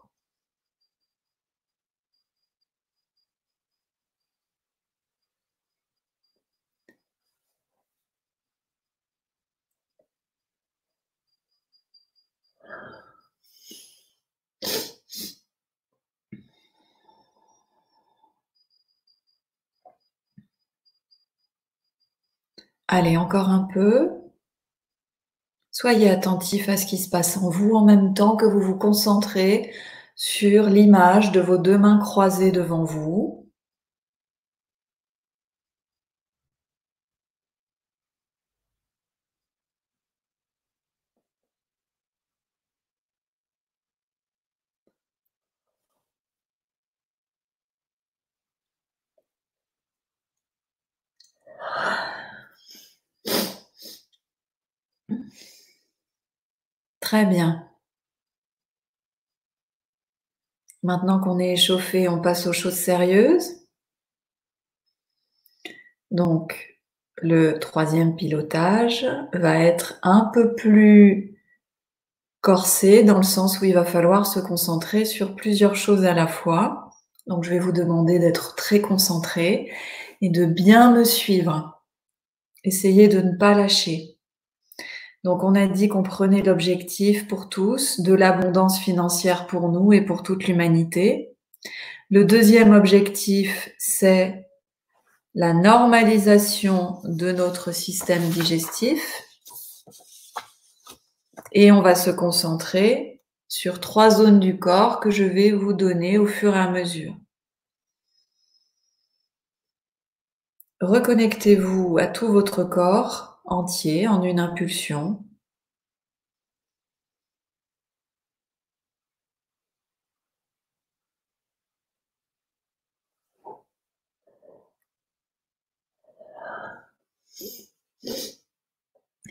Allez, encore un peu. Soyez attentif à ce qui se passe en vous en même temps que vous vous concentrez sur l'image de vos deux mains croisées devant vous. Très bien. Maintenant qu'on est échauffé, on passe aux choses sérieuses. Donc, le troisième pilotage va être un peu plus corsé dans le sens où il va falloir se concentrer sur plusieurs choses à la fois. Donc, je vais vous demander d'être très concentré et de bien me suivre. Essayez de ne pas lâcher. Donc, on a dit qu'on prenait l'objectif pour tous de l'abondance financière pour nous et pour toute l'humanité. Le deuxième objectif, c'est la normalisation de notre système digestif. Et on va se concentrer sur trois zones du corps que je vais vous donner au fur et à mesure. Reconnectez-vous à tout votre corps entier en une impulsion.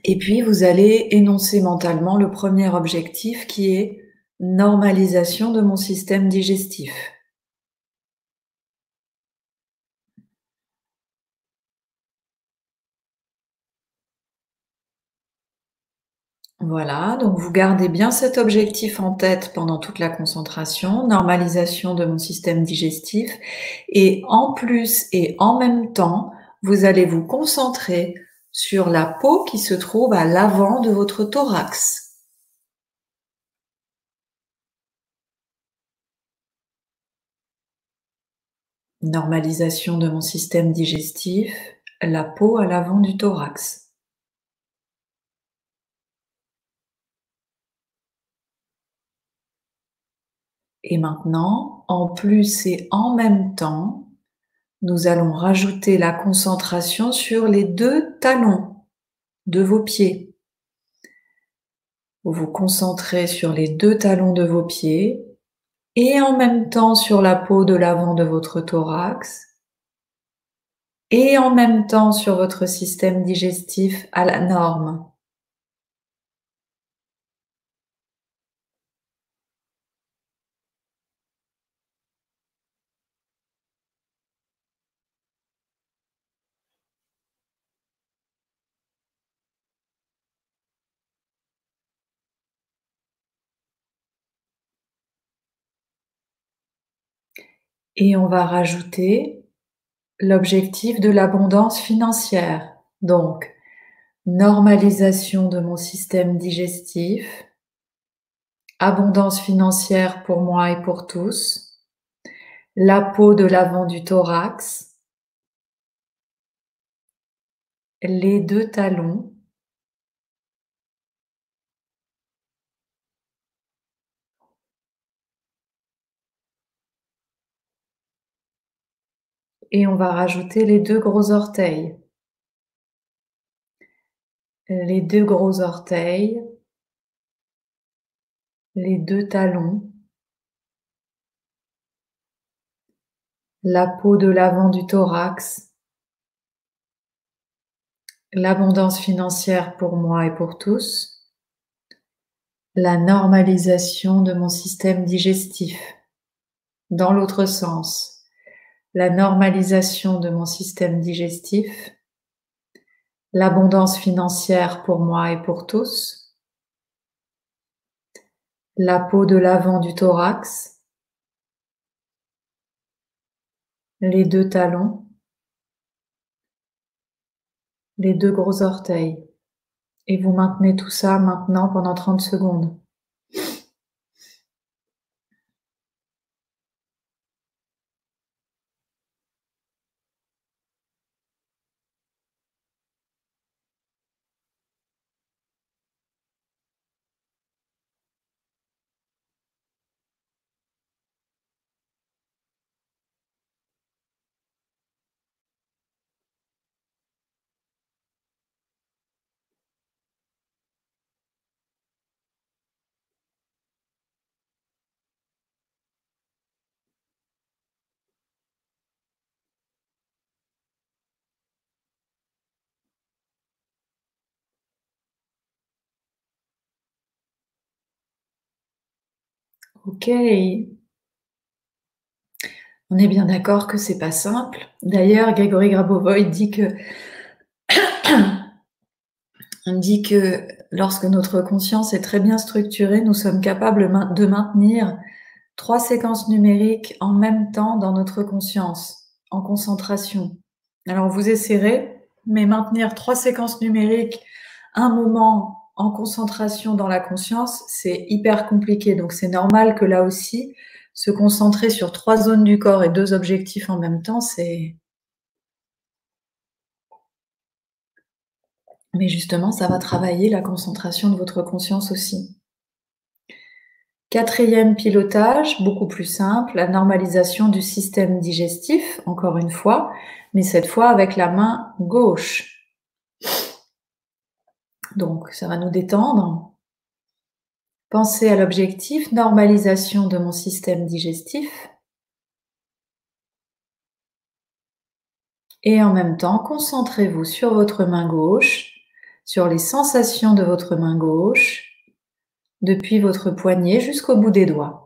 Et puis, vous allez énoncer mentalement le premier objectif qui est normalisation de mon système digestif. Voilà, donc vous gardez bien cet objectif en tête pendant toute la concentration, normalisation de mon système digestif. Et en plus et en même temps, vous allez vous concentrer sur la peau qui se trouve à l'avant de votre thorax. Normalisation de mon système digestif, la peau à l'avant du thorax. Et maintenant, en plus et en même temps, nous allons rajouter la concentration sur les deux talons de vos pieds. Vous vous concentrez sur les deux talons de vos pieds et en même temps sur la peau de l'avant de votre thorax et en même temps sur votre système digestif à la norme. Et on va rajouter l'objectif de l'abondance financière. Donc, normalisation de mon système digestif, abondance financière pour moi et pour tous, la peau de l'avant du thorax, les deux talons, Et on va rajouter les deux gros orteils. Les deux gros orteils, les deux talons, la peau de l'avant du thorax, l'abondance financière pour moi et pour tous, la normalisation de mon système digestif. Dans l'autre sens, la normalisation de mon système digestif, l'abondance financière pour moi et pour tous, la peau de l'avant du thorax, les deux talons, les deux gros orteils. Et vous maintenez tout ça maintenant pendant 30 secondes. Ok. On est bien d'accord que c'est pas simple. D'ailleurs, Grégory Grabovoy dit que dit que lorsque notre conscience est très bien structurée, nous sommes capables de maintenir trois séquences numériques en même temps dans notre conscience, en concentration. Alors vous essaierez, mais maintenir trois séquences numériques un moment en concentration dans la conscience, c'est hyper compliqué. Donc c'est normal que là aussi, se concentrer sur trois zones du corps et deux objectifs en même temps, c'est... Mais justement, ça va travailler la concentration de votre conscience aussi. Quatrième pilotage, beaucoup plus simple, la normalisation du système digestif, encore une fois, mais cette fois avec la main gauche. Donc, ça va nous détendre. Pensez à l'objectif normalisation de mon système digestif. Et en même temps, concentrez-vous sur votre main gauche, sur les sensations de votre main gauche, depuis votre poignet jusqu'au bout des doigts.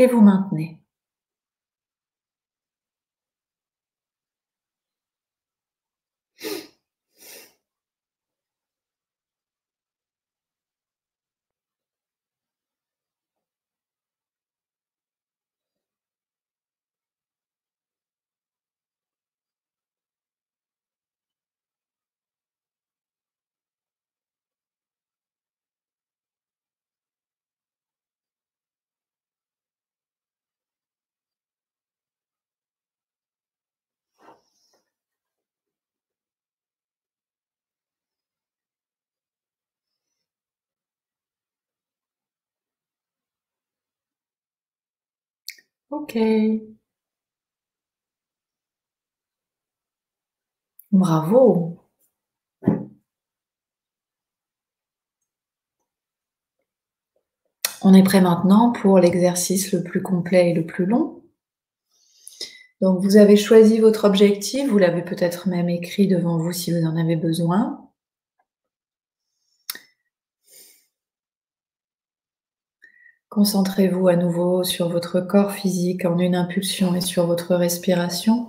Et vous maintenez. Ok. Bravo. On est prêt maintenant pour l'exercice le plus complet et le plus long. Donc vous avez choisi votre objectif, vous l'avez peut-être même écrit devant vous si vous en avez besoin. Concentrez-vous à nouveau sur votre corps physique en une impulsion et sur votre respiration.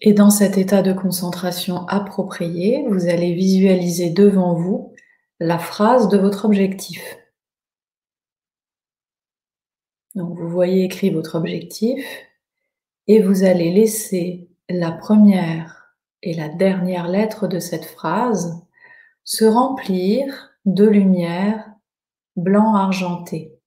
Et dans cet état de concentration approprié, vous allez visualiser devant vous la phrase de votre objectif. Donc vous voyez écrit votre objectif et vous allez laisser la première et la dernière lettre de cette phrase se remplir de lumière blanc argenté.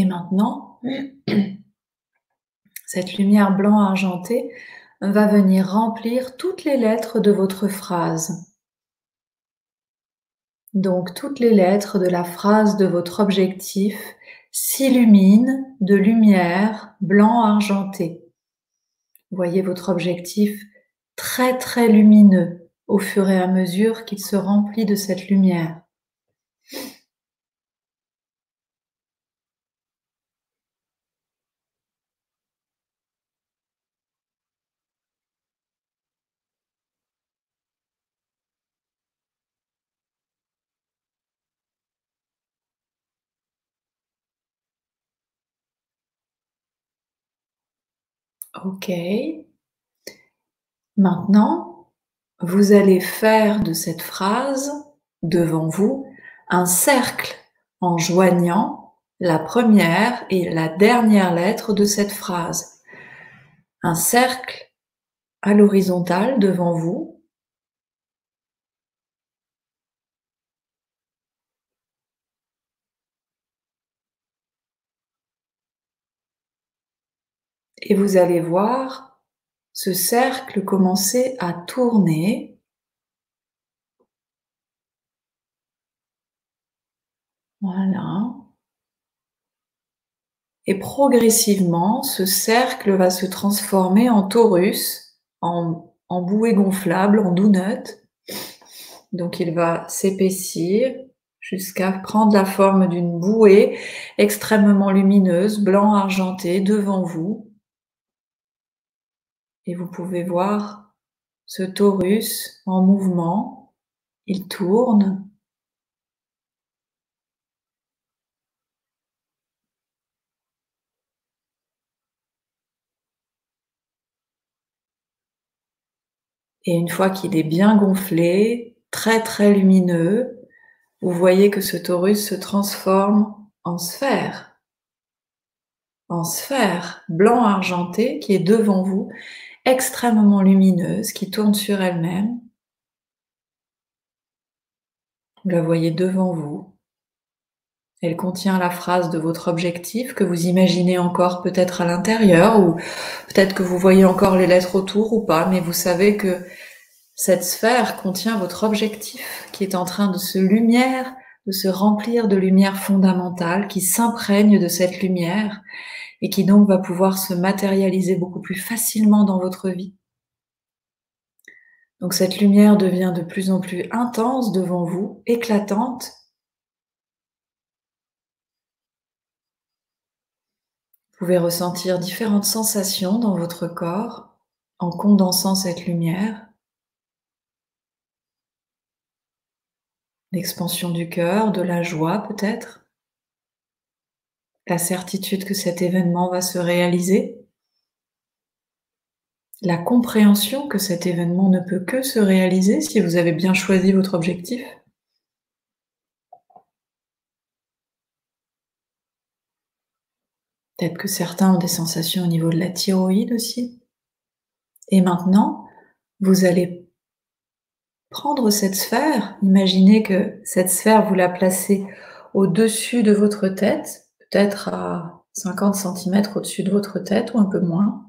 Et maintenant, cette lumière blanc argentée va venir remplir toutes les lettres de votre phrase. Donc toutes les lettres de la phrase de votre objectif s'illuminent de lumière blanc argenté. Voyez votre objectif très très lumineux au fur et à mesure qu'il se remplit de cette lumière. Ok. Maintenant, vous allez faire de cette phrase devant vous un cercle en joignant la première et la dernière lettre de cette phrase. Un cercle à l'horizontale devant vous. Et vous allez voir ce cercle commencer à tourner Voilà. Et progressivement, ce cercle va se transformer en torus, en, bouée gonflable, en donut. Donc il va s'épaissir jusqu'à prendre la forme d'une bouée extrêmement lumineuse, blanc argenté, devant vous. Et vous pouvez voir ce torus en mouvement. Il tourne. Et une fois qu'il est bien gonflé, très très lumineux, vous voyez que ce torus se transforme en sphère. En sphère blanc argenté qui est devant vous, extrêmement lumineuse, qui tourne sur elle-même. Vous la voyez devant vous. Elle contient la phrase de votre objectif que vous imaginez encore peut-être à l'intérieur ou peut-être que vous voyez encore les lettres autour ou pas, mais vous savez que cette sphère contient votre objectif qui est en train de se lumière, de se remplir de lumière fondamentale qui s'imprègne de cette lumière et qui donc va pouvoir se matérialiser beaucoup plus facilement dans votre vie. Donc cette lumière devient de plus en plus intense devant vous, éclatante, Vous pouvez ressentir différentes sensations dans votre corps en condensant cette lumière. L'expansion du cœur, de la joie peut-être. La certitude que cet événement va se réaliser. La compréhension que cet événement ne peut que se réaliser si vous avez bien choisi votre objectif. Peut-être que certains ont des sensations au niveau de la thyroïde aussi. Et maintenant, vous allez prendre cette sphère, imaginez que cette sphère, vous la placez au-dessus de votre tête, peut-être à 50 cm au-dessus de votre tête ou un peu moins.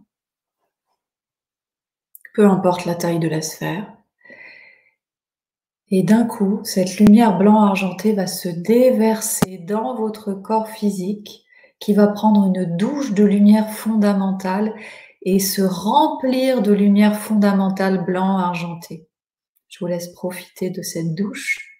Peu importe la taille de la sphère. Et d'un coup, cette lumière blanc argentée va se déverser dans votre corps physique qui va prendre une douche de lumière fondamentale et se remplir de lumière fondamentale blanc argenté. Je vous laisse profiter de cette douche.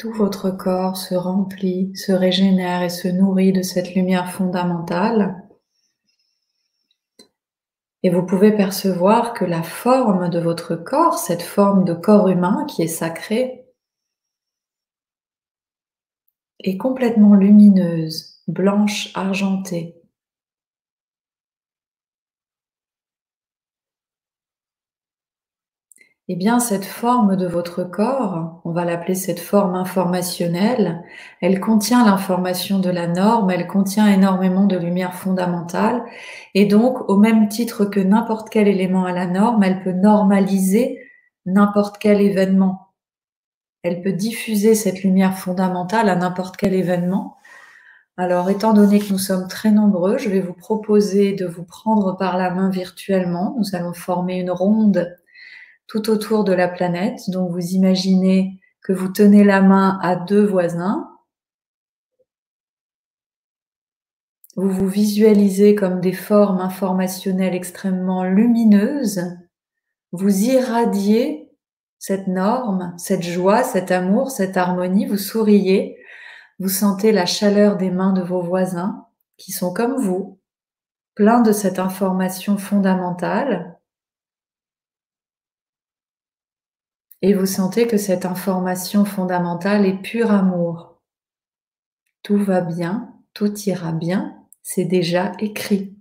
Tout votre corps se remplit, se régénère et se nourrit de cette lumière fondamentale. Et vous pouvez percevoir que la forme de votre corps, cette forme de corps humain qui est sacrée, est complètement lumineuse, blanche, argentée. Eh bien, cette forme de votre corps, on va l'appeler cette forme informationnelle, elle contient l'information de la norme, elle contient énormément de lumière fondamentale, et donc, au même titre que n'importe quel élément à la norme, elle peut normaliser n'importe quel événement. Elle peut diffuser cette lumière fondamentale à n'importe quel événement. Alors, étant donné que nous sommes très nombreux, je vais vous proposer de vous prendre par la main virtuellement. Nous allons former une ronde tout autour de la planète. Donc vous imaginez que vous tenez la main à deux voisins. Vous vous visualisez comme des formes informationnelles extrêmement lumineuses. Vous irradiez cette norme, cette joie, cet amour, cette harmonie. Vous souriez. Vous sentez la chaleur des mains de vos voisins qui sont comme vous, pleins de cette information fondamentale. Et vous sentez que cette information fondamentale est pur amour. Tout va bien, tout ira bien, c'est déjà écrit.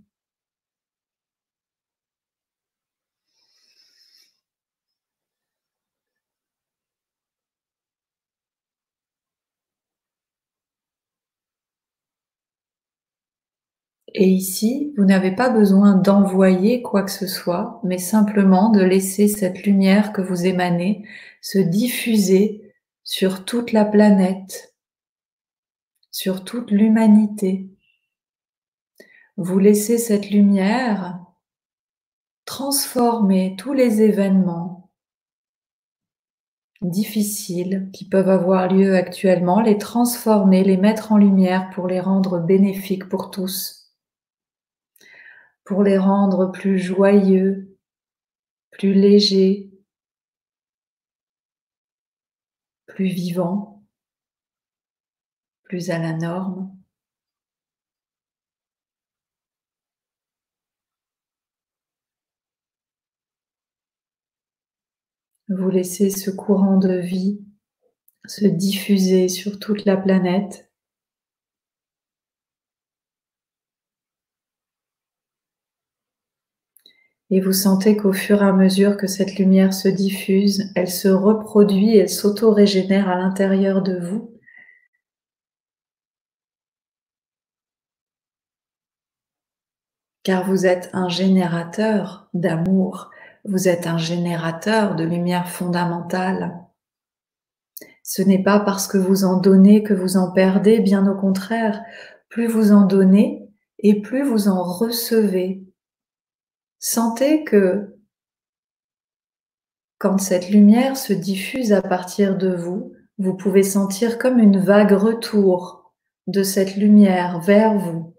Et ici, vous n'avez pas besoin d'envoyer quoi que ce soit, mais simplement de laisser cette lumière que vous émanez se diffuser sur toute la planète, sur toute l'humanité. Vous laissez cette lumière transformer tous les événements difficiles qui peuvent avoir lieu actuellement, les transformer, les mettre en lumière pour les rendre bénéfiques pour tous pour les rendre plus joyeux, plus légers, plus vivants, plus à la norme. Vous laissez ce courant de vie se diffuser sur toute la planète Et vous sentez qu'au fur et à mesure que cette lumière se diffuse, elle se reproduit, elle s'auto-régénère à l'intérieur de vous. Car vous êtes un générateur d'amour, vous êtes un générateur de lumière fondamentale. Ce n'est pas parce que vous en donnez que vous en perdez, bien au contraire, plus vous en donnez et plus vous en recevez Sentez que quand cette lumière se diffuse à partir de vous, vous pouvez sentir comme une vague retour de cette lumière vers vous.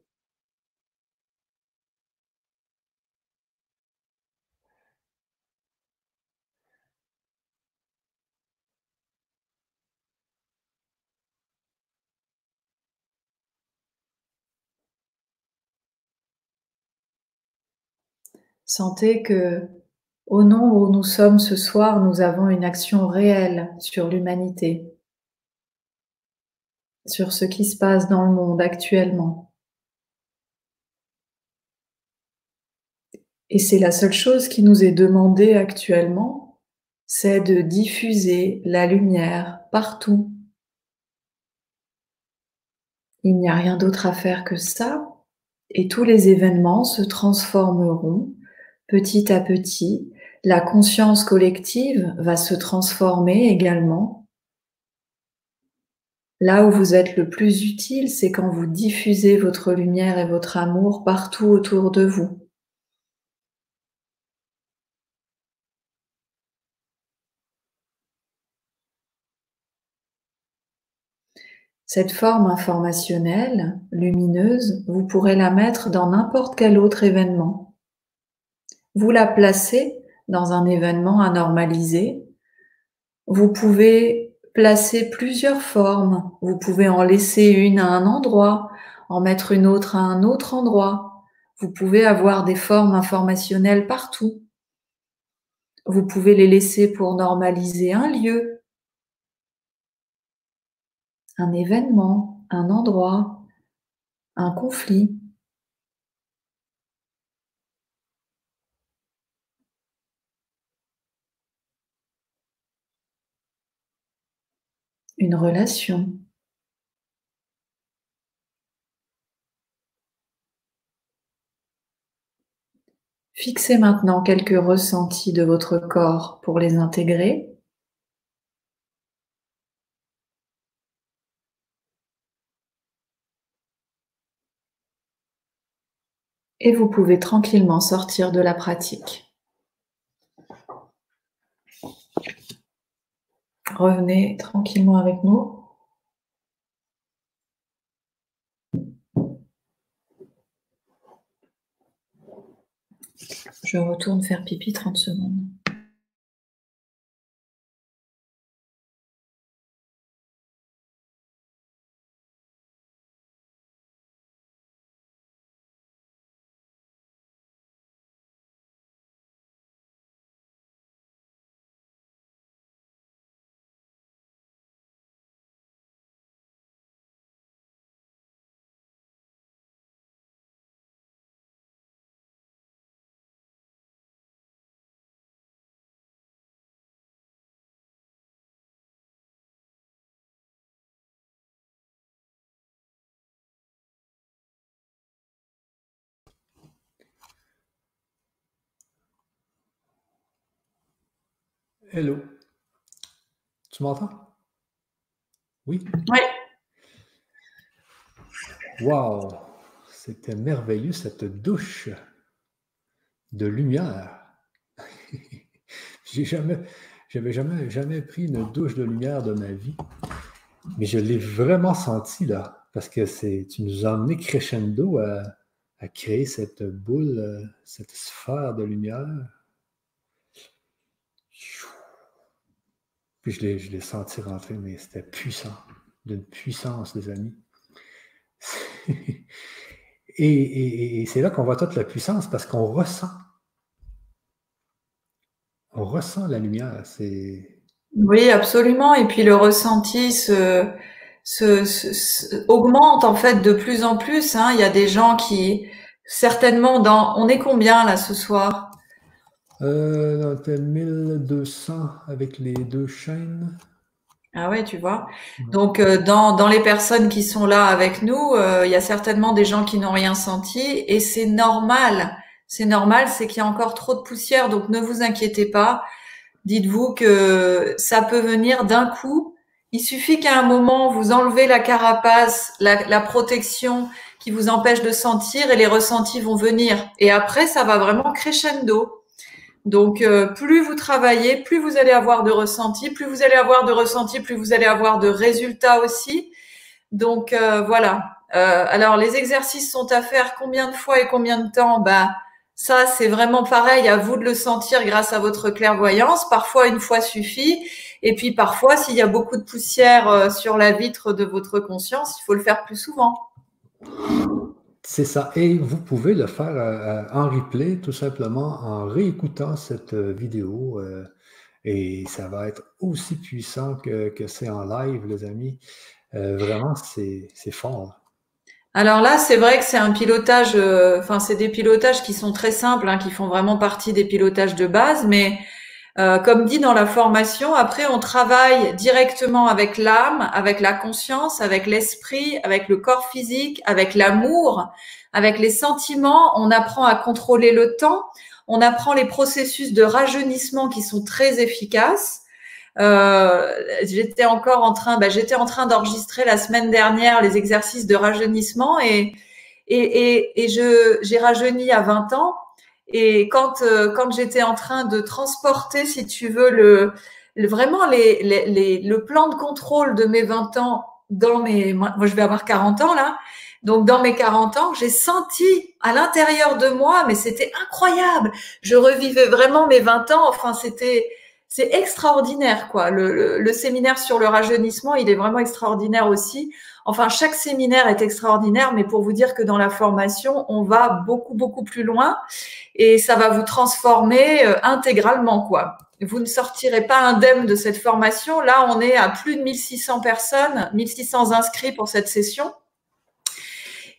Sentez que au nombre où nous sommes ce soir, nous avons une action réelle sur l'humanité, sur ce qui se passe dans le monde actuellement. Et c'est la seule chose qui nous est demandée actuellement, c'est de diffuser la lumière partout. Il n'y a rien d'autre à faire que ça, et tous les événements se transformeront petit à petit, la conscience collective va se transformer également. Là où vous êtes le plus utile, c'est quand vous diffusez votre lumière et votre amour partout autour de vous. Cette forme informationnelle, lumineuse, vous pourrez la mettre dans n'importe quel autre événement. Vous la placez dans un événement anormalisé. Vous pouvez placer plusieurs formes. Vous pouvez en laisser une à un endroit, en mettre une autre à un autre endroit. Vous pouvez avoir des formes informationnelles partout. Vous pouvez les laisser pour normaliser un lieu, un événement, un endroit, un conflit. Une relation. Fixez maintenant quelques ressentis de votre corps pour les intégrer. Et vous pouvez tranquillement sortir de la pratique. Revenez tranquillement avec nous. Je retourne faire pipi 30 secondes. Hello. Tu m'entends? Oui? Oui. Wow! C'était merveilleux cette douche de lumière. J'ai jamais, j'avais jamais, jamais pris une douche de lumière de ma vie, mais je l'ai vraiment senti là, parce que c'est, tu nous as emmené crescendo à, à créer cette boule, euh, cette sphère de lumière. Puis je l'ai, senti rentrer, mais c'était puissant, d'une puissance, des amis. et, c'est là qu'on voit toute la puissance parce qu'on ressent. On ressent la lumière. C'est... Oui, absolument. Et puis le ressenti se, augmente en fait de plus en plus. Hein. Il y a des gens qui, certainement, dans. On est combien là ce soir? Euh, 1200 avec les deux chaînes. Ah ouais, tu vois. Donc euh, dans, dans les personnes qui sont là avec nous, euh, il y a certainement des gens qui n'ont rien senti et c'est normal. C'est normal, c'est qu'il y a encore trop de poussière, donc ne vous inquiétez pas. Dites-vous que ça peut venir d'un coup. Il suffit qu'à un moment, vous enlevez la carapace, la, la protection qui vous empêche de sentir et les ressentis vont venir. Et après, ça va vraiment crescendo. Donc, euh, plus vous travaillez, plus vous allez avoir de ressentis, plus vous allez avoir de ressentis, plus vous allez avoir de résultats aussi. Donc, euh, voilà. Euh, alors, les exercices sont à faire combien de fois et combien de temps? Bah, ça, c'est vraiment pareil. À vous de le sentir grâce à votre clairvoyance. Parfois, une fois suffit. Et puis, parfois, s'il y a beaucoup de poussière sur la vitre de votre conscience, il faut le faire plus souvent. C'est ça. Et vous pouvez le faire euh, euh, en replay, tout simplement en réécoutant cette euh, vidéo. et ça va être aussi puissant que, c'est en live, les amis. vraiment, c'est fort. Alors là, c'est vrai que c'est un pilotage, enfin, c'est des pilotages qui sont très simples, hein, qui font vraiment partie des pilotages de base, mais comme dit dans la formation, après, on travaille directement avec l'âme, avec la conscience, avec l'esprit, avec le corps physique, avec l'amour, avec les sentiments. On apprend à contrôler le temps. On apprend les processus de rajeunissement qui sont très efficaces. Euh, j'étais encore en train, bah, j'étais en train d'enregistrer la semaine dernière les exercices de rajeunissement et et, et, et je j'ai rajeuni à 20 ans et quand, euh, quand j'étais en train de transporter, si tu veux, le, vraiment les, les, le plan de contrôle de mes 20 ans dans mes... Moi, je vais avoir 40 ans là. Donc dans mes 40 ans, j'ai senti à l'intérieur de moi, mais c'était incroyable. Je revivais vraiment mes 20 ans. Enfin, c'était c'est extraordinaire, quoi. Le, séminaire sur le rajeunissement, il est vraiment extraordinaire aussi. Enfin, chaque séminaire est extraordinaire, mais pour vous dire que dans la formation, on va beaucoup, beaucoup plus loin et ça va vous transformer euh, intégralement, quoi. Vous ne sortirez pas indemne de cette formation. Là, on est à plus de 1600 personnes, 1600 inscrits pour cette session.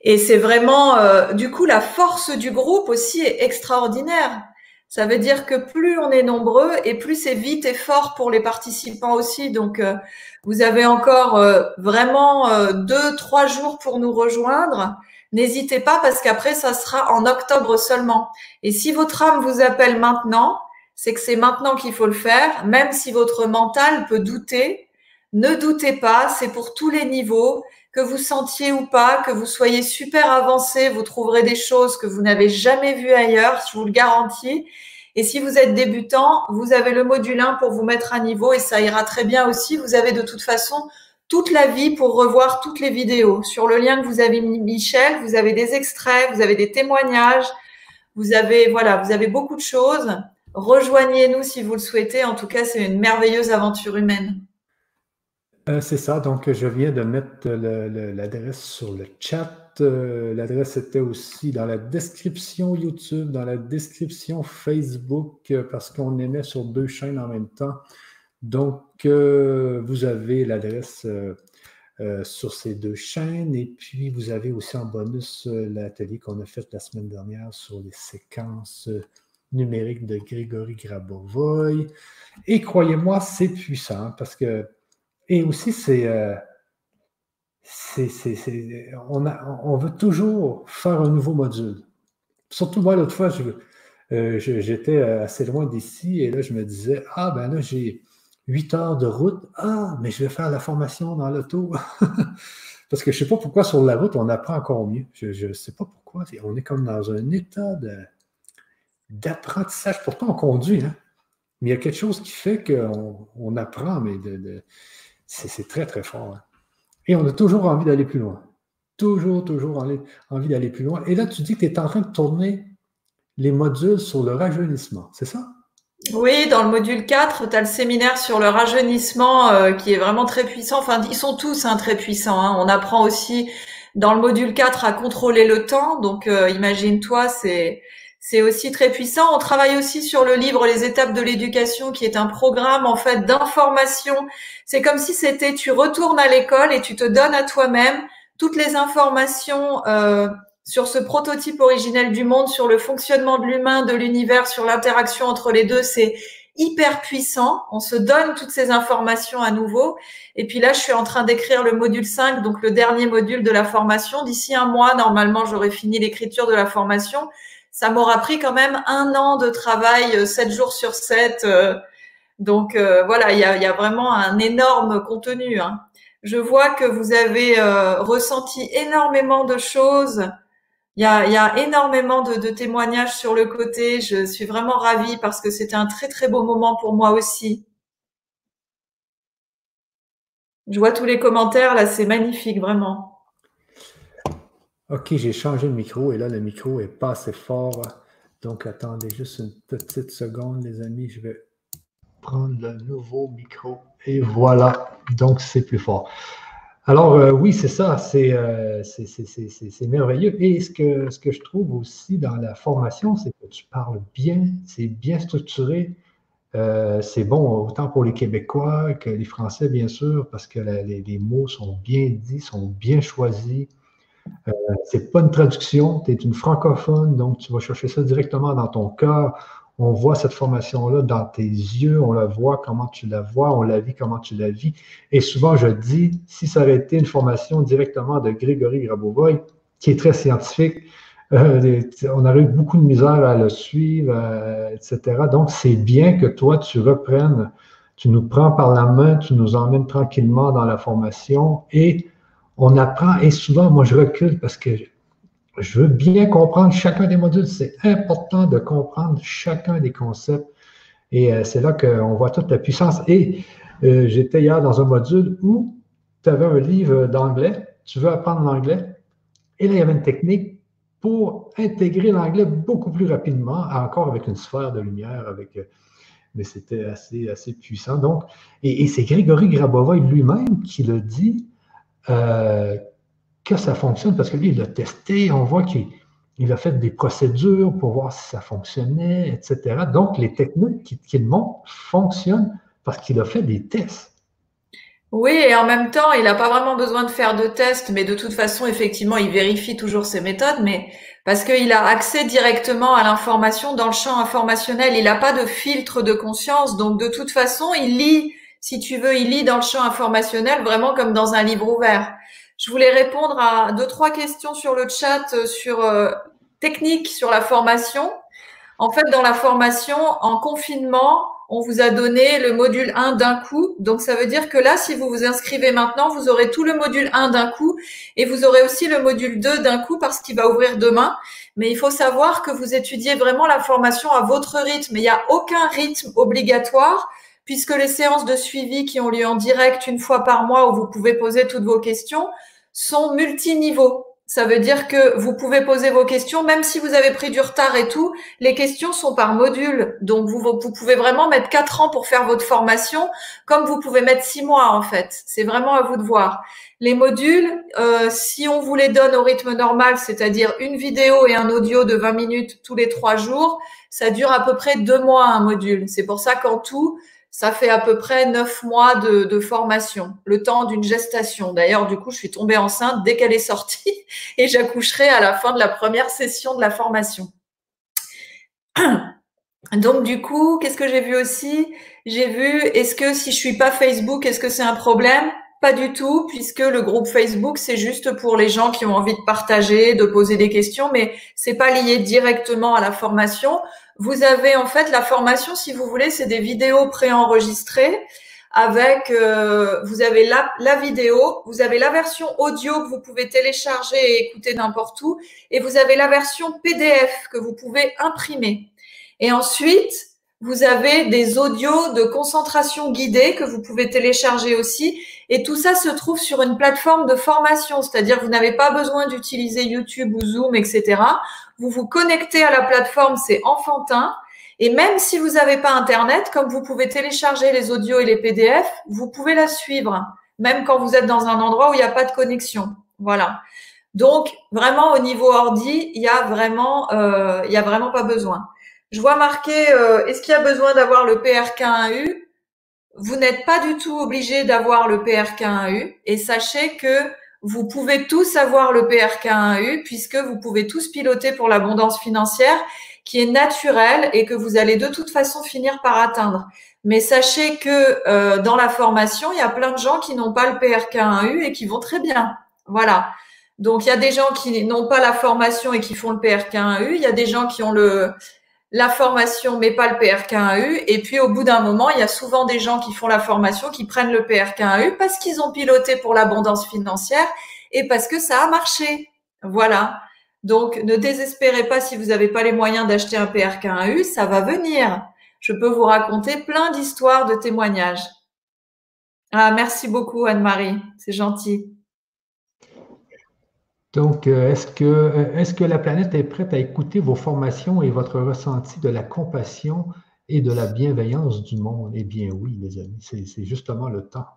Et c'est vraiment, euh, du coup, la force du groupe aussi est extraordinaire. Ça veut dire que plus on est nombreux et plus c'est vite et fort pour les participants aussi. Donc, euh, vous avez encore euh, vraiment deux, trois jours pour nous rejoindre. N'hésitez pas parce qu'après, ça sera en octobre seulement. Et si votre âme vous appelle maintenant, c'est que c'est maintenant qu'il faut le faire, même si votre mental peut douter. Ne doutez pas, c'est pour tous les niveaux, que vous sentiez ou pas, que vous soyez super avancé, vous trouverez des choses que vous n'avez jamais vues ailleurs, je vous le garantis. Et si vous êtes débutant, vous avez le module 1 pour vous mettre à niveau et ça ira très bien aussi. Vous avez de toute façon toute la vie pour revoir toutes les vidéos. Sur le lien que vous avez mis, Michel, vous avez des extraits, vous avez des témoignages, vous avez, voilà, vous avez beaucoup de choses. Rejoignez-nous si vous le souhaitez. En tout cas, c'est une merveilleuse aventure humaine. Euh, c'est ça. Donc, je viens de mettre l'adresse sur le chat. Euh, l'adresse était aussi dans la description YouTube, dans la description Facebook, euh, parce qu'on émet sur deux chaînes en même temps. Donc, vous avez l'adresse sur ces deux chaînes. Et puis, vous avez aussi en bonus l'atelier qu'on a fait la semaine dernière sur les séquences numérique de Grégory Grabovoy. Et croyez-moi, c'est puissant parce que. Et aussi, c'est. Euh, on, veut toujours faire un nouveau module. Surtout moi, l'autre fois, euh, j'étais assez loin d'ici et là, je me disais Ah, ben là, j'ai huit heures de route. Ah, mais je vais faire la formation dans l'auto. Parce que je ne sais pas pourquoi sur la route, on apprend encore mieux. Je ne sais pas pourquoi. On est comme dans un état d'apprentissage. Pourtant, on conduit, hein? mais il y a quelque chose qui fait qu'on on apprend, mais c'est très, très fort. Hein. Et on a toujours envie d'aller plus loin. Toujours, toujours envie d'aller plus loin. Et là, tu dis que tu es en train de tourner les modules sur le rajeunissement, c'est ça? Oui, dans le module 4, tu as le séminaire sur le rajeunissement euh, qui est vraiment très puissant. Enfin, ils sont tous hein, très puissants. Hein. On apprend aussi dans le module 4 à contrôler le temps. Donc, euh, imagine-toi, c'est c'est aussi très puissant. On travaille aussi sur le livre Les étapes de l'éducation, qui est un programme en fait d'information. C'est comme si c'était tu retournes à l'école et tu te donnes à toi-même toutes les informations euh, sur ce prototype originel du monde, sur le fonctionnement de l'humain, de l'univers, sur l'interaction entre les deux. C'est hyper puissant. On se donne toutes ces informations à nouveau. Et puis là, je suis en train d'écrire le module 5, donc le dernier module de la formation. D'ici un mois, normalement, j'aurai fini l'écriture de la formation ça m'aura pris quand même un an de travail, 7 euh, jours sur 7. Euh. donc euh, voilà, il y a, vraiment un énorme contenu. Hein. Je vois que vous avez ressenti énormément de choses. Il y a, énormément de, témoignages sur le côté. Je suis vraiment ravie parce que c'était un très très beau moment pour moi aussi. Je vois tous les commentaires là, c'est magnifique vraiment. OK, j'ai changé le micro et là, le micro est pas assez fort. Donc, attendez juste une petite seconde, les amis. Je vais prendre le nouveau micro et voilà. Donc, c'est plus fort. Alors, euh, oui, c'est ça. Euh, c'est merveilleux. Et ce que, ce que je trouve aussi dans la formation, c'est que tu parles bien, c'est bien structuré. Euh, c'est bon autant pour les Québécois que les Français, bien sûr, parce que les, les, mots sont bien dits, sont bien choisis. Euh, c'est pas une traduction, tu es une francophone, donc tu vas chercher ça directement dans ton cœur. On voit cette formation-là dans tes yeux, on la voit comment tu la vois, on la vit comment tu la vis. Et souvent, je dis, si ça aurait été une formation directement de Grégory Grabovoy, qui est très scientifique, euh, on aurait eu beaucoup de misère à le suivre, euh, etc. Donc, c'est bien que toi, tu reprennes, tu nous prends par la main, tu nous emmènes tranquillement dans la formation et on apprend et souvent, moi, je recule parce que je veux bien comprendre chacun des modules. C'est important de comprendre chacun des concepts. Et euh, c'est là qu'on voit toute la puissance. Et euh, j'étais hier dans un module où tu avais un livre d'anglais, tu veux apprendre l'anglais, et là, il y avait une technique pour intégrer l'anglais beaucoup plus rapidement, encore avec une sphère de lumière, avec mais c'était assez, puissant. Donc, et, c'est Grégory Grabova lui-même qui le dit euh, que ça fonctionne parce que lui, il l'a testé. On voit qu'il a fait des procédures pour voir si ça fonctionnait, etc. Donc, les techniques qu'il montre fonctionnent parce qu'il a fait des tests. Oui, et en même temps, il n'a pas vraiment besoin de faire de tests, mais de toute façon, effectivement, il vérifie toujours ses méthodes, mais parce qu'il a accès directement à l'information dans le champ informationnel. Il n'a pas de filtre de conscience, donc de toute façon, il lit, si tu veux, il lit dans le champ informationnel vraiment comme dans un livre ouvert. Je voulais répondre à deux, trois questions sur le chat, euh, sur euh, technique, sur la formation. En fait, dans la formation, en confinement, on vous a donné le module 1 d'un coup. Donc, ça veut dire que là, si vous vous inscrivez maintenant, vous aurez tout le module 1 d'un coup et vous aurez aussi le module 2 d'un coup parce qu'il va ouvrir demain. Mais il faut savoir que vous étudiez vraiment la formation à votre rythme. Il n'y a aucun rythme obligatoire puisque les séances de suivi qui ont lieu en direct une fois par mois où vous pouvez poser toutes vos questions sont multiniveaux. Ça veut dire que vous pouvez poser vos questions, même si vous avez pris du retard et tout. Les questions sont par module. Donc, vous, vous pouvez vraiment mettre quatre ans pour faire votre formation, comme vous pouvez mettre six mois, en fait. C'est vraiment à vous de voir. Les modules, euh, si on vous les donne au rythme normal, c'est-à-dire une vidéo et un audio de 20 minutes tous les trois jours, ça dure à peu près deux mois un module. C'est pour ça qu'en tout, ça fait à peu près neuf mois de, formation, le temps d'une gestation. D'ailleurs, du coup, je suis tombée enceinte dès qu'elle est sortie et j'accoucherai à la fin de la première session de la formation. Donc, du coup, qu'est-ce que j'ai vu aussi? J'ai vu, est-ce que si je suis pas Facebook, est-ce que c'est un problème? Pas du tout, puisque le groupe Facebook, c'est juste pour les gens qui ont envie de partager, de poser des questions, mais c'est pas lié directement à la formation. Vous avez en fait la formation, si vous voulez, c'est des vidéos préenregistrées avec, euh, vous avez la, la, vidéo, vous avez la version audio que vous pouvez télécharger et écouter n'importe où, et vous avez la version PDF que vous pouvez imprimer. Et ensuite, vous avez des audios de concentration guidée que vous pouvez télécharger aussi. Et tout ça se trouve sur une plateforme de formation, c'est-à-dire vous n'avez pas besoin d'utiliser YouTube ou Zoom, etc vous vous connectez à la plateforme, c'est enfantin. Et même si vous n'avez pas Internet, comme vous pouvez télécharger les audios et les PDF, vous pouvez la suivre, même quand vous êtes dans un endroit où il n'y a pas de connexion. Voilà. Donc, vraiment, au niveau ordi, il y a vraiment, euh, a vraiment pas besoin. Je vois marqué, euh, est-ce qu'il y a besoin d'avoir le PRK1U Vous n'êtes pas du tout obligé d'avoir le PRK1U et sachez que vous pouvez tous avoir le PRK1U puisque vous pouvez tous piloter pour l'abondance financière qui est naturelle et que vous allez de toute façon finir par atteindre. Mais sachez que euh, dans la formation, il y a plein de gens qui n'ont pas le PRK1U et qui vont très bien. Voilà. Donc il y a des gens qui n'ont pas la formation et qui font le PRK1U. Il y a des gens qui ont le la formation mais pas le PRK1U. Et puis au bout d'un moment, il y a souvent des gens qui font la formation, qui prennent le PRK1U parce qu'ils ont piloté pour l'abondance financière et parce que ça a marché. Voilà. Donc ne désespérez pas si vous n'avez pas les moyens d'acheter un PRK1U, ça va venir. Je peux vous raconter plein d'histoires, de témoignages. Ah, merci beaucoup Anne-Marie, c'est gentil. Donc, euh, est-ce que, euh, est-ce que la planète est prête à écouter vos formations et votre ressenti de la compassion et de la bienveillance du monde? Eh bien oui, les amis, c'est justement le temps.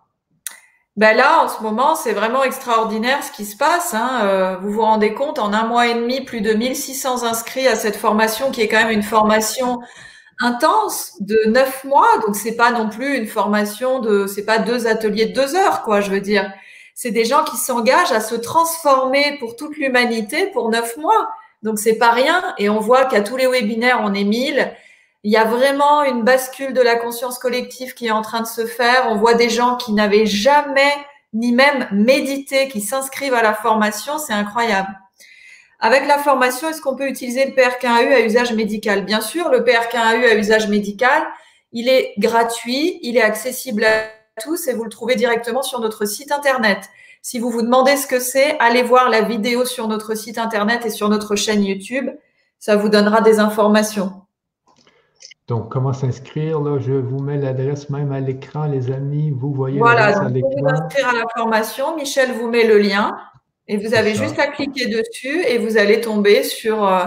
Ben là, en ce moment, c'est vraiment extraordinaire ce qui se passe. Hein. Euh, vous vous rendez compte, en un mois et demi, plus de 1600 inscrits à cette formation qui est quand même une formation intense de neuf mois. Donc, c'est pas non plus une formation de, c'est pas deux ateliers de deux heures, quoi, je veux dire c'est des gens qui s'engagent à se transformer pour toute l'humanité pour neuf mois. Donc c'est pas rien. Et on voit qu'à tous les webinaires, on est mille. Il y a vraiment une bascule de la conscience collective qui est en train de se faire. On voit des gens qui n'avaient jamais ni même médité, qui s'inscrivent à la formation. C'est incroyable. Avec la formation, est-ce qu'on peut utiliser le PRK1U à usage médical? Bien sûr, le PRK1U à usage médical, il est gratuit, il est accessible à tous et vous le trouvez directement sur notre site internet. Si vous vous demandez ce que c'est, allez voir la vidéo sur notre site internet et sur notre chaîne YouTube. Ça vous donnera des informations. Donc, comment s'inscrire? Là, je vous mets l'adresse même à l'écran, les amis. Vous voyez l'adresse à l'écran. Voilà, vous inscrire à la formation. Michel vous met le lien et vous avez juste à cliquer dessus et vous allez tomber sur, euh,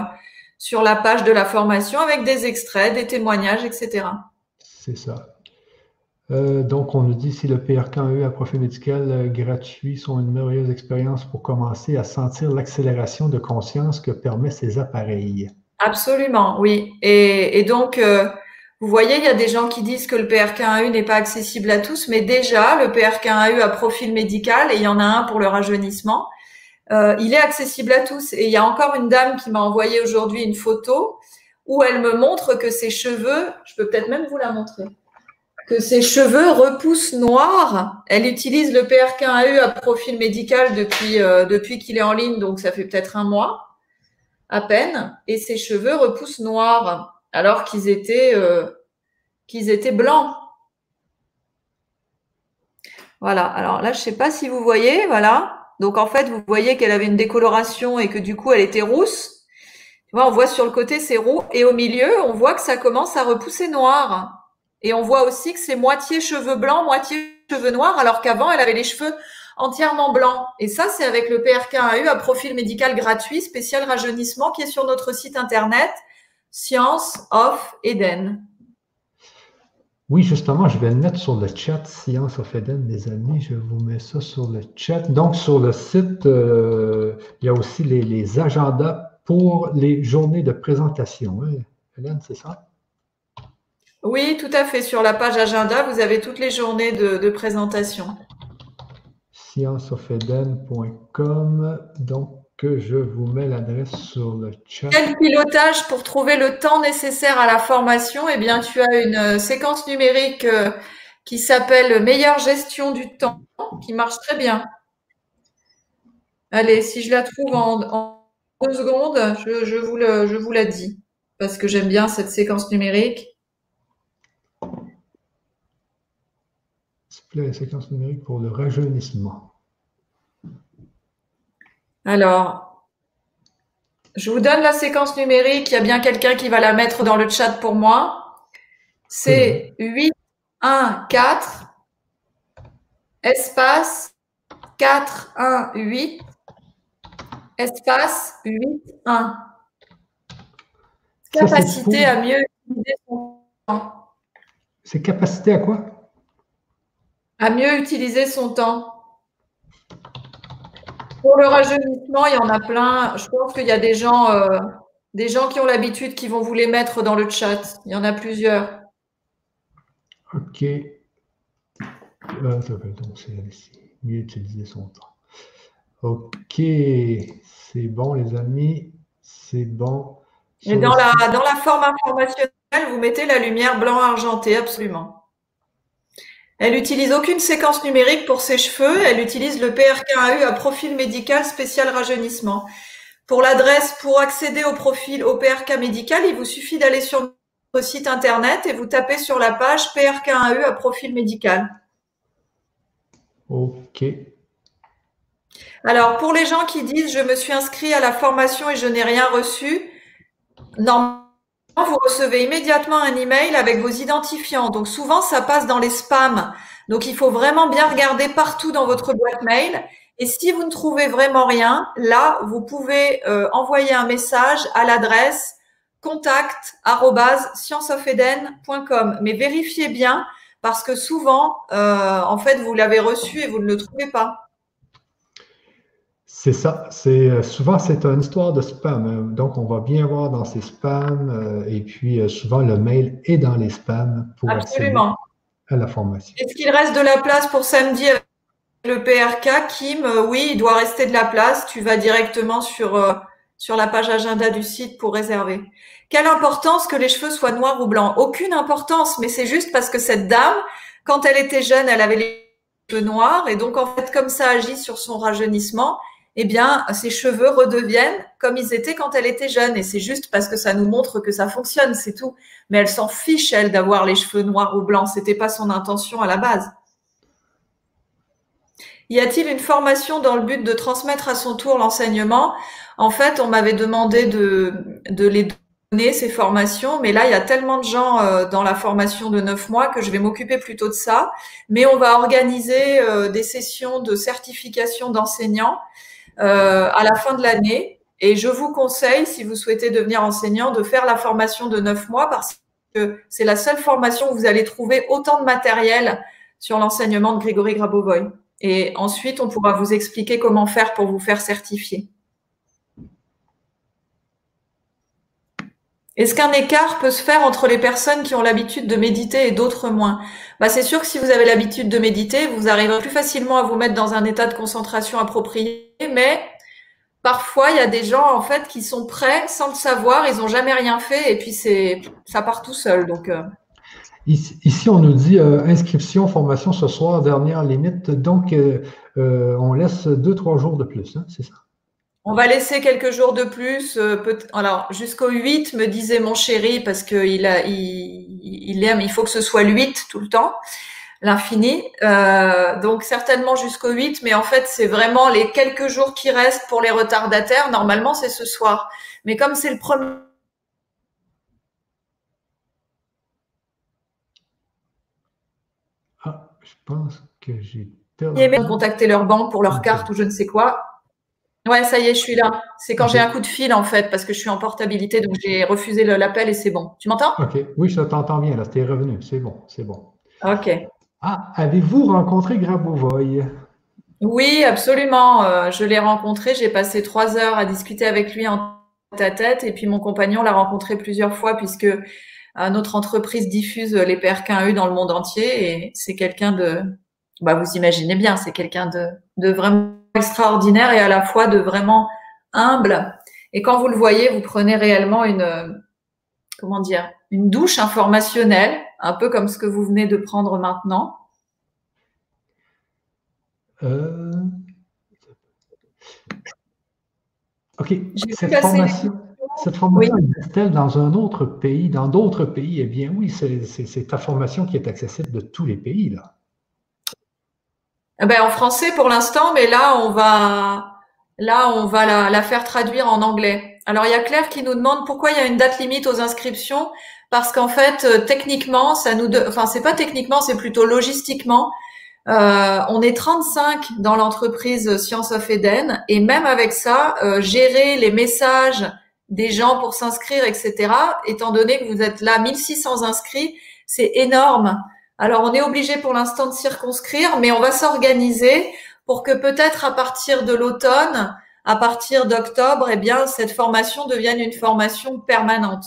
sur la page de la formation avec des extraits, des témoignages, etc. C'est ça. Euh, donc, on nous dit si le PRK1E à profil médical euh, gratuit sont une merveilleuse expérience pour commencer à sentir l'accélération de conscience que permet ces appareils. Absolument, oui. Et, donc, euh, vous voyez, il y a des gens qui disent que le PRK1E n'est pas accessible à tous, mais déjà, le PRK1E à profil médical, et il y en a un pour le rajeunissement, il est accessible à tous. Et il y a encore une dame qui m'a envoyé aujourd'hui une photo où elle me montre que ses cheveux, je peux peut-être même vous la montrer que ses cheveux repoussent noirs. Elle utilise le PRK1AU à profil médical depuis, euh, depuis qu'il est en ligne, donc ça fait peut-être un mois à peine, et ses cheveux repoussent noirs alors qu'ils étaient, euh, qu'ils étaient blancs. Voilà, alors là, je ne sais pas si vous voyez, voilà. Donc en fait, vous voyez qu'elle avait une décoloration et que du coup, elle était rousse. on voit sur le côté, c'est roux, et au milieu, on voit que ça commence à repousser noir. Et on voit aussi que c'est moitié cheveux blancs, moitié cheveux noirs, alors qu'avant, elle avait les cheveux entièrement blancs. Et ça, c'est avec le PRK1AU à profil médical gratuit, spécial rajeunissement, qui est sur notre site internet Science of Eden. Oui, justement, je vais le mettre sur le chat Science of Eden, mes amis. Je vous mets ça sur le chat. Donc, sur le site, euh, il y a aussi les, agendas pour les journées de présentation. Hein? Hélène, c'est ça? Oui, tout à fait. Sur la page agenda, vous avez toutes les journées de, présentation. scienceofeden.com. Donc, je vous mets l'adresse sur le chat. Quel pilotage pour trouver le temps nécessaire à la formation? Eh bien, tu as une euh, séquence numérique euh, qui s'appelle Meilleure gestion du temps, qui marche très bien. Allez, si je la trouve en, deux secondes, je, vous le, je vous la dis, parce que j'aime bien cette séquence numérique. La séquence numérique pour le rajeunissement. Alors, je vous donne la séquence numérique. Il y a bien quelqu'un qui va la mettre dans le chat pour moi. C'est 8, 1, 4, espace 4, 1, 8, espace 8, 1. Capacité à mieux utiliser son temps. C'est capacité à quoi? À mieux utiliser son temps. Pour le rajeunissement, il y en a plein. Je pense qu'il y a des gens, euh, des gens qui ont l'habitude qui vont vous les mettre dans le chat. Il y en a plusieurs. Ok. Euh, mieux utiliser son temps. Ok, c'est bon les amis, c'est bon. Et dans la, dans la forme informationnelle, vous mettez la lumière blanc argenté, absolument. Elle utilise aucune séquence numérique pour ses cheveux. Elle utilise le PRK1AU à profil médical spécial rajeunissement. Pour l'adresse, pour accéder au profil au PRK médical, il vous suffit d'aller sur notre site internet et vous tapez sur la page PRK1AU à profil médical. OK. Alors, pour les gens qui disent je me suis inscrit à la formation et je n'ai rien reçu, normalement, vous recevez immédiatement un email avec vos identifiants. Donc souvent, ça passe dans les spams. Donc il faut vraiment bien regarder partout dans votre boîte mail. Et si vous ne trouvez vraiment rien, là, vous pouvez euh, envoyer un message à l'adresse contact@scienceofeden.com. Mais vérifiez bien parce que souvent, euh, en fait, vous l'avez reçu et vous ne le trouvez pas. C'est ça. C'est euh, souvent c'est une histoire de spam. Hein. Donc on va bien voir dans ces spams euh, et puis euh, souvent le mail est dans les spams pour Absolument. à la formation. Est-ce qu'il reste de la place pour samedi avec le PRK, Kim? Oui, il doit rester de la place. Tu vas directement sur sur la page agenda du site pour réserver. Quelle importance que les cheveux soient noirs ou blancs? Aucune importance, mais c'est juste parce que cette dame, quand elle était jeune, elle avait les cheveux noirs et donc en fait comme ça agit sur son rajeunissement eh bien, ses cheveux redeviennent comme ils étaient quand elle était jeune. Et c'est juste parce que ça nous montre que ça fonctionne, c'est tout. Mais elle s'en fiche, elle, d'avoir les cheveux noirs ou blancs. C'était pas son intention à la base. Y a-t-il une formation dans le but de transmettre à son tour l'enseignement? En fait, on m'avait demandé de, les donner, ces formations, mais là, il y a tellement de gens euh, dans la formation de neuf mois que je vais m'occuper plutôt de ça. Mais on va organiser euh, des sessions de certification d'enseignants à la fin de l'année. Et je vous conseille, si vous souhaitez devenir enseignant, de faire la formation de neuf mois parce que c'est la seule formation où vous allez trouver autant de matériel sur l'enseignement de Grégory Grabovoy. Et ensuite, on pourra vous expliquer comment faire pour vous faire certifier. Est-ce qu'un écart peut se faire entre les personnes qui ont l'habitude de méditer et d'autres moins? Bah, C'est sûr que si vous avez l'habitude de méditer, vous arriverez plus facilement à vous mettre dans un état de concentration approprié, mais parfois il y a des gens en fait qui sont prêts sans le savoir, ils n'ont jamais rien fait et puis c'est ça part tout seul. Donc euh. ici, on nous dit euh, inscription formation ce soir dernière limite, donc euh, on laisse deux trois jours de plus, hein, c'est ça? On va laisser quelques jours de plus. Euh, alors, jusqu'au 8, me disait mon chéri, parce qu'il a, il, aime, il faut que ce soit le 8 tout le temps, l'infini. Euh, donc, certainement jusqu'au 8, mais en fait, c'est vraiment les quelques jours qui restent pour les retardataires. Normalement, c'est ce soir. Mais comme c'est le premier. Ah, je pense que j'ai perdu. contacter leur banque pour leur carte ou je ne sais quoi. Ouais, ça y est, je suis là. C'est quand j'ai un coup de fil, en fait, parce que je suis en portabilité, donc j'ai refusé l'appel et c'est bon. Tu m'entends? OK. Oui, je t'entends bien, là. C'était revenu. C'est bon, c'est bon. OK. Ah, avez-vous rencontré Grabovoy? Oui, absolument. Euh, je l'ai rencontré. J'ai passé trois heures à discuter avec lui en tête à tête. Et puis mon compagnon l'a rencontré plusieurs fois puisque euh, notre entreprise diffuse les PRK1U dans le monde entier. Et c'est quelqu'un de, bah, vous imaginez bien, c'est quelqu'un de, de vraiment extraordinaire et à la fois de vraiment humble. Et quand vous le voyez, vous prenez réellement une, comment dire, une douche informationnelle, un peu comme ce que vous venez de prendre maintenant. Euh, ok. Cette formation, cette formation existe-t-elle dans un autre pays, dans d'autres pays? Eh bien, oui, c'est ta formation qui est accessible de tous les pays, là. Eh ben, en français pour l'instant, mais là on va là on va la, la, faire traduire en anglais. Alors il y a Claire qui nous demande pourquoi il y a une date limite aux inscriptions parce qu'en fait euh, techniquement ça nous enfin c'est pas techniquement c'est plutôt logistiquement euh, on est 35 dans l'entreprise Science of Eden et même avec ça euh, gérer les messages des gens pour s'inscrire etc. Étant donné que vous êtes là 1600 inscrits c'est énorme. Alors, on est obligé pour l'instant de circonscrire, mais on va s'organiser pour que peut-être à partir de l'automne, à partir d'octobre, eh bien, cette formation devienne une formation permanente.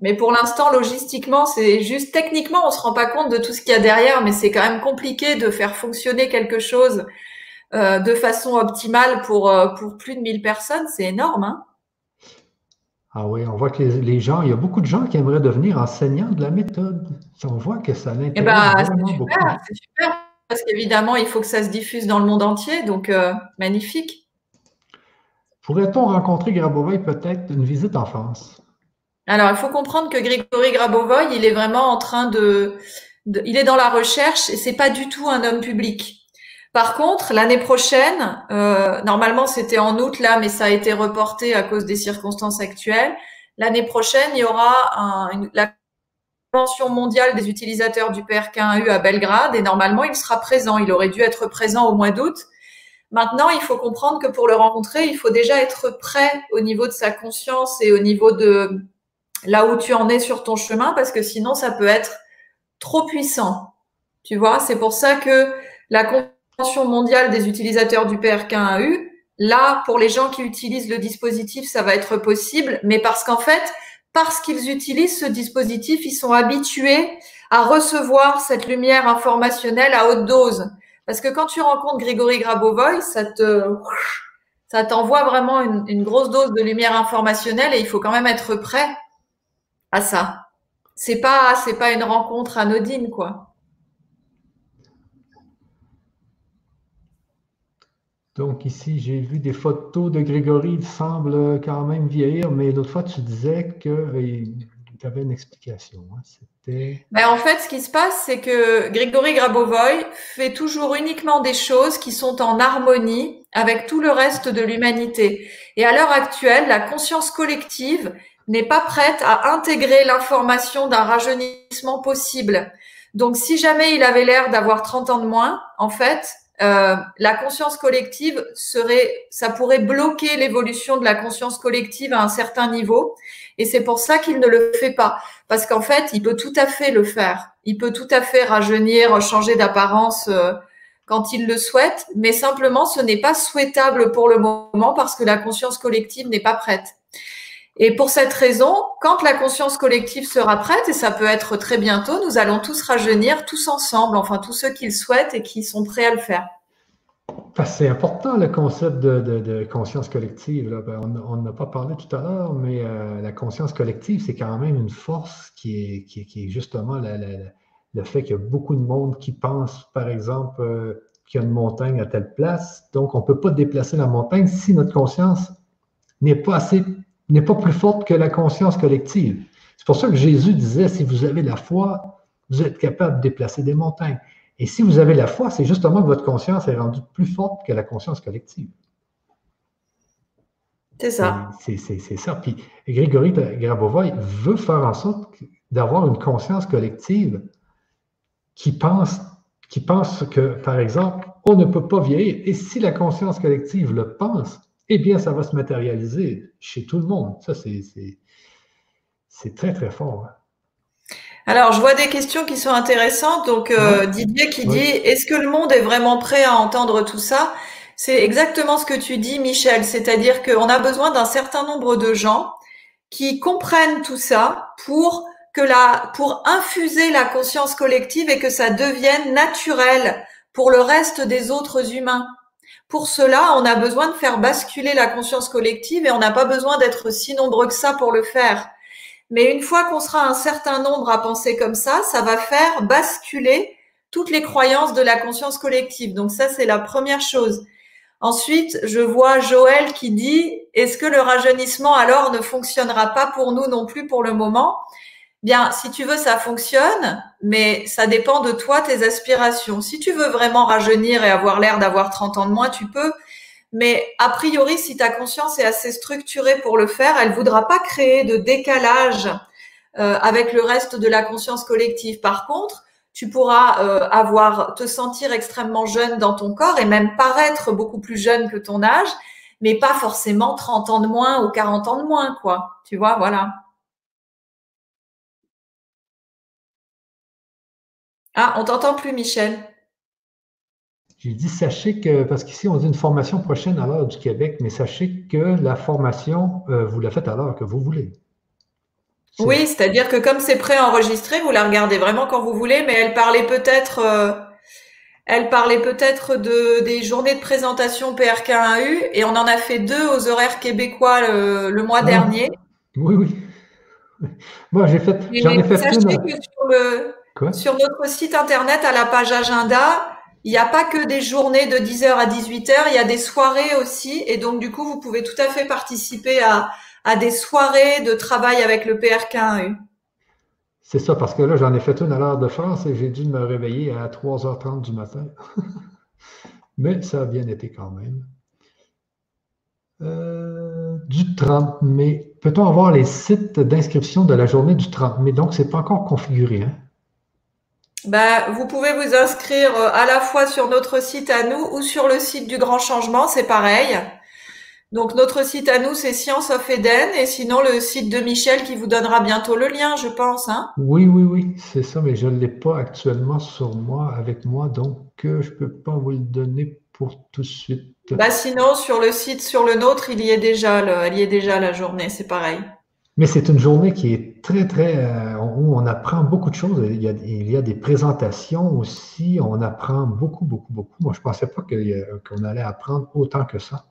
Mais pour l'instant, logistiquement, c'est juste techniquement, on se rend pas compte de tout ce qu'il y a derrière, mais c'est quand même compliqué de faire fonctionner quelque chose euh, de façon optimale pour, euh, pour plus de 1000 personnes. C'est énorme. Hein ah oui, on voit que les, gens, il y a beaucoup de gens qui aimeraient devenir enseignants de la méthode. On voit que ça l'intéresse eh ben. C'est super, parce qu'évidemment, il faut que ça se diffuse dans le monde entier, donc euh, magnifique. Pourrait-on rencontrer Grabovoy peut-être une visite en France? Alors, il faut comprendre que Grégory Grabovoy, il est vraiment en train de, il est dans la recherche et c'est pas du tout un homme public. Par contre, l'année prochaine, euh, normalement c'était en août là, mais ça a été reporté à cause des circonstances actuelles. L'année prochaine, il y aura la Convention mondiale des utilisateurs du PRK1U à Belgrade et normalement il sera présent. Il aurait dû être présent au mois d'août. Maintenant, il faut comprendre que pour le rencontrer, il faut déjà être prêt au niveau de sa conscience et au niveau de là où tu en es sur ton chemin, parce que sinon ça peut être trop puissant. Tu vois, c'est pour ça que la mondiale des utilisateurs du PRK1U, là, pour les gens qui utilisent le dispositif, ça va être possible, mais parce qu'en fait, parce qu'ils utilisent ce dispositif, ils sont habitués à recevoir cette lumière informationnelle à haute dose. Parce que quand tu rencontres Grégory Grabovoy, ça te, ça t'envoie vraiment une, une, grosse dose de lumière informationnelle et il faut quand même être prêt à ça. C'est pas, c'est pas une rencontre anodine, quoi. Donc ici, j'ai vu des photos de Grégory, il semble quand même vieillir, mais l'autre fois, tu disais qu'il euh, y avait une explication. Hein. C'était... Ben, en fait, ce qui se passe, c'est que Grégory Grabovoy fait toujours uniquement des choses qui sont en harmonie avec tout le reste de l'humanité. Et à l'heure actuelle, la conscience collective n'est pas prête à intégrer l'information d'un rajeunissement possible. Donc, si jamais il avait l'air d'avoir 30 ans de moins, en fait, euh, la conscience collective serait, ça pourrait bloquer l'évolution de la conscience collective à un certain niveau. Et c'est pour ça qu'il ne le fait pas. Parce qu'en fait, il peut tout à fait le faire. Il peut tout à fait rajeunir, changer d'apparence euh, quand il le souhaite. Mais simplement, ce n'est pas souhaitable pour le moment parce que la conscience collective n'est pas prête. Et pour cette raison, quand la conscience collective sera prête, et ça peut être très bientôt, nous allons tous rajeunir tous ensemble, enfin tous ceux qui le souhaitent et qui sont prêts à le faire. C'est important le concept de, conscience collective. Ben, on n'a pas parlé tout à l'heure, mais euh, la conscience collective, c'est quand même une force qui est, qui est, justement le fait qu'il y a beaucoup de monde qui pense, par exemple, euh, qu'il y a une montagne à telle place. Donc, on ne peut pas déplacer la montagne si notre conscience n'est pas assez n'est pas plus forte que la conscience collective. C'est pour ça que Jésus disait, si vous avez la foi, vous êtes capable de déplacer des montagnes. Et si vous avez la foi, c'est justement que votre conscience est rendue plus forte que la conscience collective. C'est ça. C'est ça. Puis Grégory Grabovoy veut faire en sorte d'avoir une conscience collective qui pense, qui pense que, par exemple, on ne peut pas vieillir. Et si la conscience collective le pense, eh bien, ça va se matérialiser chez tout le monde. Ça, c'est très, très fort. Hein. Alors, je vois des questions qui sont intéressantes. Donc, euh, Didier qui dit, est-ce que le monde est vraiment prêt à entendre tout ça? C'est exactement ce que tu dis, Michel. C'est-à-dire qu'on a besoin d'un certain nombre de gens qui comprennent tout ça pour que la, pour infuser la conscience collective et que ça devienne naturel pour le reste des autres humains. Pour cela, on a besoin de faire basculer la conscience collective et on n'a pas besoin d'être si nombreux que ça pour le faire. Mais une fois qu'on sera un certain nombre à penser comme ça, ça va faire basculer toutes les croyances de la conscience collective. Donc ça, c'est la première chose. Ensuite, je vois Joël qui dit, est-ce que le rajeunissement alors ne fonctionnera pas pour nous non plus pour le moment? Bien, si tu veux, ça fonctionne, mais ça dépend de toi, tes aspirations. Si tu veux vraiment rajeunir et avoir l'air d'avoir 30 ans de moins, tu peux. Mais a priori, si ta conscience est assez structurée pour le faire, elle voudra pas créer de décalage euh, avec le reste de la conscience collective. Par contre, tu pourras euh, avoir te sentir extrêmement jeune dans ton corps et même paraître beaucoup plus jeune que ton âge, mais pas forcément 30 ans de moins ou 40 ans de moins, quoi. Tu vois, voilà. Ah, on t'entend plus, Michel. J'ai dit, sachez que, parce qu'ici, on dit une formation prochaine à l'heure du Québec, mais sachez que la formation, euh, vous la faites à l'heure que vous voulez. Oui, c'est-à-dire que comme c'est préenregistré, vous la regardez vraiment quand vous voulez, mais elle parlait peut-être, euh, elle parlait peut-être de des journées de présentation PRK1U, et on en a fait deux aux horaires québécois le, mois ah. dernier. Oui, oui. Moi, j'ai fait, j'en ai fait sachez que sur le, sur notre site internet, à la page agenda, il n'y a pas que des journées de 10h à 18h, il y a des soirées aussi. Et donc, du coup, vous pouvez tout à fait participer à, des soirées de travail avec le PRK1U. C'est ça, parce que là, j'en ai fait une à l'heure de France et j'ai dû me réveiller à 3h30 du matin. Mais ça a bien été quand même. Euh, du 30 mai. Peut-on avoir les sites d'inscription de la journée du 30 mai? Donc, ce n'est pas encore configuré. Hein? Bah, vous pouvez vous inscrire euh, à la fois sur notre site à nous ou sur le site du Grand Changement, c'est pareil. Donc notre site à nous, c'est Science of Eden, et sinon le site de Michel qui vous donnera bientôt le lien, je pense. Hein oui, oui, oui, c'est ça, mais je ne l'ai pas actuellement sur moi, avec moi, donc euh, je ne peux pas vous le donner pour tout de suite. Bah sinon, sur le site, sur le nôtre, il y est déjà, le, il y est déjà la journée, c'est pareil. Mais c'est une journée qui est très, très, euh, où on apprend beaucoup de choses. Il y, a, des présentations aussi. On apprend beaucoup, beaucoup, beaucoup. Moi, je ne pensais pas qu'on allait apprendre autant que ça.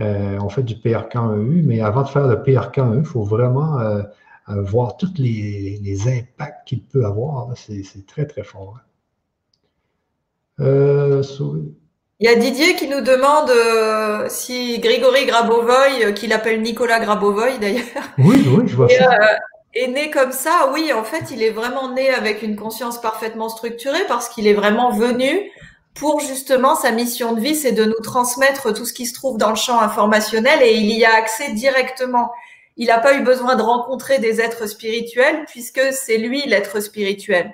Euh, on fait du PRK1EU, mais avant de faire le PRK1EU, il faut vraiment euh, voir tous les, impacts qu'il peut avoir. C'est très, très fort. Euh, il y a Didier qui nous demande euh, si Grégory Grabovoy, euh, qu'il appelle Nicolas Grabovoy d'ailleurs. Oui, oui, je vois ça. Euh, est né comme ça. Oui, en fait, il est vraiment né avec une conscience parfaitement structurée parce qu'il est vraiment venu pour justement sa mission de vie, c'est de nous transmettre tout ce qui se trouve dans le champ informationnel et il y a accès directement. Il n'a pas eu besoin de rencontrer des êtres spirituels puisque c'est lui l'être spirituel.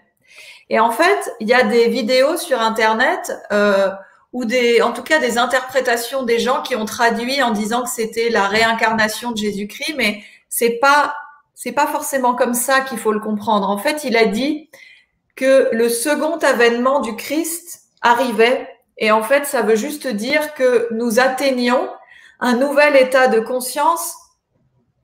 Et en fait, il y a des vidéos sur Internet. Euh, ou des, en tout cas des interprétations des gens qui ont traduit en disant que c'était la réincarnation de Jésus-Christ, mais c'est pas c'est pas forcément comme ça qu'il faut le comprendre. En fait, il a dit que le second avènement du Christ arrivait, et en fait, ça veut juste dire que nous atteignons un nouvel état de conscience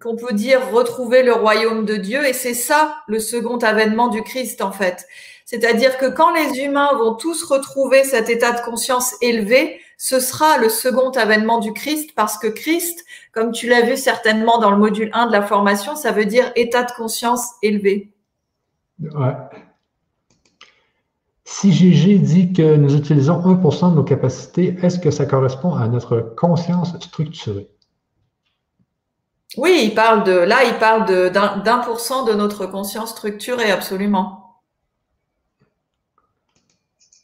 qu'on peut dire retrouver le royaume de Dieu, et c'est ça le second avènement du Christ en fait. C'est-à-dire que quand les humains vont tous retrouver cet état de conscience élevé, ce sera le second avènement du Christ parce que Christ, comme tu l'as vu certainement dans le module 1 de la formation, ça veut dire état de conscience élevé. Si GG dit que nous utilisons 1% de nos capacités, est-ce que ça correspond à notre conscience structurée? Oui, il parle de là, il parle d'un pour cent de notre conscience structurée, absolument.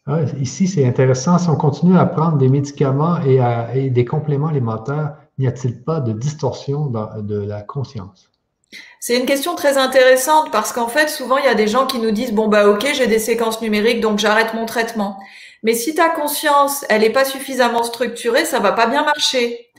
Ah, ici, c'est intéressant. Si on continue à prendre des médicaments et, des compléments alimentaires, n'y a-t-il pas de distorsion de la conscience? C'est une question très intéressante parce qu'en fait, souvent, il y a des gens qui nous disent, bon, bah, ok, j'ai des séquences numériques, donc j'arrête mon traitement. Mais si ta conscience, elle n'est pas suffisamment structurée, ça va pas bien marcher.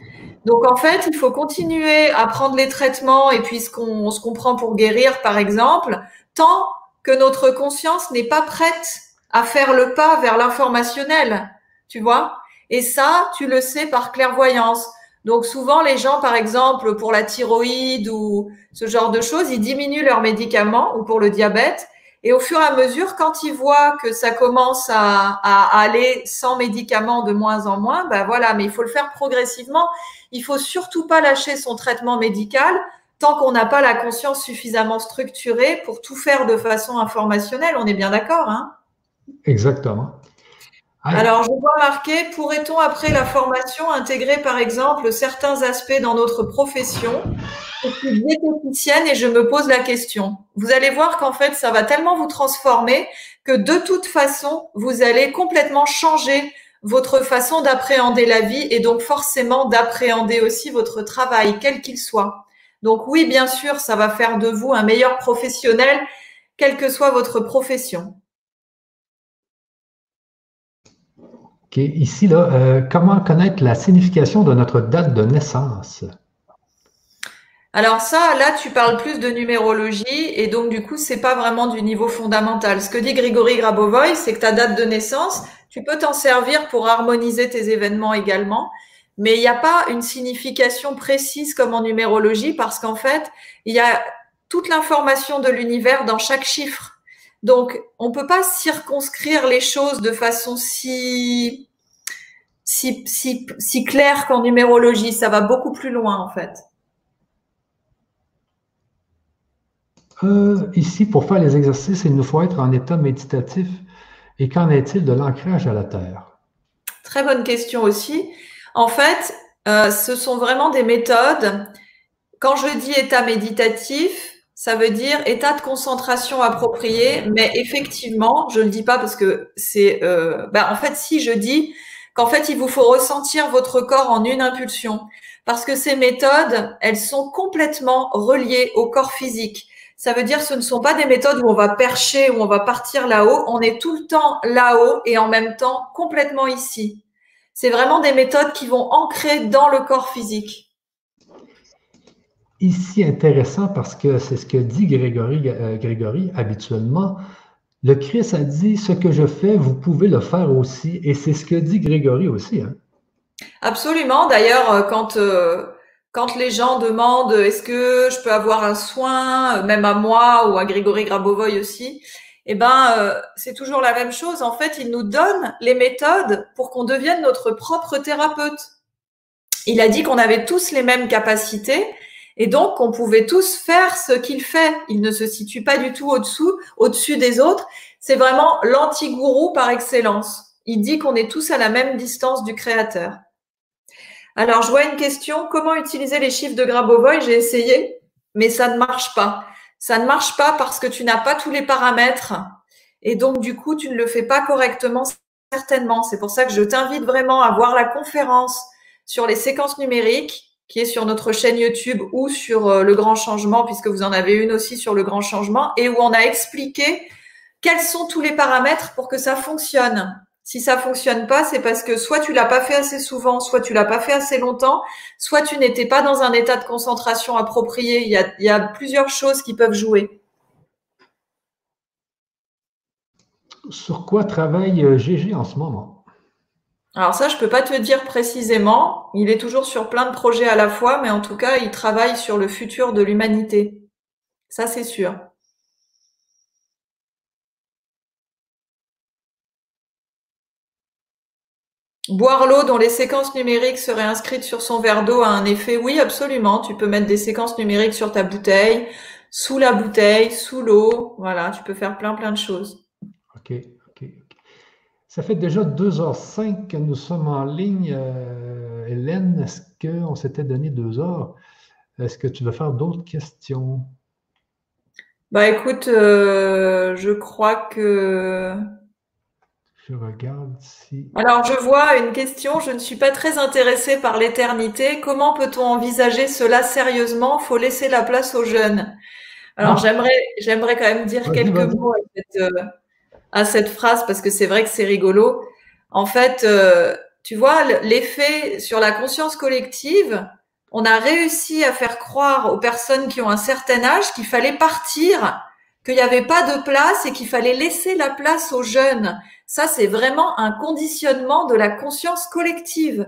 Donc, en fait, il faut continuer à prendre les traitements et puis ce qu'on, prend pour guérir, par exemple, tant que notre conscience n'est pas prête à faire le pas vers l'informationnel, tu vois? Et ça, tu le sais par clairvoyance. Donc souvent, les gens, par exemple, pour la thyroïde ou ce genre de choses, ils diminuent leurs médicaments ou pour le diabète. Et au fur et à mesure, quand ils voient que ça commence à, aller sans médicaments de moins en moins, ben voilà, mais il faut le faire progressivement. Il faut surtout pas lâcher son traitement médical tant qu'on n'a pas la conscience suffisamment structurée pour tout faire de façon informationnelle. On est bien d'accord, hein? Exactement. Alors, je vois marquer, pourrait-on, après la formation, intégrer, par exemple, certains aspects dans notre profession? Je suis diététicienne et je me pose la question. Vous allez voir qu'en fait, ça va tellement vous transformer que de toute façon, vous allez complètement changer votre façon d'appréhender la vie et donc forcément d'appréhender aussi votre travail, quel qu'il soit. Donc oui, bien sûr, ça va faire de vous un meilleur professionnel, quelle que soit votre profession. Ici, là, euh, comment connaître la signification de notre date de naissance? Alors ça, là, tu parles plus de numérologie et donc du coup, c'est pas vraiment du niveau fondamental. Ce que dit Grigory Grabovoy, c'est que ta date de naissance, tu peux t'en servir pour harmoniser tes événements également, mais il n'y a pas une signification précise comme en numérologie parce qu'en fait, il y a toute l'information de l'univers dans chaque chiffre. Donc, on peut pas circonscrire les choses de façon si, si, si, si claire qu'en numérologie. Ça va beaucoup plus loin, en fait. Euh, ici, pour faire les exercices, il nous faut être en état méditatif. Et qu'en est-il de l'ancrage à la Terre? Très bonne question aussi. En fait, euh, ce sont vraiment des méthodes. Quand je dis état méditatif, ça veut dire état de concentration approprié, mais effectivement, je ne le dis pas parce que c'est, euh, bah, en fait, si je dis qu'en fait, il vous faut ressentir votre corps en une impulsion, parce que ces méthodes, elles sont complètement reliées au corps physique. Ça veut dire que ce ne sont pas des méthodes où on va percher, où on va partir là-haut. On est tout le temps là-haut et en même temps complètement ici. C'est vraiment des méthodes qui vont ancrer dans le corps physique ici intéressant parce que c'est ce que dit Grégory, euh, Grégory habituellement. Le Christ a dit ce que je fais, vous pouvez le faire aussi. Et c'est ce que dit Grégory aussi. Hein. Absolument. D'ailleurs, euh, quand, euh, quand les gens demandent est-ce que je peux avoir un soin, même à moi ou à Grégory Grabovoy aussi, eh ben, c'est toujours la même chose. En fait, il nous donne les méthodes pour qu'on devienne notre propre thérapeute. Il a dit qu'on avait tous les mêmes capacités et donc, on pouvait tous faire ce qu'il fait. Il ne se situe pas du tout au-dessous, au-dessus des autres. C'est vraiment l'anti-gourou par excellence. Il dit qu'on est tous à la même distance du créateur. Alors, je vois une question. Comment utiliser les chiffres de Grabovoi J'ai essayé, mais ça ne marche pas. Ça ne marche pas parce que tu n'as pas tous les paramètres. Et donc, du coup, tu ne le fais pas correctement, certainement. C'est pour ça que je t'invite vraiment à voir la conférence sur les séquences numériques qui est sur notre chaîne YouTube ou sur euh, Le Grand Changement, puisque vous en avez une aussi sur Le Grand Changement, et où on a expliqué quels sont tous les paramètres pour que ça fonctionne. Si ça fonctionne pas, c'est parce que soit tu l'as pas fait assez souvent, soit tu l'as pas fait assez longtemps, soit tu n'étais pas dans un état de concentration approprié. Il y a, il y a plusieurs choses qui peuvent jouer. Sur quoi travaille GG euh, en ce moment? Alors ça, je peux pas te dire précisément. Il est toujours sur plein de projets à la fois, mais en tout cas, il travaille sur le futur de l'humanité. Ça, c'est sûr. Boire l'eau dont les séquences numériques seraient inscrites sur son verre d'eau a un effet Oui, absolument. Tu peux mettre des séquences numériques sur ta bouteille, sous la bouteille, sous l'eau. Voilà, tu peux faire plein, plein de choses. Ça fait déjà 2h05 que nous sommes en ligne. Euh, Hélène, est-ce qu'on s'était donné deux heures? Est-ce que tu veux faire d'autres questions? Bah écoute, euh, je crois que je regarde si. Alors, je vois une question. Je ne suis pas très intéressée par l'éternité. Comment peut-on envisager cela sérieusement? Faut laisser la place aux jeunes. Alors, j'aimerais, j'aimerais quand même dire quelques mots euh, à cette, phrase parce que c'est vrai que c'est rigolo. En fait, euh, tu vois, l'effet sur la conscience collective, on a réussi à faire croire aux personnes qui ont un certain âge qu'il fallait partir, qu'il n'y avait pas de place et qu'il fallait laisser la place aux jeunes. Ça, c'est vraiment un conditionnement de la conscience collective.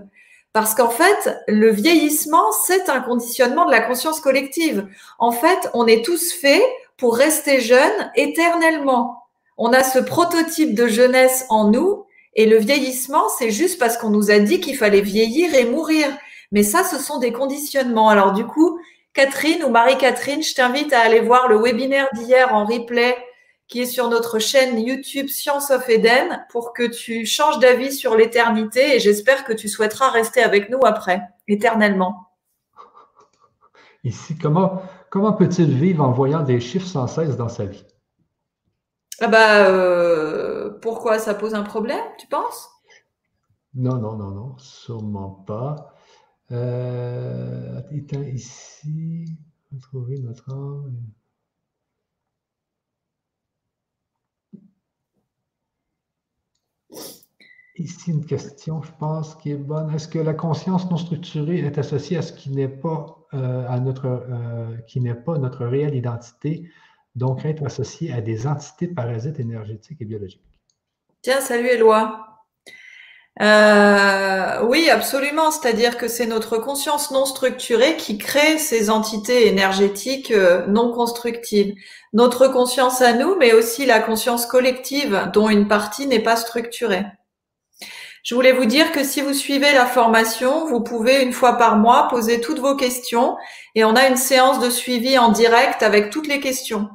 Parce qu'en fait, le vieillissement, c'est un conditionnement de la conscience collective. En fait, on est tous faits pour rester jeunes éternellement. On a ce prototype de jeunesse en nous et le vieillissement, c'est juste parce qu'on nous a dit qu'il fallait vieillir et mourir. Mais ça, ce sont des conditionnements. Alors du coup, Catherine ou Marie-Catherine, je t'invite à aller voir le webinaire d'hier en replay qui est sur notre chaîne YouTube Science of Eden pour que tu changes d'avis sur l'éternité et j'espère que tu souhaiteras rester avec nous après, éternellement. Ici, comment, comment peut-il vivre en voyant des chiffres sans cesse dans sa vie? Ah bah, euh, pourquoi ça pose un problème, tu penses? Non, non, non, non, sûrement pas. Euh, étant ici, retrouver notre âme. Ici, une question, je pense, qui est bonne. Est-ce que la conscience non structurée est associée à ce qui n'est pas, euh, à euh, qui n'est pas notre réelle identité, donc être associée à des entités parasites énergétiques et biologiques? Tiens, salut Éloi. Euh, oui, absolument. C'est-à-dire que c'est notre conscience non structurée qui crée ces entités énergétiques non constructives. Notre conscience à nous, mais aussi la conscience collective dont une partie n'est pas structurée. Je voulais vous dire que si vous suivez la formation, vous pouvez une fois par mois poser toutes vos questions et on a une séance de suivi en direct avec toutes les questions.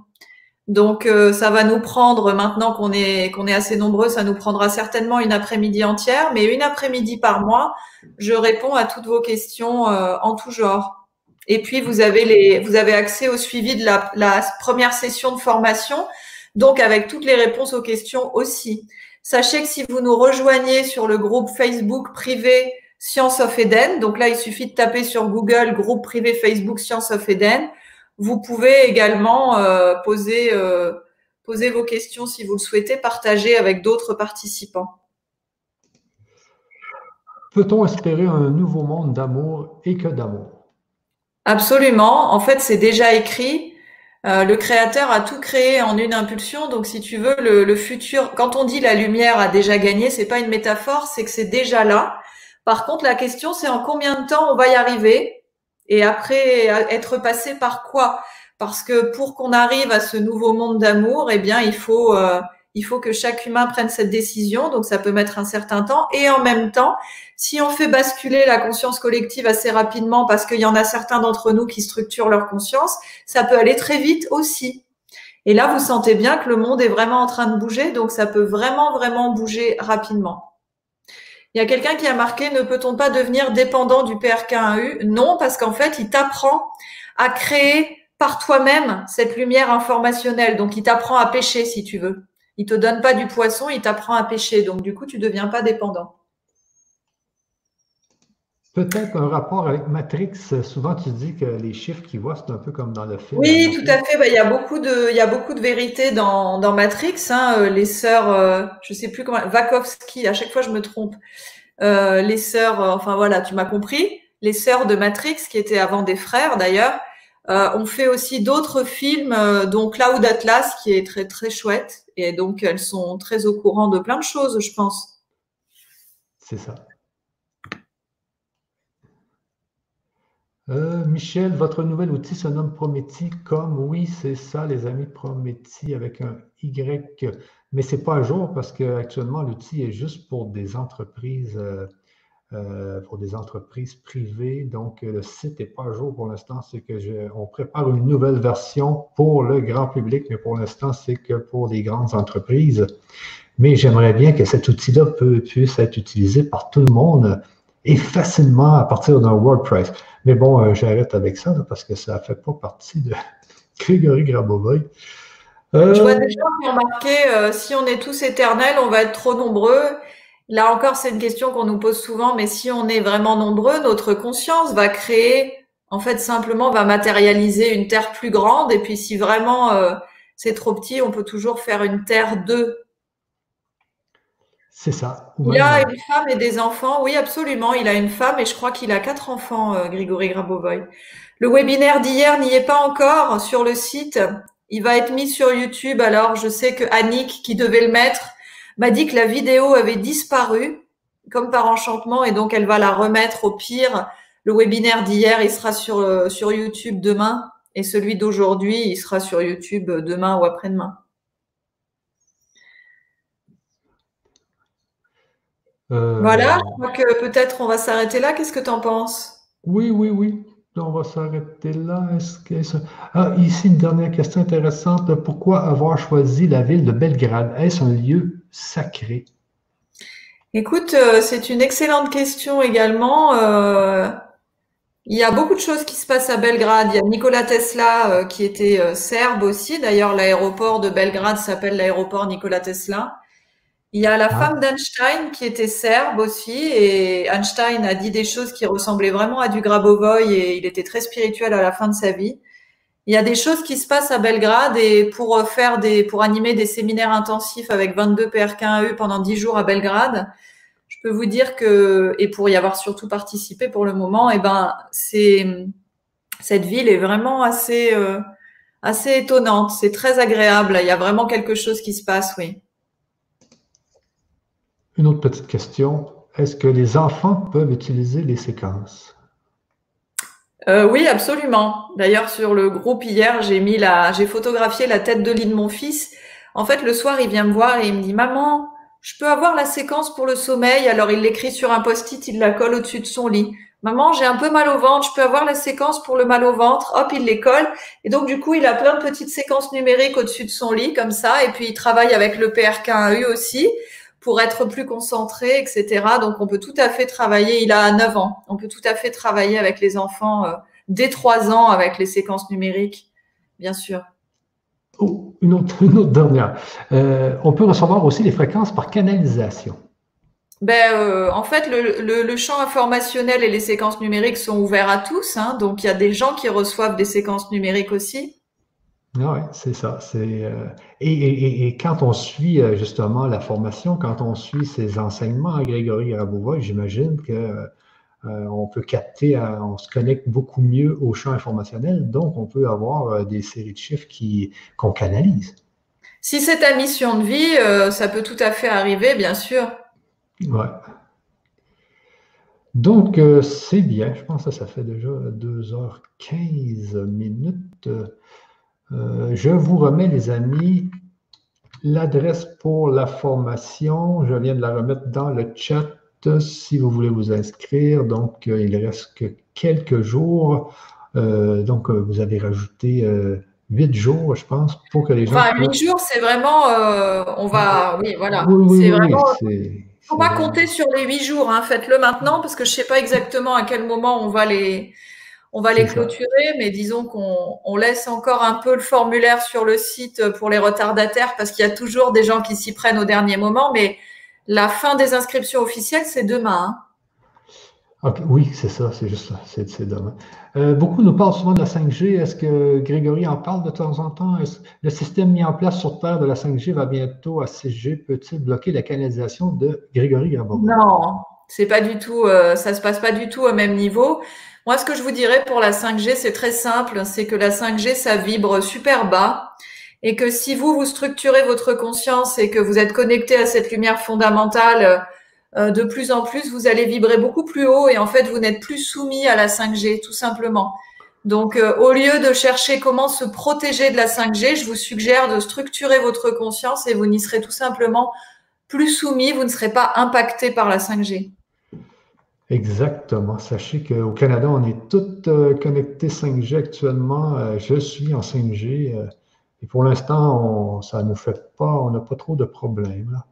Donc euh, ça va nous prendre maintenant qu'on est qu'on est assez nombreux, ça nous prendra certainement une après-midi entière, mais une après-midi par mois, je réponds à toutes vos questions euh, en tout genre. Et puis vous avez les vous avez accès au suivi de la, la première session de formation, donc avec toutes les réponses aux questions aussi. Sachez que si vous nous rejoignez sur le groupe Facebook privé Science of Eden, donc là, il suffit de taper sur Google groupe privé Facebook Science of Eden. Vous pouvez également euh, poser, euh, poser vos questions si vous le souhaitez, partager avec d'autres participants. Peut-on espérer un nouveau monde d'amour et que d'amour? Absolument. En fait, c'est déjà écrit. Euh, le créateur a tout créé en une impulsion. Donc, si tu veux, le, futur, quand on dit la lumière a déjà gagné, c'est pas une métaphore, c'est que c'est déjà là. Par contre, la question, c'est en combien de temps on va y arriver? Et après être passé par quoi? Parce que pour qu'on arrive à ce nouveau monde d'amour, eh bien, il faut euh, il faut que chaque humain prenne cette décision. Donc, ça peut mettre un certain temps. Et en même temps, si on fait basculer la conscience collective assez rapidement, parce qu'il y en a certains d'entre nous qui structurent leur conscience, ça peut aller très vite aussi. Et là, vous sentez bien que le monde est vraiment en train de bouger, donc ça peut vraiment, vraiment bouger rapidement. Il y a quelqu'un qui a marqué, ne peut-on pas devenir dépendant du PRK1U Non, parce qu'en fait, il t'apprend à créer par toi-même cette lumière informationnelle. Donc, il t'apprend à pêcher, si tu veux. Il te donne pas du poisson, il t'apprend à pêcher. Donc, du coup, tu deviens pas dépendant. Peut-être un rapport avec Matrix. Souvent, tu dis que les chiffres qu'ils voient, c'est un peu comme dans le film. Oui, tout à fait. Ben, il, y a beaucoup de, il y a beaucoup de vérité dans, dans Matrix. Hein. Euh, les sœurs, euh, je sais plus comment, Vakovski, à chaque fois je me trompe. Euh, les sœurs, euh, enfin voilà, tu m'as compris. Les sœurs de Matrix, qui étaient avant des frères d'ailleurs, ont fait aussi d'autres films, dont Cloud Atlas, qui est très très chouette. Et donc elles sont très au courant de plein de choses, je pense. C'est ça. Euh, Michel, votre nouvel outil se nomme comme oui, c'est ça, les amis, Prométhie avec un Y, mais ce n'est pas à jour parce qu'actuellement, l'outil est juste pour des entreprises, euh, euh, pour des entreprises privées. Donc, le site n'est pas à jour pour l'instant. C'est que on prépare une nouvelle version pour le grand public, mais pour l'instant, c'est que pour les grandes entreprises. Mais j'aimerais bien que cet outil-là puisse être utilisé par tout le monde et facilement à partir d'un WordPress. Mais bon, euh, j'arrête avec ça parce que ça ne fait pas partie de Grégory Grabovoy. Euh, Je vois des gens qui ont marqué euh, si on est tous éternels, on va être trop nombreux. Là encore, c'est une question qu'on nous pose souvent, mais si on est vraiment nombreux, notre conscience va créer, en fait, simplement va matérialiser une terre plus grande. Et puis, si vraiment c'est trop petit, on peut toujours faire une terre 2 c'est ça. il a une femme et des enfants. Oui, absolument. Il a une femme et je crois qu'il a quatre enfants, euh, Grigory Grabovoy. Le webinaire d'hier n'y est pas encore sur le site. Il va être mis sur YouTube. Alors, je sais que Annick, qui devait le mettre, m'a dit que la vidéo avait disparu, comme par enchantement, et donc elle va la remettre au pire. Le webinaire d'hier, il sera sur, euh, sur YouTube demain, et celui d'aujourd'hui, il sera sur YouTube demain ou après-demain. Euh, voilà, je crois que peut-être on va s'arrêter là. Qu'est-ce que tu en penses? Oui, oui, oui. On va s'arrêter là. Est-ce Ah, ici, une dernière question intéressante. Pourquoi avoir choisi la ville de Belgrade? Est-ce un lieu sacré? Écoute, euh, c'est une excellente question également. Euh, il y a beaucoup de choses qui se passent à Belgrade. Il y a Nikola Tesla qui était serbe aussi. D'ailleurs, l'aéroport de Belgrade s'appelle l'aéroport Nikola Tesla. Il y a la ah. femme d'Einstein qui était serbe aussi, et Einstein a dit des choses qui ressemblaient vraiment à du Grabovoy, et il était très spirituel à la fin de sa vie. Il y a des choses qui se passent à Belgrade, et pour faire des, pour animer des séminaires intensifs avec 22 PRK1E pendant 10 jours à Belgrade, je peux vous dire que, et pour y avoir surtout participé pour le moment, et eh ben, c'est, cette ville est vraiment assez, euh, assez étonnante. C'est très agréable. Il y a vraiment quelque chose qui se passe, oui. Une autre petite question. Est-ce que les enfants peuvent utiliser les séquences? Euh, oui, absolument. D'ailleurs, sur le groupe hier, j'ai mis la, j'ai photographié la tête de lit de mon fils. En fait, le soir, il vient me voir et il me dit, maman, je peux avoir la séquence pour le sommeil? Alors, il l'écrit sur un post-it, il la colle au-dessus de son lit. Maman, j'ai un peu mal au ventre, je peux avoir la séquence pour le mal au ventre? Hop, il les colle. Et donc, du coup, il a plein de petites séquences numériques au-dessus de son lit, comme ça. Et puis, il travaille avec le PRK1U aussi pour être plus concentré, etc. Donc, on peut tout à fait travailler. Il a 9 ans. On peut tout à fait travailler avec les enfants euh, dès 3 ans avec les séquences numériques, bien sûr. Oh, une, autre, dernière. Euh, on peut recevoir aussi les fréquences par canalisation. Ben, euh, en fait, le, champ informationnel et les séquences numériques sont ouverts à tous. Hein. donc, il y a des gens qui reçoivent des séquences numériques aussi. Ah oui, c'est ça. C'est, euh, et, quand on suit euh, justement la formation, quand on suit ces enseignements à Grégory Grabova, j'imagine que euh, on peut capter, on se connecte beaucoup mieux au champ informationnel, donc on peut avoir des séries de chiffres qui, qu'on canalise. Si c'est ta mission de vie, ça peut tout à fait arriver, bien sûr. Ouais. Donc, c'est bien. Je pense que ça fait déjà 2h15 minutes. Euh, je vous remets, les amis, l'adresse pour la formation. Je viens de la remettre dans le chat si vous voulez vous inscrire. Donc, euh, il reste que quelques jours. Euh, donc, vous avez rajouté huit jours, je pense, pour que les gens. Enfin, huit jours, c'est vraiment. on va. Oui, voilà. c'est vraiment. Il ne faut pas compter sur les huit jours. Hein. Faites-le maintenant parce que je ne sais pas exactement à quel moment on va les on va les clôturer, mais disons qu'on laisse encore un peu le formulaire sur le site pour les retardataires parce qu'il y a toujours des gens qui s'y prennent au dernier moment. Mais la fin des inscriptions officielles, c'est demain. Hein. oui, c'est ça, c'est juste ça, c'est dommage. Euh, beaucoup nous parlent souvent de la 5G. Est-ce que Grégory en parle de temps en temps? Le système mis en place sur Terre de la 5G va bientôt à 6G. Peut-il bloquer la canalisation de Grégory Grabo? Non, c'est pas du tout, euh, ça se passe pas du tout au même niveau. Moi, ce que je vous dirais pour la 5G, c'est très simple, c'est que la 5G, ça vibre super bas et que si vous, vous structurez votre conscience et que vous êtes connecté à cette lumière fondamentale, euh, de plus en plus, vous allez vibrer beaucoup plus haut et en fait, vous n'êtes plus soumis à la 5G, tout simplement. Donc, euh, au lieu de chercher comment se protéger de la 5G, je vous suggère de structurer votre conscience et vous n'y serez tout simplement plus soumis, vous ne serez pas impacté par la 5G. Exactement. Sachez qu'au Canada, on est tous euh, connectés 5G actuellement. je suis en 5G et pour l'instant, ça ne nous fait pas, on n'a pas trop de problèmes.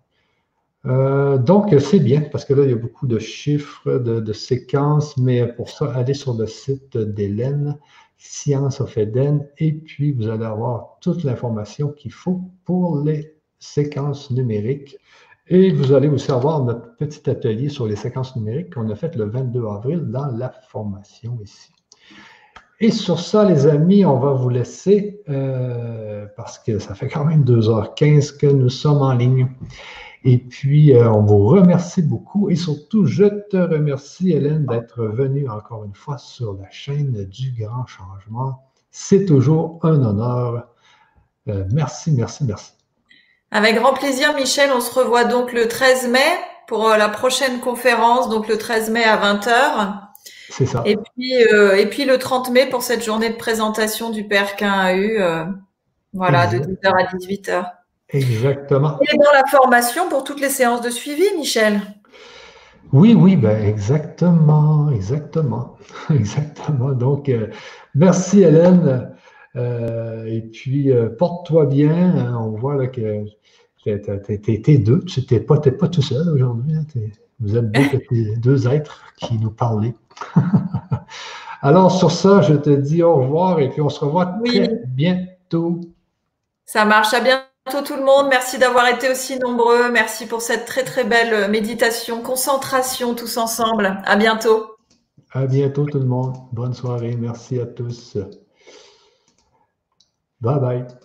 Euh, donc, c'est bien parce que là, il y a beaucoup de chiffres, de, séquences, mais pour ça, allez sur le site d'Hélène, Science of Eden, et puis vous allez avoir toute l'information qu'il faut pour les séquences numériques. Et vous allez aussi avoir notre petit atelier sur les séquences numériques qu'on a fait le 22 avril dans la formation ici. Et sur ça, les amis, on va vous laisser euh, parce que ça fait quand même 2h15 que nous sommes en ligne. Et puis, euh, on vous remercie beaucoup et surtout, je te remercie, Hélène, d'être venue encore une fois sur la chaîne du Grand Changement. C'est toujours un honneur. Euh, merci, merci, merci. Avec grand plaisir, Michel. On se revoit donc le 13 mai pour euh, la prochaine conférence, donc le 13 mai à 20h. C'est ça. Et puis, et puis le 30 mai pour cette journée de présentation du PRK1AU, voilà, de 10h à 18h. Exactement. Et dans la formation pour toutes les séances de suivi, Michel? Oui, oui, ben exactement, exactement, exactement. Donc, euh, merci Hélène. Euh, et puis, euh, porte-toi bien. On voit là que t'es deux. Tu n'es pas, pas tout seul aujourd'hui. Hein. Vous êtes deux, deux êtres qui nous parlent. Alors, sur ça, je te dis au revoir et puis on se revoit très bientôt. Ça marche. À bientôt tout le monde. Merci d'avoir été aussi nombreux. Merci pour cette très très belle méditation, concentration tous ensemble. À bientôt. À bientôt tout le monde. Bonne soirée. Merci à tous. Bye bye.